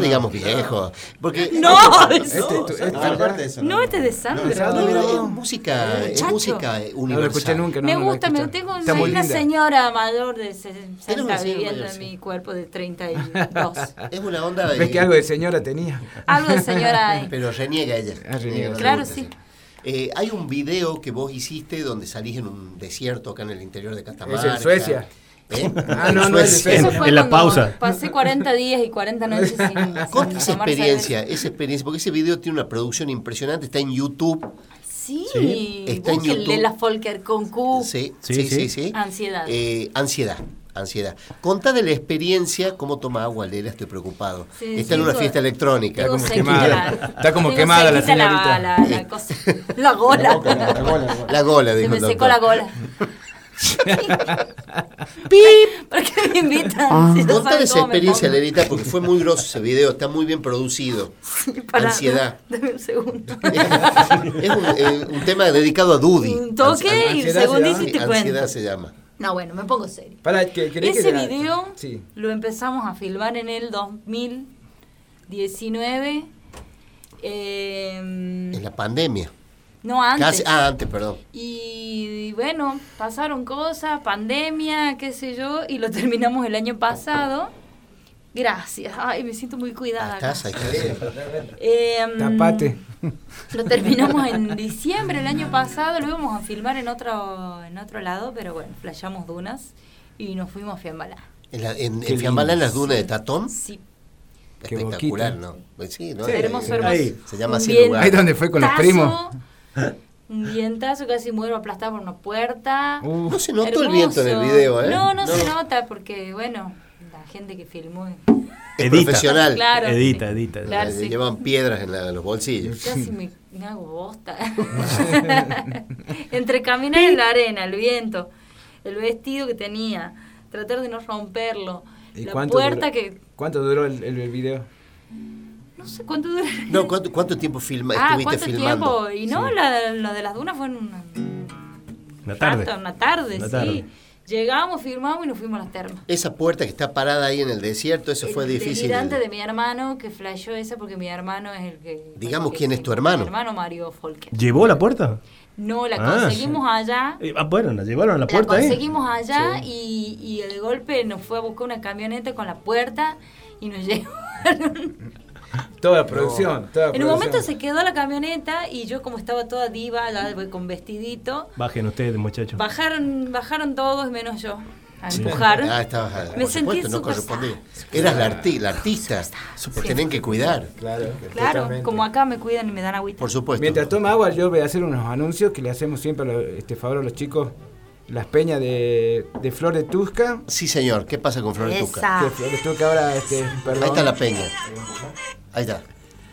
digamos viejo. Porque No, Este- eso- este- No, de eso. No, este es de Sandro. No, no, es música, es música eh, No lo universal. escuché nunca. No, me gusta, me tengo una señora mayor de 60 Eres una señora viviendo mayor, en mi cuerpo de 32. Es una onda de... ¿Ves que algo de señora tenía? Algo de señora hay. Pero reniega ella. Ah, Claro, sí. Eh, hay un video que vos hiciste donde salís en un desierto acá en el interior de Catamarca. Es en Suecia. ¿Eh? Ah, no, no, Suecia. En, la pausa. Pasé 40 días y 40 noches sin, Conta esa experiencia, esa experiencia, porque ese video tiene una producción impresionante, está en YouTube. Sí, Sí. Está en YouTube. la Folker con Q. Sí, Sí, sí, sí. sí. sí. Ansiedad. Eh, ansiedad. Ansiedad. Contá de la experiencia, cómo toma agua, Lela, estoy preocupado. Sí, Está en una fiesta electrónica. tengo Como quemada. la- Está como quemada la señorita. La, la, la cosa, la gola. La gola, Se dijo me el secó la gola. ¡Pip! ¿Por qué me invitan? Si saben de esa experiencia. Lelita, porque fue muy grosso ese video, está muy bien producido. Pará, Ansiedad. Dame un segundo. Es un, eh, un tema dedicado a Dudy. Un toque Ansi- y ansiedad segundito se y te Ansiedad cuento. se llama. No, bueno, me pongo serio. Para, que, ¿querés que Ese la- video Sí. lo empezamos a filmar en el 2019. eh, En la pandemia. No antes. Casi- ah, antes, perdón. Y bueno, pasaron cosas, pandemia, qué sé yo, y lo terminamos el año pasado. Gracias. Ay, me siento muy cuidada. acá. Ahí está. Em, Tapate. Lo terminamos en diciembre el año pasado, lo íbamos a filmar en otro, en otro lado, pero bueno, flayamos dunas y nos fuimos a Fiambalá. En, la, en, en Fiambalá, en las dunas de Tatón. Sí. Espectacular. ¿no? Pues sí, ¿no? Sí. Hermoso, Eh, hermoso. Ahí. Se llama así el lugar. Ahí donde fue con los primos. Un vientazo, casi muero aplastado por una puerta. Uh, No se notó el viento en el video, ¿eh? No, no, se nota porque, bueno, la gente que filmó. Es Edita. profesional. Claro. Edita, edita. Claro, sí. Llevan piedras en, la- en los bolsillos. Casi me, me hago bosta. Entre caminar en la arena, el viento, el vestido que tenía, tratar de no romperlo, ¿Y la puerta duró- que. ¿Cuánto duró el, el, el video? No sé cuánto dura. No, ¿cuánto, cuánto tiempo filma, ah, estuviste ¿cuánto filmando? tiempo? Y no, la, lo de las dunas fue en una, Una tarde. rato, una tarde, Una sí. tarde. Llegamos, firmamos y nos fuimos a las termas. Esa puerta que está parada ahí en el desierto, eso fue el difícil. delirante de mi hermano que flasheó esa porque mi hermano es el que. Digamos, que ¿quién es tu hermano? Mi hermano Mario Folker. ¿Llevó la puerta? No, la Ah, conseguimos allá. Eh, ah, bueno, la llevaron a la La puerta ahí. conseguimos allá y, y de golpe nos fue a buscar una camioneta con la puerta y nos llevaron. Toda la producción. Toda la En un momento producción. se quedó la camioneta y yo como estaba toda diva, ya con vestidito, Bajen ustedes, muchachos. bajaron bajaron todos menos yo a empujar. Ah, estabas, Me por sentí supuesto, no correspondía. Eras la, arti- la artista, te tenían que cuidar. Claro, Claro, totalmente. como acá me cuidan y me dan agüita. Por supuesto. Mientras toma agua, yo voy a hacer unos anuncios que le hacemos siempre a este favor a los chicos. Las peñas de, de Flor de Tusca. Sí, señor. ¿Qué pasa con Flor de? Esa. Que Flor de Tusca ahora, este, perdón. Ahí está la peña. Ahí está.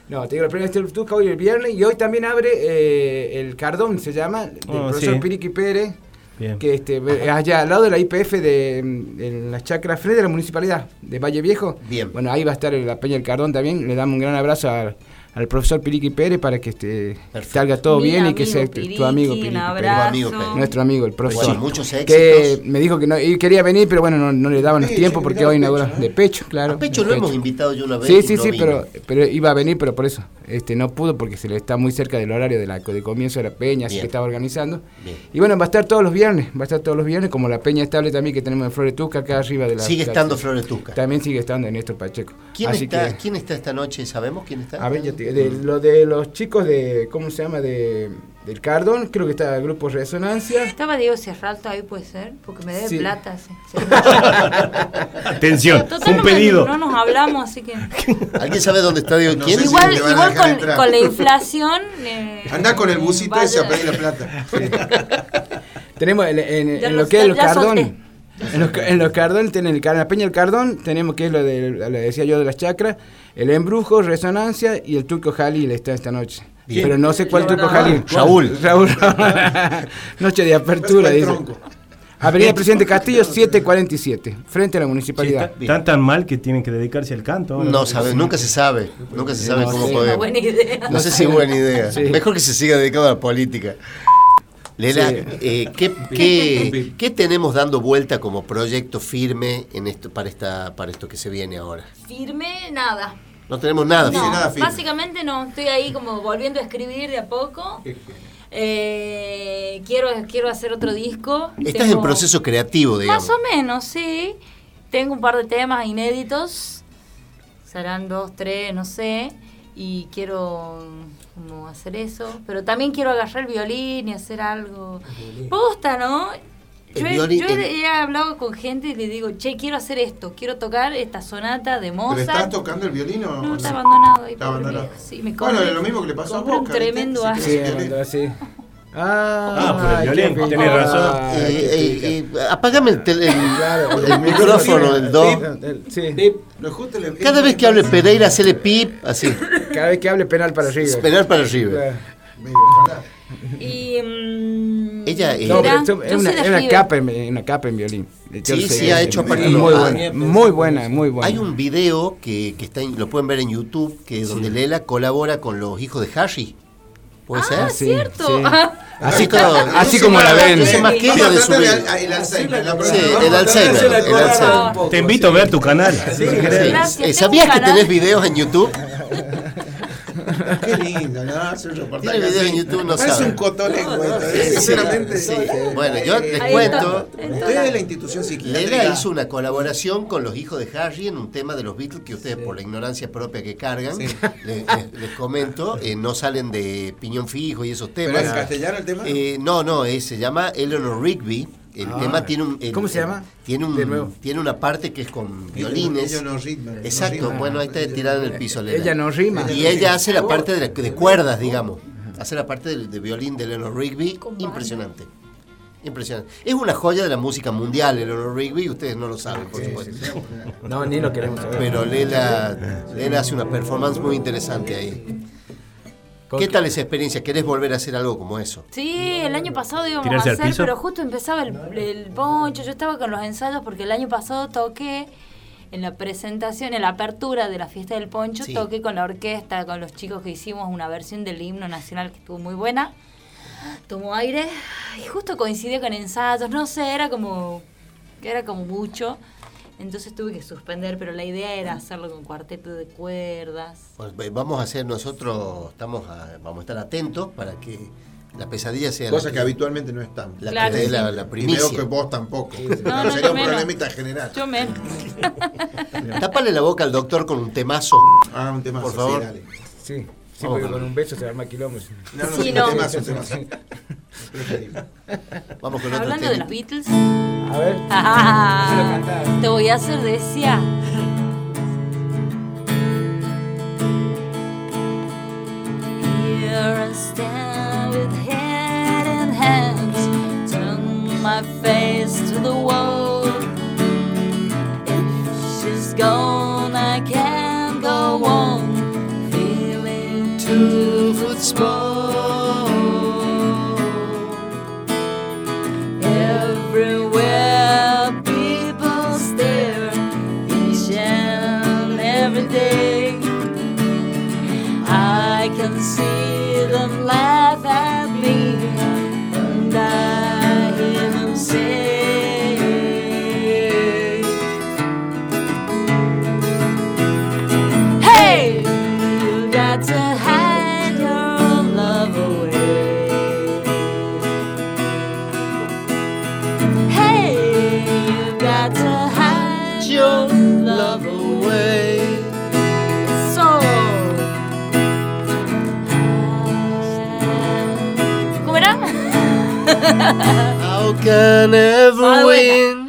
No, te digo, la peña de Flor de Tusca hoy el viernes y hoy también abre eh, el Cardón, se llama, del Oh, profesor sí. Piriqui Pérez. Bien. que este, allá al lado de la IPF de mm, en la chacra Fred de la municipalidad de Valle Viejo. Bien. Bueno, ahí va a estar la Peña del Cardón también. Le damos un gran abrazo al, al profesor Piriqui Pérez para que este, salga todo Mi bien y que sea tu- Piriqui, tu amigo un Piriqui Pérez. Nuestro amigo, el profesor. Bueno, muchos Que me dijo que no y quería venir, pero bueno, no, no le daban los tiempos porque hoy Pecho, ¿no? de pecho, claro. A Pecho lo hemos invitado yo una vez Sí, sí, no sí, vino. pero, pero iba a venir, pero por eso este no pudo porque se le está muy cerca del horario de la de comienzo de la peña, así que estaba organizando. Bien. Y bueno, va a estar todos los viernes, va a estar todos los viernes, como la peña estable también que tenemos en Flores Tusca, acá arriba de la. Sigue estando Flor de Tuca. También sigue estando en Néstor Pacheco. ¿Quién Así está, que, ¿Quién está esta noche? ¿Sabemos quién está? a ver, ya te- de, lo de los chicos de, ¿cómo se llama? De, del Cardón, creo que está el grupo Resonancia. Estaba Diego Serralto ahí, puede ser, porque me debe Sí. plata. Atención, Total, un no me- pedido. No nos hablamos, así que. ¿Alguien sabe dónde está Diego? ¿Quién? sé si igual igual con, la inflación. eh, Andá con el busito vaya- ese a pedir la plata. Tenemos en, en- lo lo que es ya Cardón. solté. En los, ca- en los Cardón, en, el, en la Peña del Cardón, tenemos que es lo de, le decía yo, de las chacras, el embrujo, resonancia y el turco Jalil está esta noche. Bien. Pero no sé cuál turco Jalil. Raúl. Raúl. noche de apertura, El dice. tronco. Avenida Presidente Castillo, 747, frente a la Sí, municipalidad. ta- tan tan mal que tienen que dedicarse al canto. ahora. No sabe, nunca se sabe. Nunca se sabe No cómo buena idea. No sé si es buena idea. Sí. Mejor que se siga dedicado a la política. Lela, Sí. eh, ¿qué, qué, qué tenemos dando vuelta como proyecto firme en esto, para, esta, para esto que se viene ahora? Firme, nada. No tenemos nada No, firme. nada firme. básicamente no. Estoy ahí como volviendo a escribir de a poco. Eh, quiero, quiero hacer otro disco. Estás Tengo- en proceso creativo, digamos. Más o menos, sí. Tengo un par de temas inéditos. Serán dos, tres, no sé. Y quiero como hacer eso. Pero también quiero agarrar el violín y hacer algo. Posta, ¿no? Yo, he- violín- yo el- he, he hablado con gente y le digo, che, quiero hacer esto, quiero tocar esta sonata de ¿Pero Mozart. estás tocando el violín o No, está abandonado ahí, Está abandonado. Sí, me bueno, compré- lo mismo que le pasó a un Boca. ¿viste? tremendo asco. Sí. Ah, Ah, por el violín, qué tenés razón. Eh, qué eh, pica. eh, apagame el, tel- el- Claro, el micrófono, el do. Sí. Lo justo le- Cada vez que hable Pereira, hacele pip, así. Cada vez que hable penal para arriba. Penal para ojalá. Y. mm, Ella, eh, No, pero esto es una, es River. capa en, una capa en violín. De Sí, Chelsea. sí, ha hecho Es parte- muy buena, muy buena, muy buena. Hay un video que, que está en- lo pueden ver en YouTube, que es donde Lela colabora con los hijos de Harry. ¿Puede ser? Ah, Sí, cierto. sí. Así, Esto- así como la ven. ese más que de su el Alzheimer, Sí, el Alzheimer, el Te invito a ver tu canal. Gracias, eh, ¿Sabías que tenés videos en YouTube? Qué lindo, ¿no? Hacer un reportaje Tiene videos así. en YouTube, no Parece sabe. un cotolengo esto, Sí, ¿eh? sí, sinceramente. sí. Bueno, yo les Ahí cuento. está. Usted es la institución psiquiátrica. Lela hizo una colaboración con los hijos de Harry en un tema de los Beatles que ustedes, por la ignorancia propia que cargan, les, les comento, eh, no salen de piñón fijo y esos ¿Pero temas. es en castellano el tema? Eh, no, no, eh, se llama Eleanor Rigby. El Ah. tema tiene un. el- ¿Cómo se llama? Tiene, un, tiene una parte que es con violines. Ella no rima, no Exacto, rima. bueno, ahí está tirada en el piso. Lela. Ella no rima. Y ella hace la parte de, la- de cuerdas, digamos. Hace la parte de, de violín de Eleanor Rigby. Impresionante. Impresionante. Es una joya de la música mundial, Eleanor Rigby, ustedes no lo saben, por supuesto. No, ni lo queremos saber. Pero Lela, Lela hace una performance muy interesante ahí. ¿Qué tal esa experiencia? ¿Querés volver a hacer algo como eso? Sí, el año pasado íbamos ¿Tirarse a hacer, piso? pero justo empezaba el, el poncho. Yo estaba con los ensayos porque el año pasado toqué en la presentación, en la apertura de la fiesta del poncho, Sí. toqué con la orquesta, con los chicos que hicimos una versión del himno nacional que estuvo muy buena. Tomó aire y justo coincidió con ensayos, no sé, era como, era como mucho. Entonces tuve que suspender, pero la idea era hacerlo con cuarteto de cuerdas. Pues, vamos a hacer nosotros, estamos a- vamos a estar atentos para que la pesadilla sea Cosa la que habitualmente no estamos. la Claro, que sí. la, la Y primicia. que vos tampoco. No, Pero no, sería un menos. problemita general. Yo menos. Tápale la boca al doctor con un temazo. Ah, un tema Por favor. dale. Sí, sí porque con- un beso se arma quilombo. No, no, Sí, no. temazo, temazo. Vamos con otro Hablando de los Beatles, A ver. Ah, te voy a hacer decía. Here I stand with head in hands, turn my face to the wall. If she's gone, How can ever win?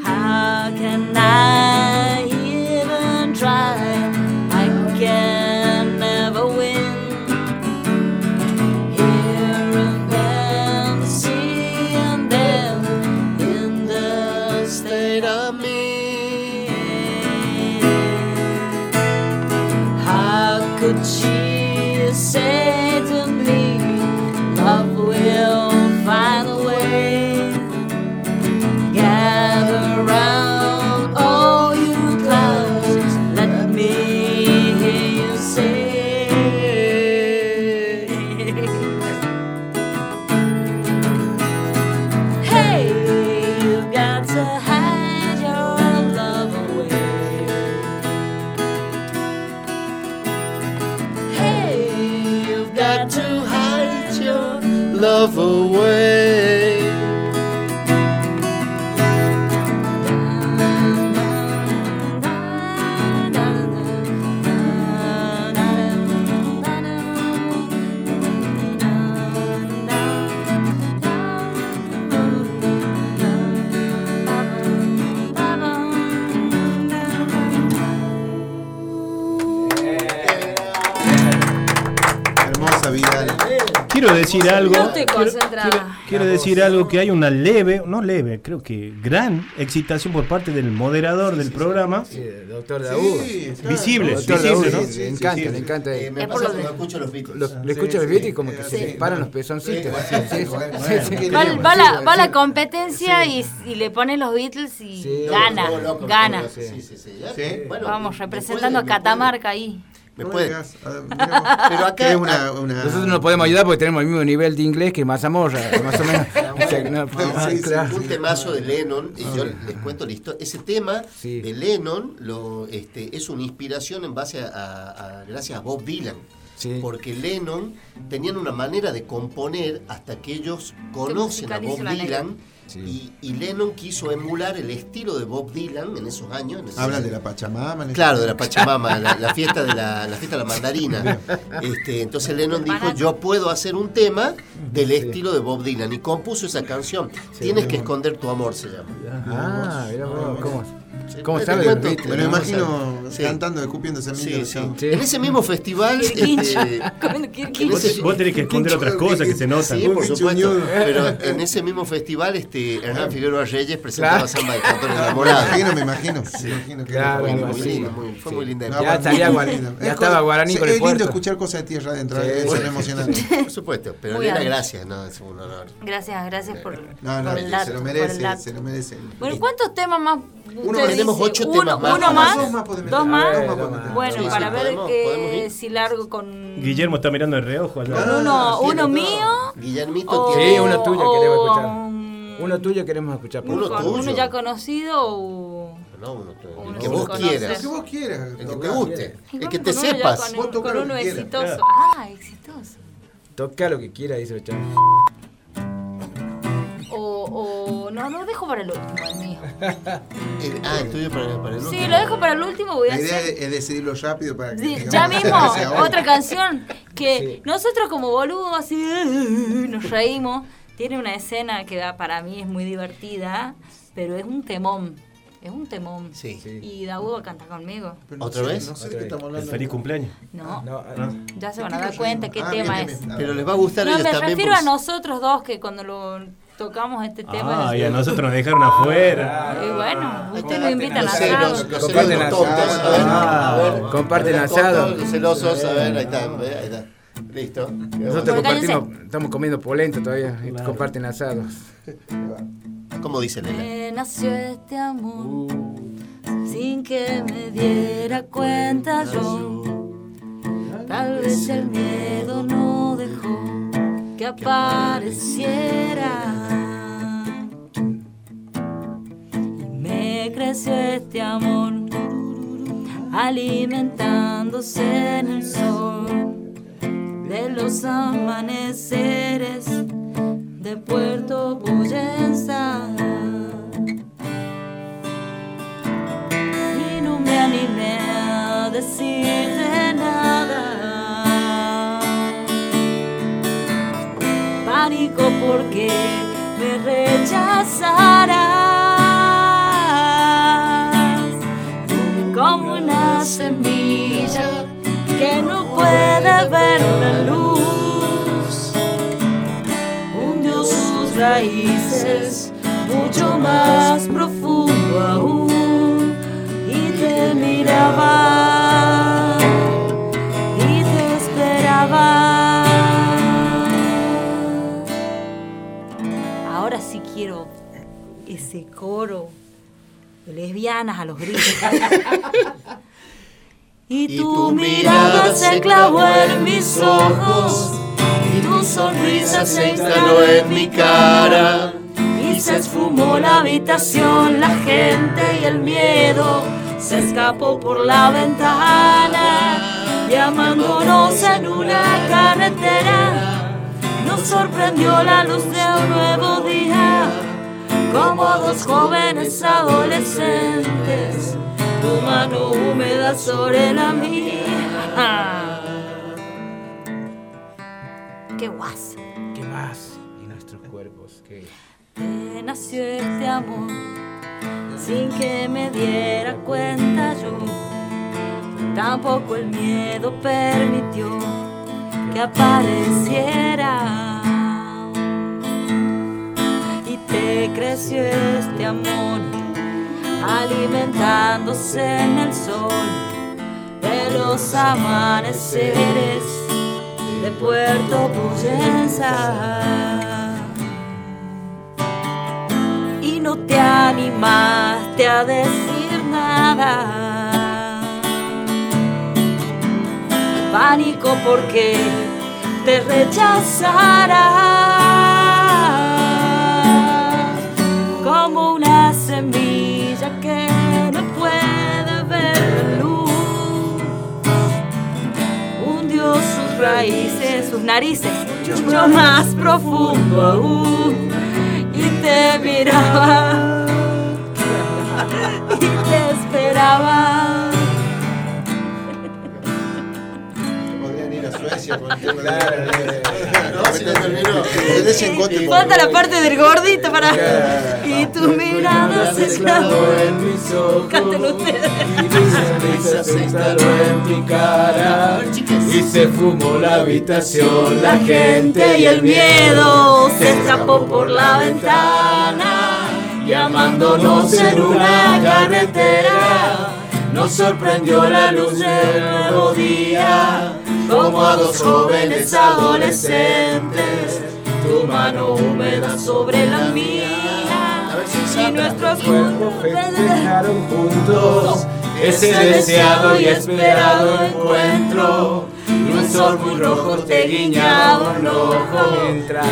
Decir algo que hay una leve, no leve, creo que gran excitación por parte del moderador del programa. Sí, doctor Daúd. Visible, Doctor visible, ¿no? Le encanta, le encanta. Eh, me pasa cuando escucho los Beatles. Lo- le escucha los Beatles y como que se Sí. le paran los pezoncitos. Va, la, competencia y, y le pone los Beatles y Sí. gana, gana. Vamos, representando a Catamarca ahí. Me No puede. digas, ah. Pero acá- ¿Qué es una, una- Nosotros no podemos ayudar porque tenemos el mismo nivel de inglés que Mazamorra, más o menos. O sea, no, Ah, sí, sí, claro. un temazo de Lennon, y yo les cuento la historia. Ese tema Sí. de Lennon lo, este, es una inspiración en base a, a- a- gracias a Bob Dylan. Sí. Porque Lennon tenían una manera de componer hasta que ellos conocen a Bob la Y, y Lennon quiso emular el estilo de Bob Dylan en esos años. en esos- Hablan de la Pachamama. en Claro, de la Pachamama, la, la fiesta de la, la fiesta de la mandarina. Este, entonces Lennon dijo, yo puedo hacer un tema del estilo de Bob Dylan y compuso esa canción. Tienes que esconder tu amor, se llama. Ah, mira ¿cómo, cómo. Beatles? Me lo no, imagino Sí. cantando, escupiéndose a mí. Sí. En ese mismo festival... Este. Vos, vos tenés que esconder otras cosas que se notan. Sí, por supuesto. Pero en ese mismo festival, este, Hernán Figueroa Reyes presentaba Claro. Samba de Cantor Enamorado. imagino, me imagino. me imagino que Claro, muy lindo, muy- fue muy linda. Ya estaba Guaraní con el Es lindo escuchar cosas de tierra adentro. Es emocionante. Por supuesto, pero bien. gracias, no, es un honor. Gracias, gracias por, No, no, se lo merece, se lo merece. Bueno, ¿cuántos temas más? Uno, usted tenemos dice? ocho uno, temas más. ¿Uno más? Dos más podemos ¿Dos meter. más? Dos más. Bueno, Sí, para sí, ver podemos- que podemos si largo con, Guillermo está mirando de reojo allá. uno, Ah, sí, uno no, mío. Guillermito o- tiene Sí, uno tuyo queremos escuchar. Uno tuyo queremos escuchar. por Uno tuyo. uno ya conocido o No, uno, el Uno que vos quieras. El que vos quieras. El que te guste. El que te sepas. con, uno exitoso. Ah, exitoso. Toca lo que quiera, dice el chavo. O, o no, lo dejo para el último, el mío. El- ah, el tuyo para, para el Sí, último. lo dejo para el último, voy a La idea hacer. es decidirlo rápido para que. Sí, ya mismo, otra canción que Sí. nosotros como boludos así nos reímos. Tiene una escena que para mí es muy divertida, pero es un temón. Es un temón. Sí. Y Daúd canta conmigo. Pero no ¿Otra sé, vez? No sé de qué Otra estamos El feliz cumpleaños. No, No, Ah. ya se ¿De van a dar cuenta qué Ah, tema bien, es. bien. A Pero les va a gustar a No, ellos me también. refiero a porque- nosotros dos que cuando lo tocamos este tema. Ah, y a nosotros nos dejaron afuera. Y bueno, ustedes lo invitan a Los celos, asado. los Comparten asado. tontos. A ver, a ver. Comparten asado. celosos, a ver, ahí está, ahí está. Listo. Nosotros compartimos, estamos comiendo polenta todavía. y Comparten asados. ¿Cómo dice Nela? Me nació este amor sin que me diera cuenta yo. Tal vez el miedo no dejó que apareciera. Y me creció este amor alimentándose en el sol de los amaneceres de Puerto Boyenza. Y no me animé a decirte Pánico porque me rechazarás. Como una semilla que no puede ver la luz. Hundió sus raíces mucho más profundo aún. Y te miraba ese coro de lesbianas a los gritos. Y tu mirada se clavó en mis ojos y tu sonrisa se instaló en mi cara. Y se esfumó la habitación, la gente y el miedo se escapó por la ventana, llamándonos en una carretera. Nos sorprendió la luz de un nuevo día, como dos jóvenes adolescentes, tu mano húmeda sobre la mía. ¡Qué guas! ¿Qué más? Y nuestros cuerpos. ¿qué? Te nació este amor sin que me diera cuenta yo. Tampoco el miedo permitió que apareciera. Creció este amor alimentándose en el sol de los amaneceres de Puerto Puyensa. Y no te animaste a decir nada. Pánico porque te rechazara. Como una semilla que no puede ver luz. Hundió sus raíces, sus narices, mucho más profundo aún. Y te miraba. Y te esperaba. Podrían ir a Suecia con el tema de No, Falta la parte del gordito para. Y tu mirada se clavó en mis ojos. Canten ustedes. se instaló en mi cara y se fumó la habitación, la gente y el miedo se escapó por la ventana. llamándonos en una carretera. Nos sorprendió la luz del nuevo día, como a dos jóvenes adolescentes. Tu mano húmeda sobre la mía. Y nuestros cuerpos festejaron juntos ese deseado y esperado encuentro. Y un sol muy rojo te guiñaba un ojo mientras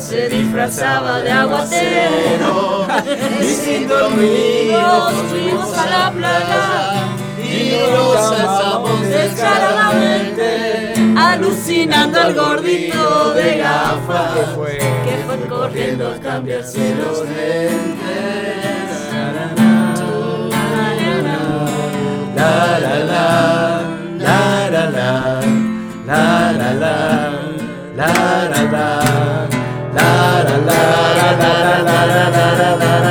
se disfrazaba de aguacero. y sin dormir Nos fuimos a la playa y nos alzamos descaradamente, alucinando al gordito de gafas que fue, que fue corriendo a cambiarse los La la la, la la la, la la la, la la la, la la la, la la la, la la la, la la la,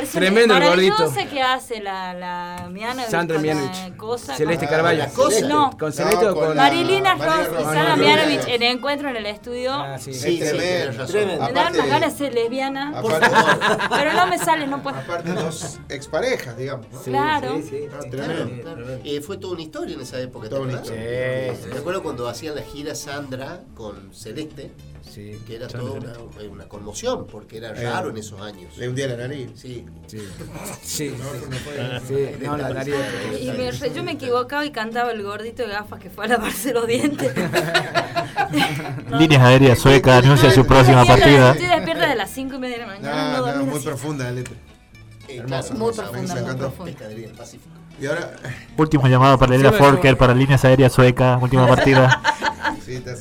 versión Tremendo el gordito. que hace la, la Miana Sandra con la Mianovich. cosa, Celeste con- Carballo. No, ¿Con Celeste o con Marilina Ross y? Sandra Mianovich en encuentro en el estudio. sí. Sí, tenés tremendo, tremendo. Me dan unas ganas de ser lesbiana, Aparte- pero no me sale, no puedo. Aparte dos exparejas, digamos. ¿no? Claro. Ah. Eh, fue toda una historia en esa época. ¿te Toda una historia. Sí, sí. Me acuerdo cuando hacían la gira Sandra con Celeste, que era toda una, una conmoción, porque era Eh, raro en esos años. Le hundía la nariz. Sí. Sí. Sí. No, no Sí, no, la nariz. Y me re- yo me equivocaba y cantaba el gordito de gafas que fue a lavarse los dientes. Líneas Aéreas Sueca anuncia su próxima partida. Estoy despierta de las 5 y media de la mañana. No, No, no, muy así. profunda la letra. Hermosa, Muy profunda, muy profunda. Pacífico. Y ahora. Último llamado para Elena Sí, me- Forker para Líneas Aéreas Sueca, última partida. Sí, te.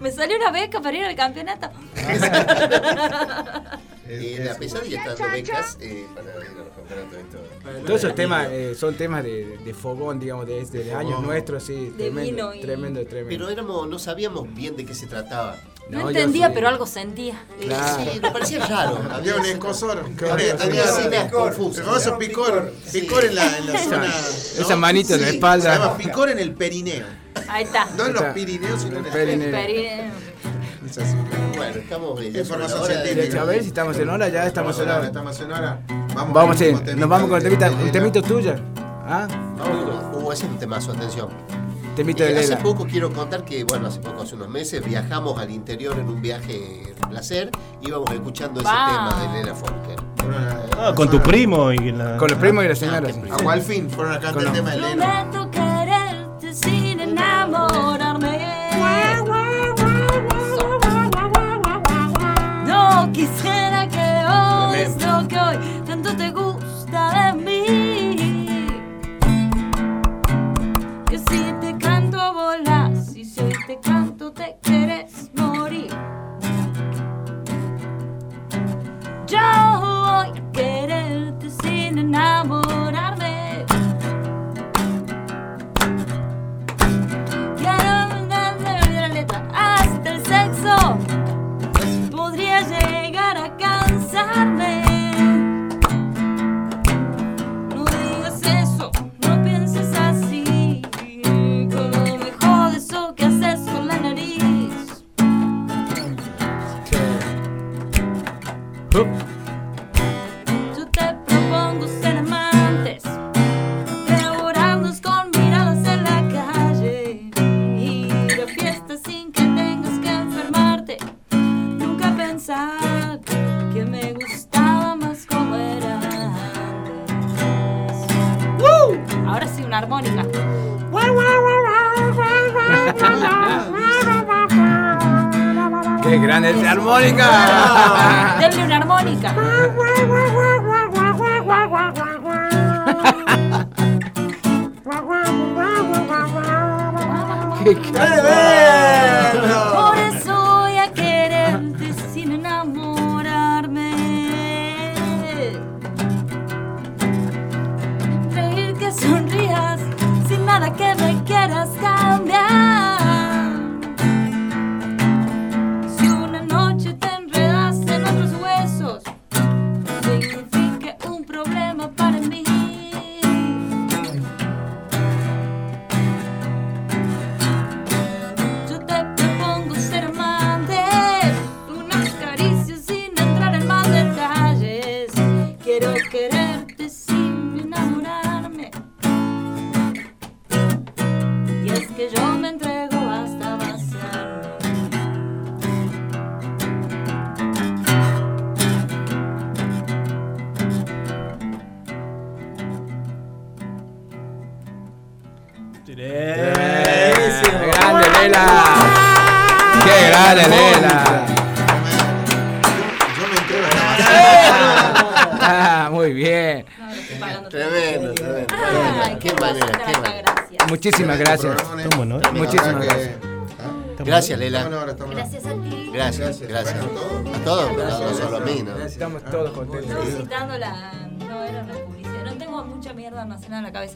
Me salió una beca para ir al campeonato. Eh, la pesadilla está dando becas eh, para ir a los campeonatos de esto. Todos esos temas eh, son temas de, de fogón, digamos, de, de años nuestros, sí. De tremendo, vino y- tremendo, tremendo. Pero éramos, no sabíamos bien de qué se trataba. No, No, entendía, sí. pero algo sentía. Claro. Sí, nos parecía raro. Había un escosor. Había, había escenas confusas. El famoso picor. Picor en la, en la zona. Esa manito en la espalda. Se llama picor en el perineo. Ahí está. No en los. Pirineos, sino en el Perineo. Perineo. Es así. Bueno, estamos leyendo Información científica. A ver si estamos en hora, ya estamos en hora. Estamos en hora. Vamos, Vamos, sí, con el nos vamos con el temita, un temito tuyo. ¿Ah? Uh, ese es un temazo, atención. Temito de Eh, hace Lela. poco quiero contar que, bueno, hace poco, hace unos meses, viajamos al interior en un viaje de placer. Íbamos escuchando ese tema de Lela Folker. Ah, con tu primo y la... Con los primos y la señora. Agua al fin, fueron a cantar el tema de Lena. Prometo quererte sin enamorarme. No quisiera でカントで Hup. ¡Qué grande es la armónica! Denle una armónica. ¡Qué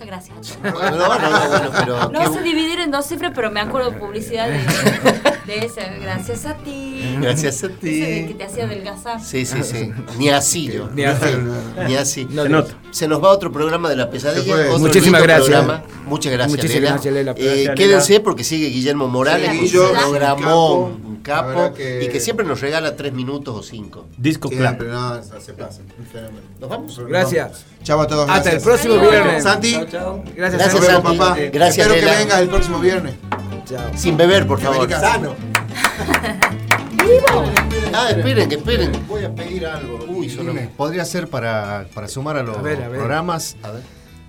gracias. No, no, no, bueno, pero. No sé dividir en dos cifras, pero me acuerdo de publicidad de, de esa. Gracias a ti. Gracias a Ese de que ti. te hacía adelgazar. Sí, sí, sí. Ni así yo. Ni así. Ni así. No, Se nota. Se nos va otro programa de la pesadilla. Otro Muchísimas gracias. programa. Muchas gracias, Muchísimas Lela. gracias, Lela. Eh, Gracias, quédense porque sigue Guillermo Morales, Sí, un capo. un capo, que- y que siempre nos regala tres minutos o cinco. Disco Siempre, no, se pasa. Un fenómeno. ¿Nos vamos? Gracias. Chao a todos. Hasta el gracias. próximo Adiós. viernes. Santi. Chao, chao. Gracias, Gracias, Santi. papá. Gracias, Espero que Lela. vengas el próximo viernes. Chao. Sin beber, por favor. sano. Ah, esperen, que esperen. Voy a pedir algo. Podría ser para, para sumar a los A ver, a ver. programas. A ver.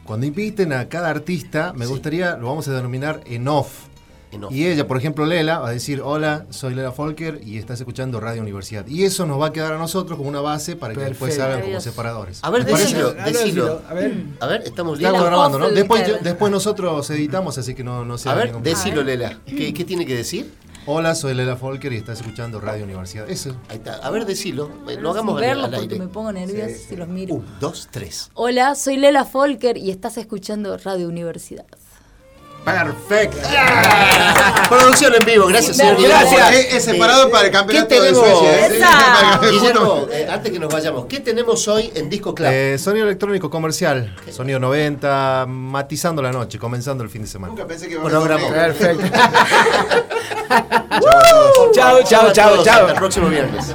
Cuando inviten a cada artista, me gustaría, lo vamos a denominar en off. En off. Y ella, por ejemplo, Lela, va a decir, hola, soy Lela Folker y estás escuchando Radio Universidad. Y eso nos va a quedar a nosotros como una base para que después salgan como separadores. A ver, decilo, decilo. A ver. A ver, estamos Estamos grabando, ¿no? Después, yo- después nosotros editamos, así que no, no sea A ver, decilo, Lela. ¿Qué, qué tiene que decir? Hola, soy Lela Folker y estás escuchando Radio Universidad. Eso. Ahí está. A ver, decilo. Eh, Lo Sin hagamos al, verlo al porque aire. me pongo nerviosa si los miro. Un, dos, tres. Hola, soy Lela Folker y estás escuchando Radio Universidad. Perfecto. Producción en vivo, gracias, señor. Gracias. Es, es separado para el ¿Qué campeonato de tenemos? Suecia. ¿eh? Guillermo, eh, antes que nos vayamos, ¿qué tenemos hoy en Disco Club? Eh, sonido electrónico comercial, sonido 90, matizando la noche, comenzando el fin de semana. Nunca pensé que iba a Programa. Perfecto. Chao, Chao, chao, chao. Hasta el próximo viernes.